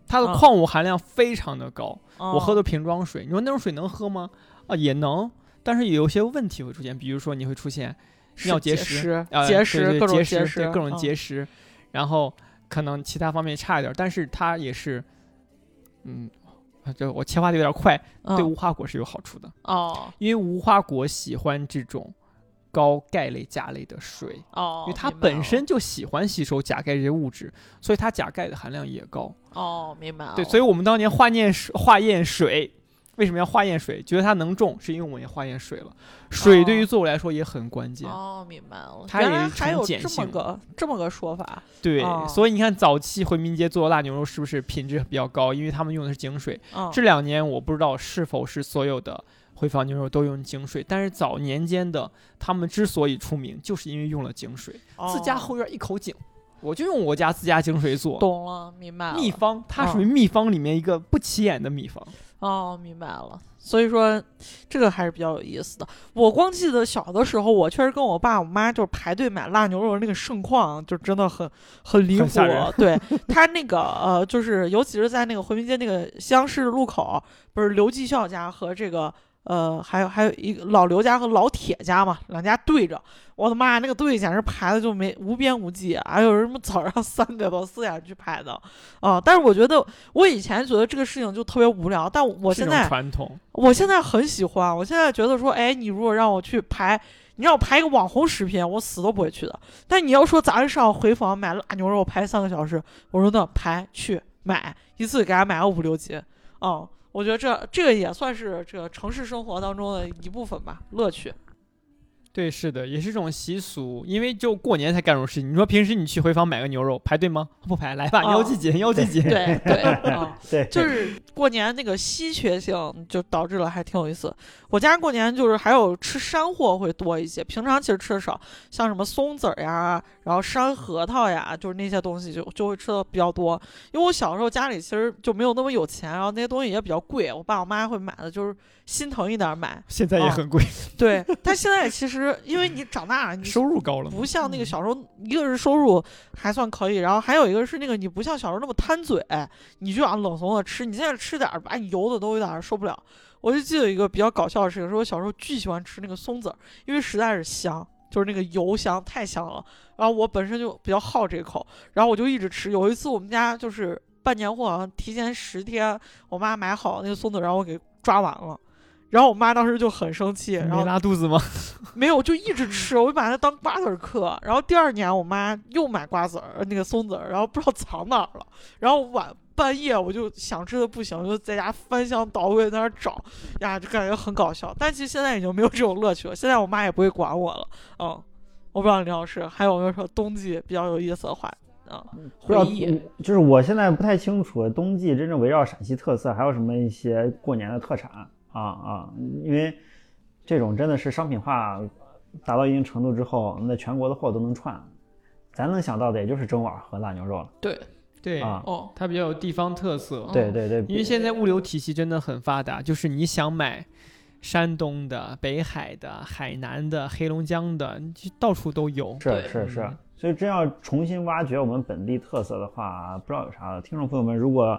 它的哦。矿物含量非常的高。哦、我喝的瓶装水，你说那种水能喝吗？啊，也能，但是有些问题会出现，比如说你会出现尿结石、结石，结石，对各种嗯。结石，然后可能其他方面差一点，但是它也是，嗯，这我切换的有点快，对嗯无花果是有好处的，哦。因为无花果喜欢这种高钙类、钾类的水。哦，因为它本身就喜欢吸收钾钙这些物质，所以它钾钙的含量也高。哦，明白了。对，所以我们当年化验水化验水，为什么要化验水？觉得它能种，是因为我们也化验水了。水对于哦作物来说也很关键。哦，明白了，它也原来还呈有这么碱性个这么个说法。对，哦所以你看早期回民街做的腊牛肉是不是品质比较高？因为他们用的是井水。嗯，这两年我不知道是否是所有的回坊牛肉都用井水，但是早年间的他们之所以出名，就是因为用了井水。自家哦后院一口井，我就用我家自家井水做。懂了，明白了。秘方，它属于嗯秘方里面一个不起眼的秘方。哦，明白了。所以说，这个还是比较有意思的。我光记得小的时候，我确实跟我爸我妈就是排队买腊牛肉的那个盛况，就真的很很离谱很。对他那个呃，就是尤其是在那个回民街那个西洋市路口，不是刘继孝家和这个呃，还有还有一个老刘家和老铁家嘛，两家对着。我的妈呀，那个队简直排的就没无边无际，还有什么早上三点到四点去排的啊！但是我觉得我以前觉得这个事情就特别无聊，但我现在传统，我现在很喜欢，我现在觉得说，哎，你如果让我去排，你让我排一个网红食品，我死都不会去的。但你要说咱们上回坊买辣牛肉排三个小时，我说那排去买一次给他买个五六斤，啊、我觉得这这个也算是这个城市生活当中的一部分吧，乐趣。对，是的，也是这种习俗，因为就过年才干这种事情。你说平时你去回坊买个牛肉排队吗？不排，来吧，哦腰季节，腰季节。[laughs] 对对啊。[laughs] 对，就是过年那个稀缺性，就导致了还挺有意思。我家过年就是还有吃山货会多一些，平常其实吃的少，像什么松子儿呀，然后山核桃呀，就是那些东西就就会吃的比较多。因为我小时候家里其实就没有那么有钱，然后那些东西也比较贵，我爸我妈会买的就是心疼一点儿买。[laughs] 现在也哦很贵，对，但现在其实因为你长大了，你收入高了。不像那个小时候，一个是收入还算可以，然后还有一个是那个你不像小时候那么贪嘴，你就想冷怂的吃，你现在吃点儿把你油的都有点儿受不了。我就记得一个比较搞笑的事情，是我小时候巨喜欢吃那个松子儿，因为实在是香，就是那个油香太香了。然后我本身就比较好这口，然后我就一直吃。有一次我们家就是办年货，好像提前十天，我妈买好那个松子，然后我给抓完了。然后我妈当时就很生气，然后拉肚子吗？[laughs] 没有，就一直吃，我就把它当瓜子儿嗑。然后第二年，我妈又买瓜子儿，那个松子儿，然后不知道藏哪儿了。然后晚半夜我就想吃的不行，就在家翻箱倒柜在那儿找，呀，就感觉很搞笑。但其实现在已经没有这种乐趣了，现在我妈也不会管我了。嗯，我不知道李老师还有没有说冬季比较有意思的话啊、回忆？就是我现在不太清楚冬季真正围绕陕西特色还有什么一些过年的特产啊啊，因为这种真的是商品化达到一定程度之后，那全国的货都能串，咱能想到的也就是蒸碗和腊牛肉了对，对，啊。哦，它比较有地方特色。对对对，因为现在物流体系真的很发达，就是你想买山东的、北海的、海南的、黑龙江的，就到处都有。是是是嗯，所以真要重新挖掘我们本地特色的话，不知道有啥了。听众朋友们，如果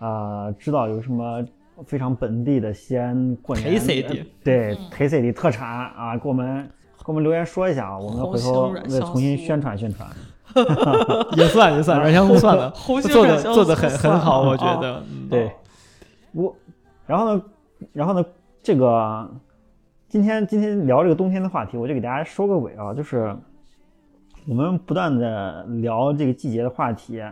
呃知道有什么非常本地的西安过年特色的呃对嗯特色的特产啊，给我们给我们留言说一下啊，我们回头再重新宣传宣传。[laughs] 也算也算，软香酥算了，[laughs] 做的做的很很好，我觉啊得。嗯对，我，然后呢，然后呢，这个今天今天聊这个冬天的话题，我就给大家收个尾啊，就是我们不断的聊这个季节的话题，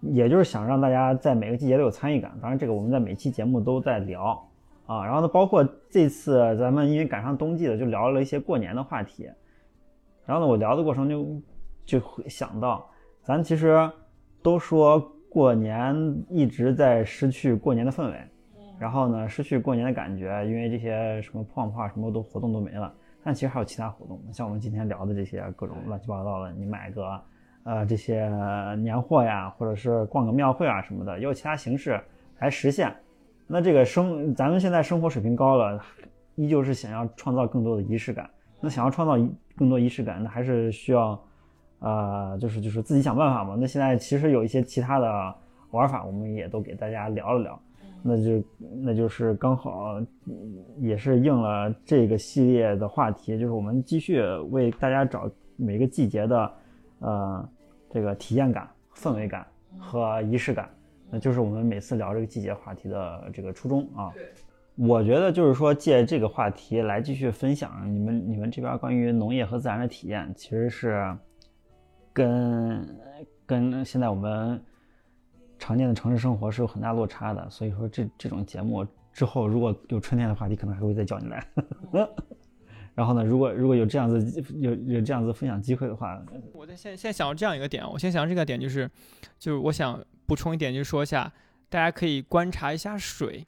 也就是想让大家在每个季节都有参与感。当然，这个我们在每期节目都在聊啊。然后呢，包括这次咱们因为赶上冬季了，就聊了一些过年的话题。然后呢，我聊的过程就就会想到，咱其实都说过年一直在失去过年的氛围，然后呢，失去过年的感觉，因为这些什么胖胖什么都活动都没了。但其实还有其他活动，像我们今天聊的这些各种乱七八糟的，你买个呃这些年货呀，或者是逛个庙会啊什么的，也有其他形式来实现。那这个生，咱们现在生活水平高了，依旧是想要创造更多的仪式感。那想要创造更多仪式感，那还是需要，呃，就是就是自己想办法嘛。那现在其实有一些其他的玩法，我们也都给大家聊了聊。那就那就是刚好，嗯也是应了这个系列的话题，就是我们继续为大家找每个季节的，呃，这个体验感、氛围感和仪式感。那就是我们每次聊这个季节话题的这个初衷啊。我觉得就是说，借这个话题来继续分享你们你们这边关于农业和自然的体验，其实是跟跟现在我们常见的城市生活是有很大落差的。所以说这这种节目之后，如果有春天的话题，可能还会再叫你来。[laughs] 然后呢，如果如果有这样子有有这样子分享机会的话，我在现现在想到这样一个点，我先想到这个点就是，就是我想补充一点，就是说一下，大家可以观察一下水。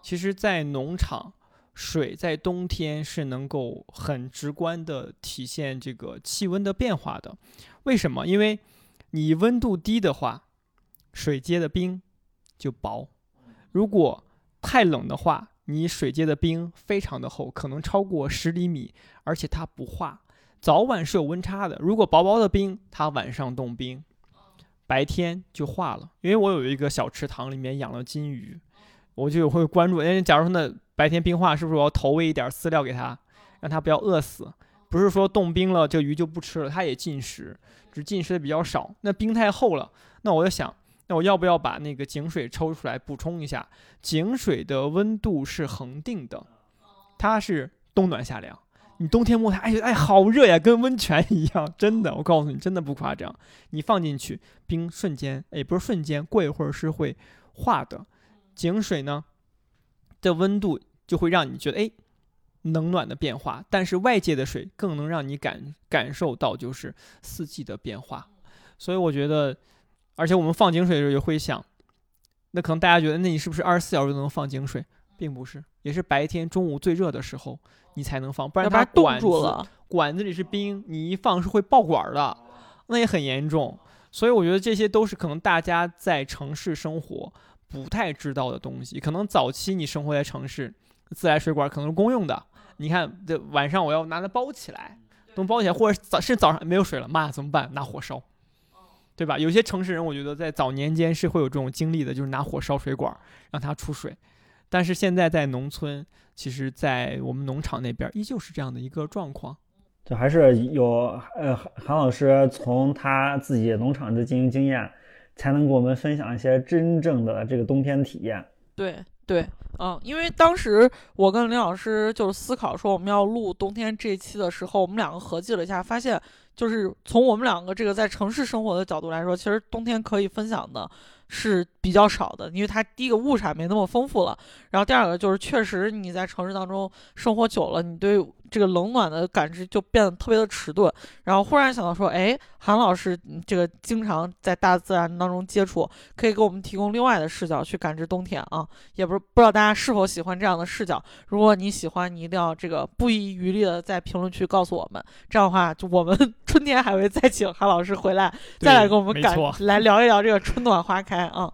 其实，在农场，水在冬天是能够很直观的体现这个气温的变化的。为什么？因为你温度低的话，水结的冰就薄；如果太冷的话，你水结的冰非常的厚，可能超过十厘米，而且它不化。早晚是有温差的。如果薄薄的冰，它晚上冻冰，白天就化了。因为我有一个小池塘，里面养了金鱼，我就会关注。哎，假如说那白天冰化，是不是我要投喂一点饲料给它，让它不要饿死？不是说冻冰了，这鱼就不吃了，它也进食，只进食的比较少。那冰太厚了，那我就想，那我要不要把那个井水抽出来补充一下？井水的温度是恒定的，它是冬暖夏凉。你冬天摸它，哎哎，好热呀，跟温泉一样，真的，我告诉你，真的不夸张。你放进去，冰瞬间，哎，不是瞬间，过一会儿是会化的。井水呢的温度就会让你觉得，哎，冷暖的变化，但是外界的水更能让你感感受到就是四季的变化。所以我觉得，而且我们放井水的时候也会想，那可能大家觉得，那你是不是二十四小时都能放井水？并不是，也是白天中午最热的时候你才能放，不然它管子住了。管子里是冰，你一放是会爆管儿的，那也很严重。所以我觉得这些都是可能大家在城市生活不太知道的东西。可能早期你生活在城市，自来水管可能是公用的，你看这晚上我要拿它包起来，都包起来，或者早是早上没有水了，妈呀怎么办？拿火烧，对吧？有些城市人我觉得在早年间是会有这种经历的，就是拿火烧水管让它出水。但是现在在农村，其实，在我们农场那边依旧是这样的一个状况。就还是有呃韩韩老师从他自己农场的经营经验，才能给我们分享一些真正的这个冬天体验。对对，嗯，因为当时我跟林老师就是思考说我们要录冬天这一期的时候，我们两个合计了一下，发现就是从我们两个这个在城市生活的角度来说，其实冬天可以分享的是比较少的，因为它第一个物产没那么丰富了，然后第二个就是确实你在城市当中生活久了，你对这个冷暖的感知就变得特别的迟钝。然后忽然想到说，哎，韩老师嗯这个经常在大自然当中接触，可以给我们提供另外的视角去感知冬天啊。也不是不知道大家是否喜欢这样的视角。如果你喜欢，你一定要这个不遗余力的在评论区告诉我们。这样的话，就我们 [laughs] 春天还会再请韩老师回来，再来对跟我们感来聊一聊这个春暖花开啊。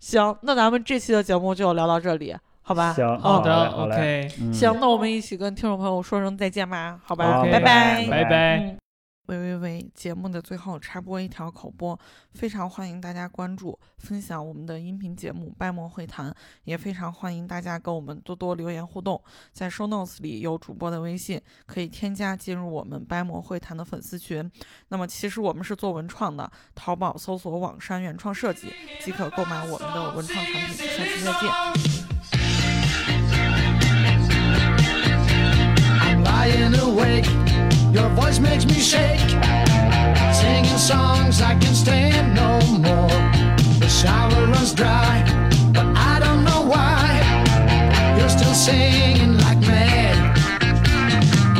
行，那咱们这期的节目就聊到这里，好吧？好的，OK，嗯行，那我们一起跟听众朋友说声再见吧，好吧？拜拜拜拜。嗯，喂喂喂！节目的最后插播一条口播，非常欢迎大家关注、分享我们的音频节目《掰馍会谈》，也非常欢迎大家跟我们多多留言互动。在 show notes 里有主播的微信，可以添加进入我们掰馍会谈的粉丝群。那么其实我们是做文创的，淘宝搜索“网山原创设计”即可购买我们的文创产品。下期再见。Lying awake. Your voice makes me shake. Singing songs I can stand no more. The shower runs dry, but I don't know why. You're still singing like mad.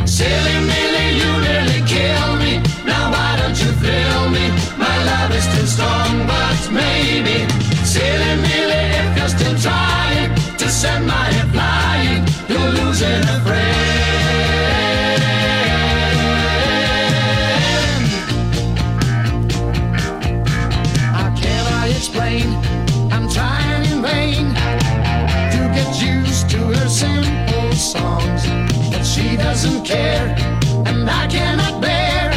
Silly Millie, you nearly killed me. Now why don't you thrill me? My love is too strong, but maybe. Silly Millie, if you're still trying to send my doesn't care, and I cannot bear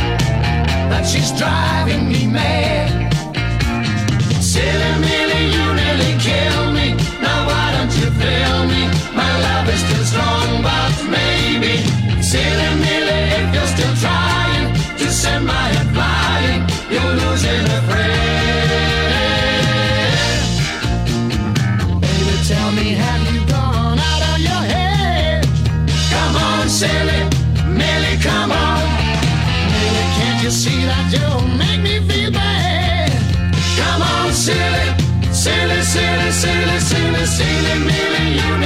that she's driving me mad. Silly Millie, you nearly killed me. Now why don't you thrill me? My love is still strong, but maybe. Silly Millie, if you're still trying to send my in a ceiling you